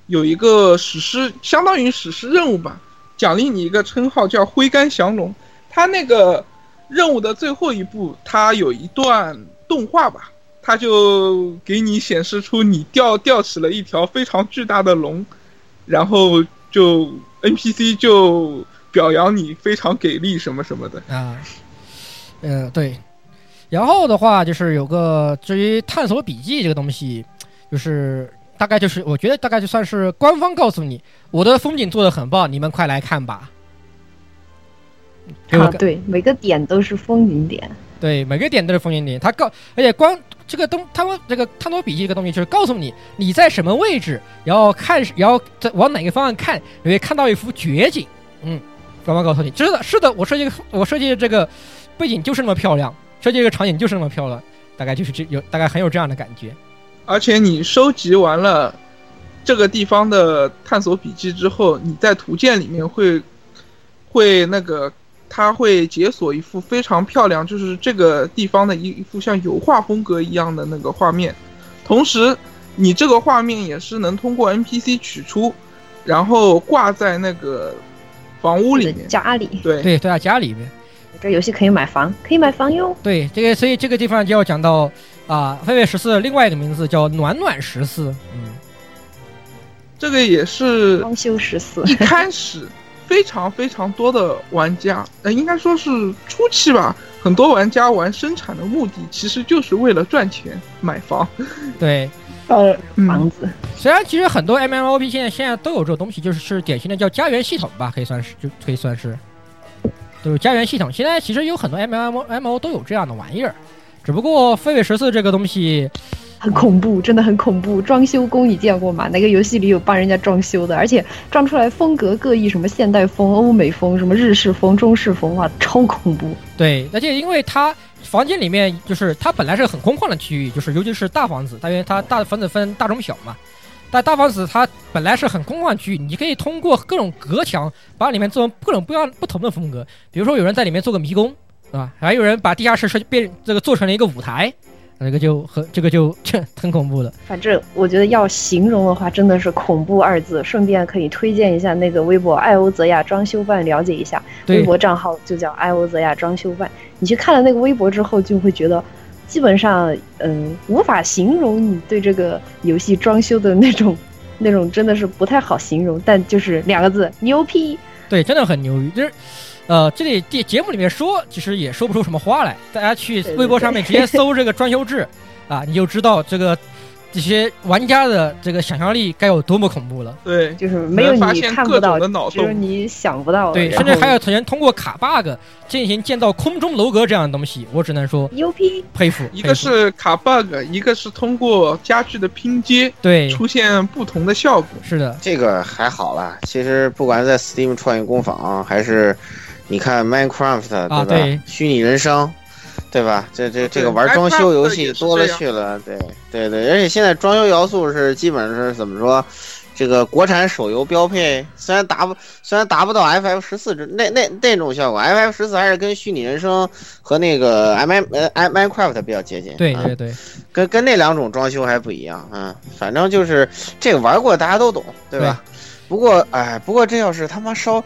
有一个史诗，相当于史诗任务吧，奖励你一个称号叫挥杆降龙。它那个任务的最后一步，它有一段动画吧，它就给你显示出你钓钓起了一条非常巨大的龙，然后就 NPC 就表扬你非常给力什么什么的啊，呃，对。然后的话，就是有个至于探索笔记这个东西，就是大概就是我觉得大概就算是官方告诉你，我的风景做的很棒，你们快来看吧。啊，对，每个点都是风景点。对，每个点都是风景点。它告，而且光这个东，他们这个探索笔记这个东西，就是告诉你你在什么位置，然后看，然后在往哪个方向看，你会看到一幅绝景。嗯，官方告诉你，是的，是的，我设计我设计的这个背景就是那么漂亮，设计这个场景就是那么漂亮，大概就是这有大概很有这样的感觉。而且你收集完了这个地方的探索笔记之后，你在图鉴里面会会那个。它会解锁一幅非常漂亮，就是这个地方的一一幅像油画风格一样的那个画面。同时，你这个画面也是能通过 NPC 取出，然后挂在那个房屋里面，家里。对对，在家里面。这游戏可以买房，可以买房哟。对，这个所以这个地方就要讲到啊，飞跃十四另外一个名字叫暖暖十四。嗯，这个也是装修十四一开始。非常非常多的玩家，呃，应该说是初期吧，很多玩家玩生产的目的其实就是为了赚钱买房。对，呃，房子。虽然其实很多 MMOP 现在现在都有这个东西，就是是典型的叫家园系统吧，可以算是就可以算是，就是家园系统。现在其实有很多 MMO 都有这样的玩意儿，只不过飞跃十四这个东西。很恐怖，真的很恐怖。装修工你见过吗？哪个游戏里有帮人家装修的？而且装出来风格各异，什么现代风、欧美风、什么日式风、中式风，哇，超恐怖。对，而且因为它房间里面就是它本来是很空旷的区域，就是尤其是大房子，它因为它大房子分大中小嘛。但大房子它本来是很空旷区域，你可以通过各种隔墙把里面做成各种不一样不同的风格。比如说有人在里面做个迷宫，啊，吧？还有人把地下室设变这个做成了一个舞台。这个就很，这个就很恐怖了。反正我觉得要形容的话，真的是恐怖二字。顺便可以推荐一下那个微博“艾欧泽亚装修办”，了解一下。微博账号就叫“艾欧泽亚装修办”。你去看了那个微博之后，就会觉得，基本上，嗯，无法形容你对这个游戏装修的那种，那种真的是不太好形容。但就是两个字：牛批。对，真的很牛逼，就是。呃，这里节节目里面说，其实也说不出什么话来。大家去微博上面直接搜这个装修制，啊，你就知道这个这些玩家的这个想象力该有多么恐怖了。对，就是没有你能发现看不到各种的脑，只有洞。你想不到。对，甚至还有人通过卡 bug 进行建造空中楼阁这样的东西，我只能说 UP 佩服。一个是卡 bug，一个是通过家具的拼接，对出现不同的效果。是的，这个还好啦。其实不管在 Steam 创意工坊，还是你看 Minecraft，对吧？啊对虚拟人生，对吧？这这这个玩装修游戏多了去了，对对对。而且现在装修要素是基本上是怎么说？这个国产手游标配，虽然达不虽然达不到 FF 十四这那那那种效果，FF 十四还是跟虚拟人生和那个 M M 呃 M Minecraft 比较接近。啊对对对，跟跟那两种装修还不一样啊，反正就是这个玩过大家都懂，对吧？不过哎，不过这要是他妈烧，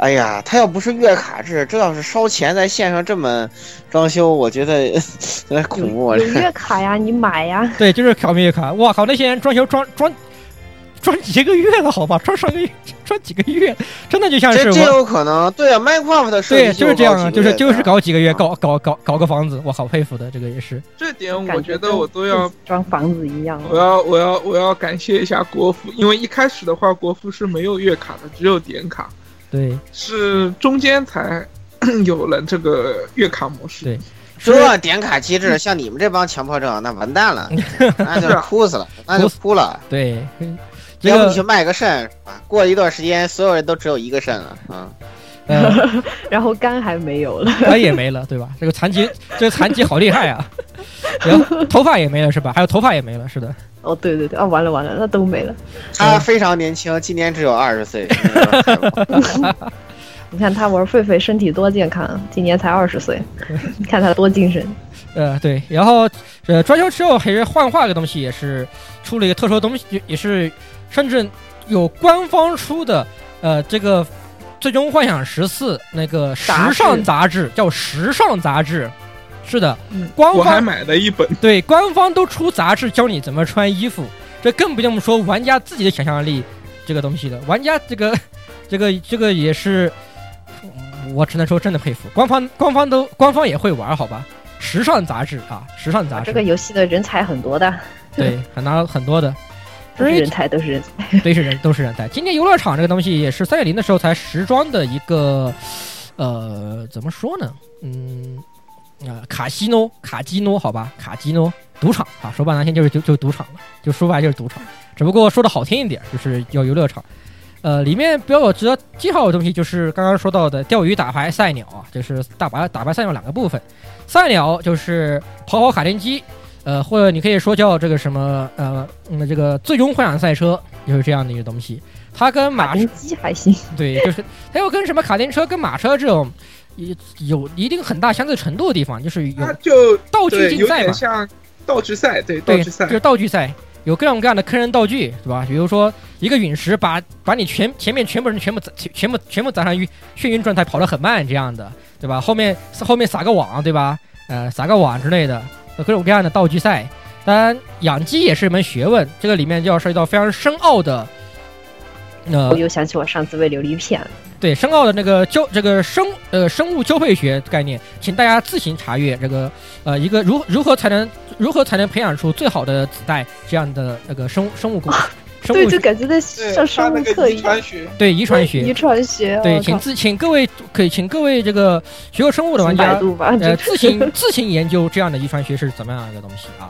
哎呀，他要不是月卡制，这要是烧钱在线上这么装修，我觉得 有点恐怖啊！有月卡呀，你买呀。对，就是考月卡。我靠，那些人装修装装装几个月了，好吧，装上个月装几个月，真的就像是这这。有可能，对啊，Minecraft 的设计对，就是这样啊，就是就是搞几个月，搞搞搞搞搞个房子，我好佩服的，这个也是。这点我觉得我都要，装房子一样。我要我要我要感谢一下国服，因为一开始的话，国服是没有月卡的，只有点卡，对，是中间才 有了这个月卡模式。对，这点卡机制，像你们这帮强迫症，那完蛋了，那就哭死了，那就哭了。对，要不你去卖个肾，是吧？过一段时间，所有人都只有一个肾了啊。呃，然后肝还没有了，肝也没了，对吧？这个残疾，这个残疾好厉害啊！然后头发也没了是吧？还有头发也没了，是的。哦，对对对，啊，完了完了，那都没了。他非常年轻，今年只有二十岁。你看他玩狒狒身体多健康，今年才二十岁，你看他多精神。呃，对，然后呃，装修之后还是幻化个东西，也是出了一个特殊的东西，也也是甚至有官方出的呃这个《最终幻想十四》那个时尚杂志，叫《时尚杂志》。是的，官方我还买了一本。对，官方都出杂志教你怎么穿衣服，这更不用说玩家自己的想象力这个东西了。玩家这个这个这个也是，我只能说真的佩服。官方官方都官方也会玩，好吧？时尚杂志啊，时尚杂志。这个游戏的人才很多的。对，很拿很多的。都是人才，都是人才，对，是人，都是人才。今天游乐场这个东西也是三点零的时候才时装的一个，呃，怎么说呢？嗯，啊、呃，卡西诺，卡基诺，好吧，卡基诺赌场啊，说白难听就是就就赌场了，就说白就是赌场。只不过说的好听一点，就是叫游乐场。呃，里面比较有值得介绍的东西就是刚刚说到的钓鱼、打牌、赛鸟啊，就是打牌、打牌、赛鸟两个部分。赛鸟就是跑跑卡丁机。呃，或者你可以说叫这个什么呃，嗯，这个最终幻想赛车就是这样的一个东西。它跟马丁机还行，对，就是它又跟什么卡丁车跟马车这种有有一定很大相似程度的地方，就是有就道具竞赛嘛，像道具赛，对，道具赛就是道具赛，有各种各样的坑人道具，对吧？比如说一个陨石把把你全前面全部人全部砸全部全部砸上晕眩晕状态，跑得很慢这样的，对吧？后面后面撒个网，对吧？呃，撒个网之类的。各种各样的道具赛，当然养鸡也是一门学问，这个里面就要涉及到非常深奥的。呃，我又想起我上次喂琉璃片，对深奥的那个交这个生呃生物交配学概念，请大家自行查阅这个呃一个如如何才能如何才能培养出最好的子代这样的那个生生物工。生对，就感觉在上生物课一样。对，遗传学，遗传学。对，请自请各位可以请各位这个学过生物的玩家，呃，自行自行研究这样的遗传学是怎么样一个东西啊？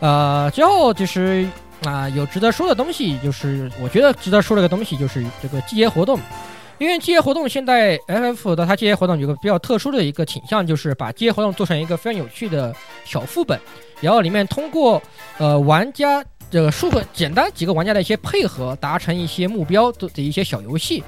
呃，之后就是啊，有值得说的东西，就是我觉得值得说的一个东西就是这个季节活动，因为这些活动现在 FF 的它这些活动有个比较特殊的一个倾向，就是把这些活动做成一个非常有趣的小副本，然后里面通过呃玩家。这个数个简单几个玩家的一些配合，达成一些目标的的一些小游戏，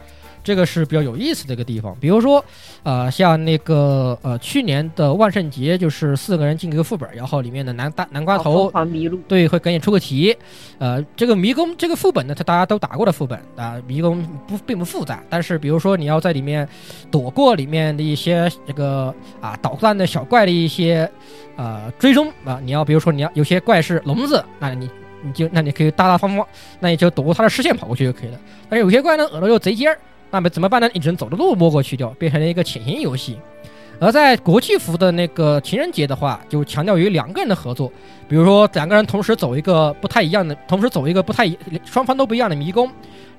这个是比较有意思的一个地方。比如说，呃，像那个呃去年的万圣节，就是四个人进一个副本，然后里面的南大南瓜头迷路，对，会给你出个题。呃，这个迷宫这个副本呢，它大家都打过的副本啊，迷宫不并不复杂，但是比如说你要在里面躲过里面的一些这个啊捣乱的小怪的一些呃追踪啊，你要比如说你要有些怪是聋子，那你。你就那你可以大大方方，那你就躲过他的视线跑过去就可以了。但是有些怪呢耳朵又贼尖儿，那么怎么办呢？你只能走着路摸过去掉，变成了一个潜行游戏。而在国际服的那个情人节的话，就强调于两个人的合作，比如说两个人同时走一个不太一样的，同时走一个不太一双方都不一样的迷宫，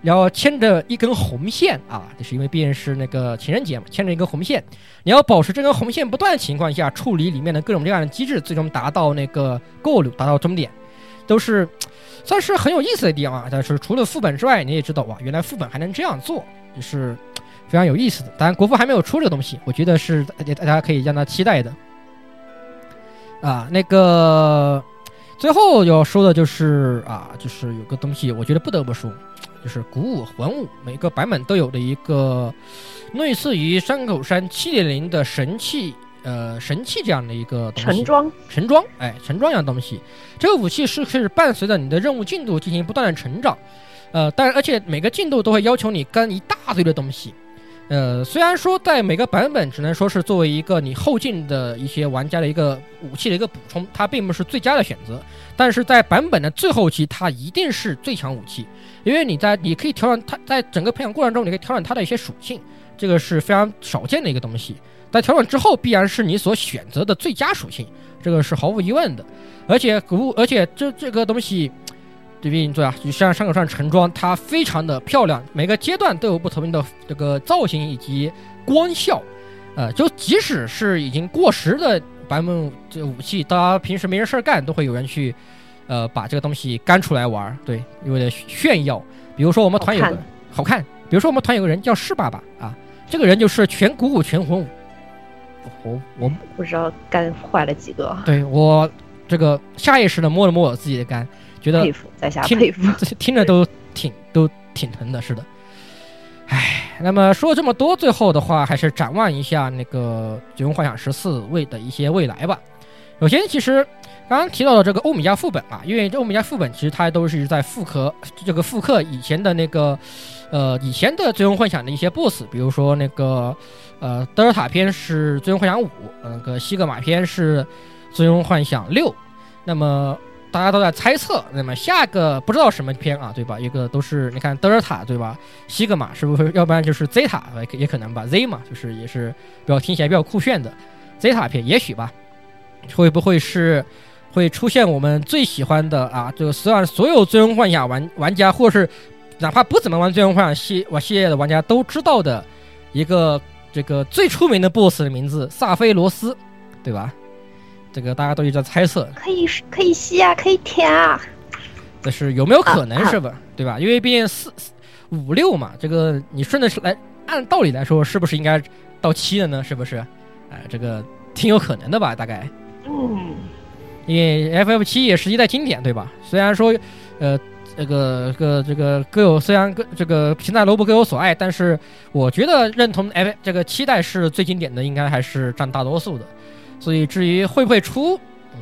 然后牵着一根红线啊，这是因为毕竟是那个情人节嘛，牵着一根红线，你要保持这根红线不断的情况下，处理里面的各种各样的机制，最终达到那个 goal，达到终点，都是算是很有意思的地方啊。但是除了副本之外，你也知道哇，原来副本还能这样做，就是非常有意思的。当然，国服还没有出这个东西，我觉得是大大家可以让他期待的。啊，那个最后要说的就是啊，就是有个东西，我觉得不得不说，就是古武魂武每个版本都有的一个类似于山口山七点零的神器，呃，神器这样的一个东西。陈装，陈装，哎，陈装一样东西。这个武器是可以伴随着你的任务进度进行不断的成长，呃，但而且每个进度都会要求你干一大堆的东西。呃，虽然说在每个版本只能说是作为一个你后进的一些玩家的一个武器的一个补充，它并不是最佳的选择，但是在版本的最后期，它一定是最强武器，因为你在你可以调整它，在整个培养过程中，你可以调整它的一些属性，这个是非常少见的一个东西。在调整之后，必然是你所选择的最佳属性，这个是毫无疑问的。而且古，而且这这个东西。对比对啊，就像山口上陈装，它非常的漂亮，每个阶段都有不同的这个造型以及光效，呃，就即使是已经过时的版本，这武器，大家平时没人事儿干，都会有人去，呃，把这个东西干出来玩，对，为了炫耀。比如说我们团有个好看，比如说我们团有个人叫士爸爸啊，这个人就是全鼓舞全魂舞，我我不知道肝坏了几个，对我这个下意识的摸了摸我自己的肝。觉得佩服，在下佩服，听着都挺都挺疼的，是的。唉，那么说了这么多，最后的话还是展望一下那个《最终幻想十四》未的一些未来吧。首先，其实刚刚提到的这个欧米伽副本啊，因为这欧米伽副本其实它都是在复刻这个复刻以前的那个呃以前的《最终幻想》的一些 BOSS，比如说那个呃德尔塔篇是《最终幻想五》，那个西格玛篇是《最终幻想六》，那么。大家都在猜测，那么下个不知道什么片啊，对吧？一个都是你看德尔塔，对吧？西格玛是不是？要不然就是 Zeta，也可能吧。Z 嘛，就是也是比较听起来比较酷炫的 Zeta 篇，也许吧。会不会是会出现我们最喜欢的啊？就虽然所有最终幻想玩玩家，或是哪怕不怎么玩最终幻想系玩系列的玩家都知道的一个这个最出名的 BOSS 的名字萨菲罗斯，对吧？这个大家都一直在猜测，可以可以吸啊，可以舔啊，但是有没有可能是吧？对吧？因为毕竟四五六嘛，这个你顺着来，按道理来说，是不是应该到七了呢？是不是？哎，这个挺有可能的吧？大概，嗯，因为 FF 七也是一代经典，对吧？虽然说，呃，这个个这个各有虽然各这个平台萝卜各有所爱，但是我觉得认同 F 这个七代是最经典的，应该还是占大多数的。所以至于会不会出，嗯，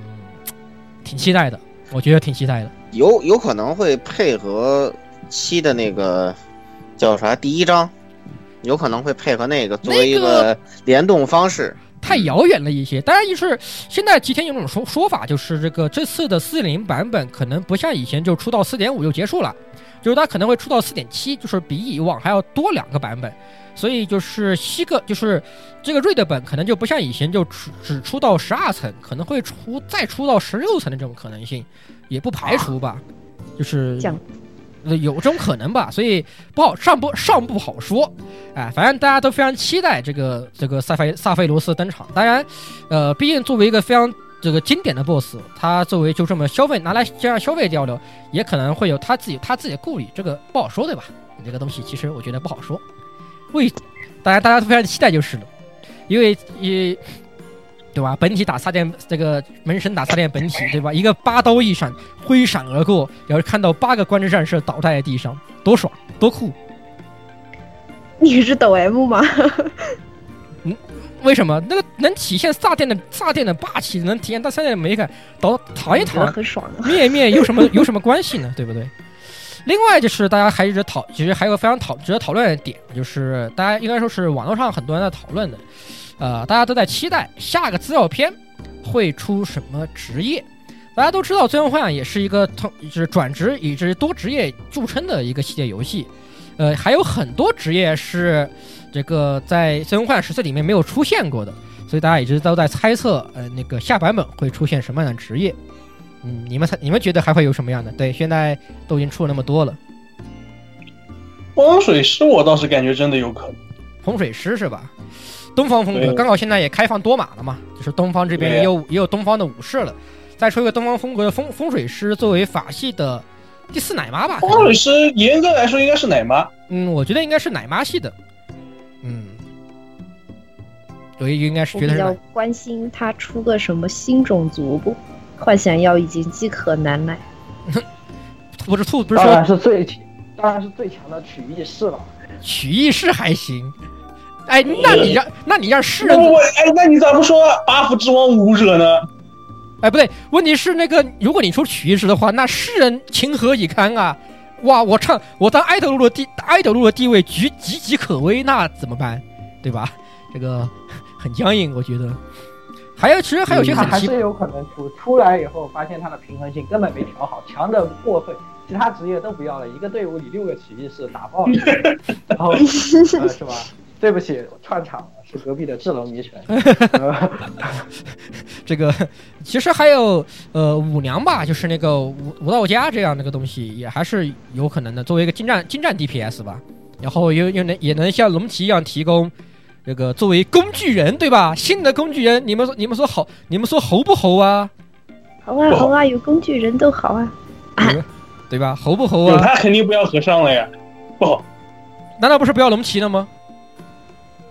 挺期待的，我觉得挺期待的。有有可能会配合七的那个叫啥第一章，有可能会配合那个作为一个联动方式。太遥远了一些。当然，就是现在提前有种说说法，就是这个这次的四点零版本可能不像以前就出到四点五就结束了，就是它可能会出到四点七，就是比以往还要多两个版本。所以就是西个就是这个瑞的本可能就不像以前就只只出到十二层，可能会出再出到十六层的这种可能性，也不排除吧。就是有这种可能吧，所以不好上不上不好说。哎，反正大家都非常期待这个这个萨菲萨菲罗斯登场。当然，呃，毕竟作为一个非常这个经典的 BOSS，他作为就这么消费拿来这样消费交流，也可能会有他自己他自己的顾虑，这个不好说，对吧？你这个东西其实我觉得不好说。为，大家大家都非常期待就是了，因为也，对吧？本体打萨电，这个门神打萨电本体，对吧？一个八刀一闪，挥闪而过，然后看到八个观之战士倒在地上，多爽，多酷！你是抖 M 吗？嗯，为什么？那个能体现萨电的萨电的霸气，能体现到萨电的美感，倒躺一躺，很爽灭灭灭有什么有什么关系呢？对不对？另外就是大家还一直讨，其实还有非常讨值得讨论的点，就是大家应该说是网络上很多人在讨论的，呃，大家都在期待下个资料片会出什么职业。大家都知道《最终幻想》也是一个通就是转职以及多职业著称的一个系列游戏，呃，还有很多职业是这个在《最终幻想十四》里面没有出现过的。所以大家一直都在猜测，呃，那个下版本会出现什么样的职业。嗯，你们猜，你们觉得还会有什么样的？对，现在都已经出了那么多了。风水师我倒是感觉真的有可能。风水师是吧？东方风格刚好现在也开放多码了嘛，就是东方这边也有也有东方的武士了，再出一个东方风格的风风水师作为法系的第四奶妈吧。风水师严格来说应该是奶妈，嗯，我觉得应该是奶妈系的。嗯，我也应该是比较觉得是奶关心他出个什么新种族不？幻想药已经饥渴难耐，不是兔，不是当然说是最当然是最强的曲艺士了。曲艺师还行。哎，那你让那你让世人那我哎，那你咋不说 buff 之王武者呢？哎，不对，问题是那个，如果你出曲艺师的话，那世人情何以堪啊？哇，我唱我当爱德路的地爱德路的地位岌岌岌可危，那怎么办？对吧？这个很僵硬，我觉得。还有，其实还有些他还是有可能出出来以后，发现他的平衡性根本没调好，强的过分，其他职业都不要了，一个队伍里六个起义士打爆了，然后、呃、是吧？对不起，串场了，是隔壁的智能迷城。呃这个其实还有呃舞娘吧，就是那个舞舞蹈家这样的个东西，也还是有可能的，作为一个近战近战 DPS 吧，然后又又能也能像龙骑一样提供这个作为工具人，对吧？新的工具人，你们说你们说好，你们说猴不猴啊？猴啊猴啊，有工具人都好啊。对吧对吧？猴不猴有啊？他肯定不要和尚了呀，不好，难道不是不要龙骑了吗？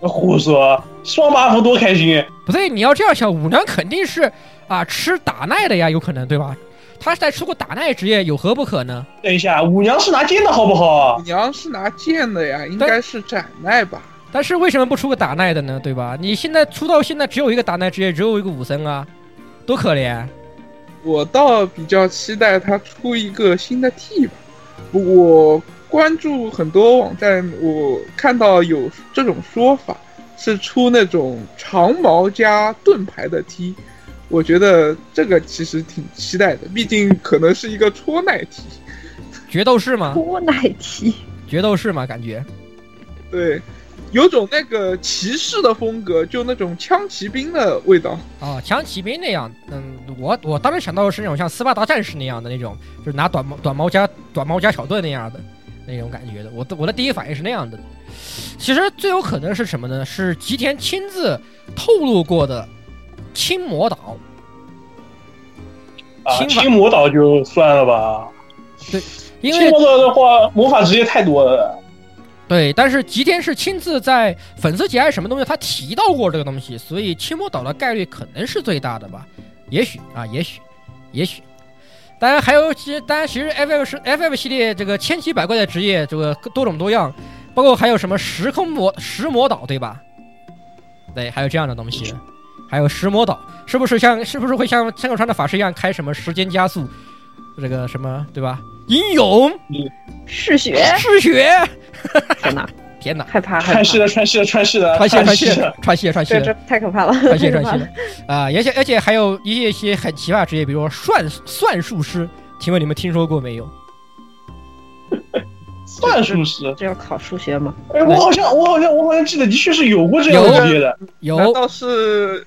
胡说，双 buff 多开心。不对，你要这样想，五娘肯定是啊吃打耐的呀，有可能对吧？他在出过打耐职业，有何不可呢？等一下，五娘是拿剑的好不好五？娘是拿剑的呀，应该是斩奈吧？但是为什么不出个打奈的呢？对吧？你现在出到现在只有一个打奈职业，只有一个武僧啊，多可怜！我倒比较期待他出一个新的 T 吧。我关注很多网站，我看到有这种说法，是出那种长矛加盾牌的 T。我觉得这个其实挺期待的，毕竟可能是一个戳奶 T。决斗士吗？戳奶 T，决斗士嘛，感觉对，有种那个骑士的风格，就那种枪骑兵的味道。啊，枪骑兵那样，嗯，我我当时想到的是那种像斯巴达战士那样的那种，就是拿短矛短矛加短矛加小盾那样的那种感觉的。我的我的第一反应是那样的。其实最有可能是什么呢？是吉田亲自透露过的青魔岛。啊，青魔岛就算了吧。对因为青魔岛的话，魔法职业太多了。对，但是吉田是亲自在粉丝节还是什么东西，他提到过这个东西，所以青魔岛的概率可能是最大的吧？也许啊，也许，也许。当然还有，其当然其实 FF 是 FF 系列这个千奇百怪的职业，这个多种多样，包括还有什么时空魔石魔岛，对吧？对，还有这样的东西，还有石魔岛，是不是像是不是会像千口川的法师一样开什么时间加速，这个什么对吧？英勇嗜血，嗜血，天哪，天哪！害怕害怕穿，戏的，穿戏的，穿戏的，穿戏穿戏戏的。穿戏穿戏这这太可怕了，穿戏太可怕了穿戏 啊！而且而且还有一些一些很奇葩职业，比如说算算术师，请问你们听说过没有？算术师，这要考数学吗？哎，我好像，我好像，我好像记得，的确是有过这样的职业的。有难道是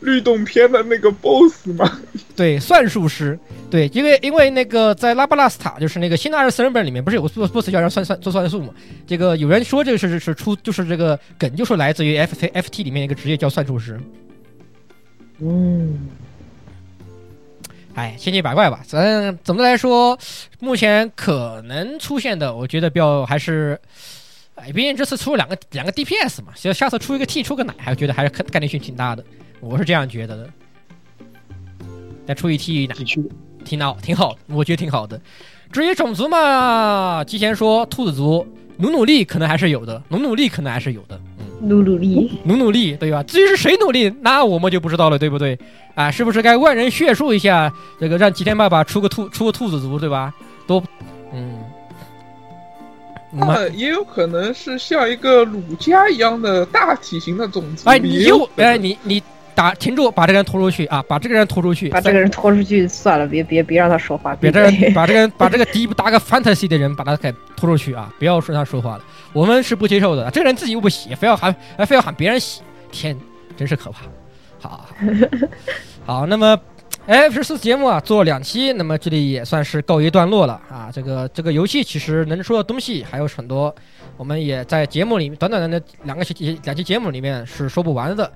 律动篇的那个 BOSS 吗？对算术师，对，因为因为那个在拉巴拉斯塔，就是那个新的二十四人本里面，不是有个 boss boss 叫人算算做算术嘛？这个有人说这个是是出就是这个梗就是来自于 F C F T 里面一个职业叫算术师。嗯，哎，千奇百怪吧。咱总的来说，目前可能出现的，我觉得比较还是，哎，毕竟这次出了两个两个 DPS 嘛，下下次出一个 T 出个奶，还觉得还是概概率性挺大的，我是这样觉得的。再出一 T 奶，挺好，挺好，我觉得挺好的。至于种族嘛，之前说兔子族努努力可能还是有的，努努力可能还是有的。努努力，努努力，对吧？至于是谁努力，那我们就不知道了，对不对？啊，是不是该万人血术一下？这个让吉天爸爸出个兔出个兔子族，对吧？多，嗯，那么也有可能是像一个鲁家一样的大体型的种族。哎，你又哎，你你打停住，把这个人拖出去啊！把这个人拖出去，把这个人拖出去算了，别别别让他说话，别这样把这个人把这个 低打个 fantasy 的人把他给拖出去啊！不要说他说话了，我们是不接受的。这个人自己又不洗，非要喊，还非要喊别人洗，天，真是可怕。好，好，那么 F 十四节目啊，做两期，那么这里也算是告一段落了啊。这个这个游戏其实能说的东西还有很多，我们也在节目里短短的两个期两期节目里面是说不完的，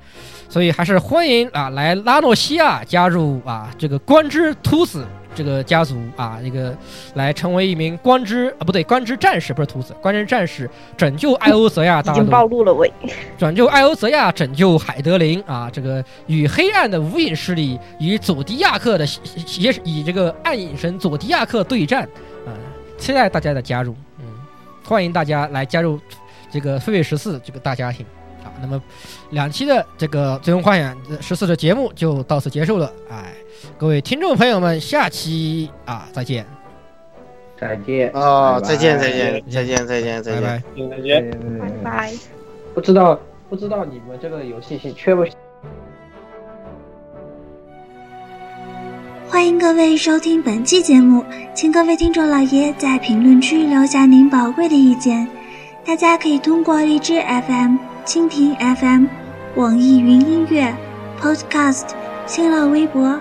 所以还是欢迎啊来拉诺西亚加入啊这个光之秃子这个家族啊，这个来成为一名光之啊不对光之战士不是秃子，光之战士拯救艾欧泽亚大已经暴露了喂，拯救艾欧泽亚，拯救海德林啊！这个与黑暗的无影势力与佐迪亚克的也是以这个暗影神佐迪亚克对战啊！期待大家的加入，嗯，欢迎大家来加入这个飞跃十四这个大家庭啊！那么两期的这个最终幻想十四的节目就到此结束了，哎，各位听众朋友们，下期啊再见。再见哦，再见拜拜再见再见再见再拜拜见。再见。拜拜。不知道不知道你们这个游戏是缺不？欢迎各位收听本期节目，请各位听众老爷在评论区留下您宝贵的意见。大家可以通过荔枝 FM、蜻蜓 FM、网易云音乐、Podcast、新浪微博、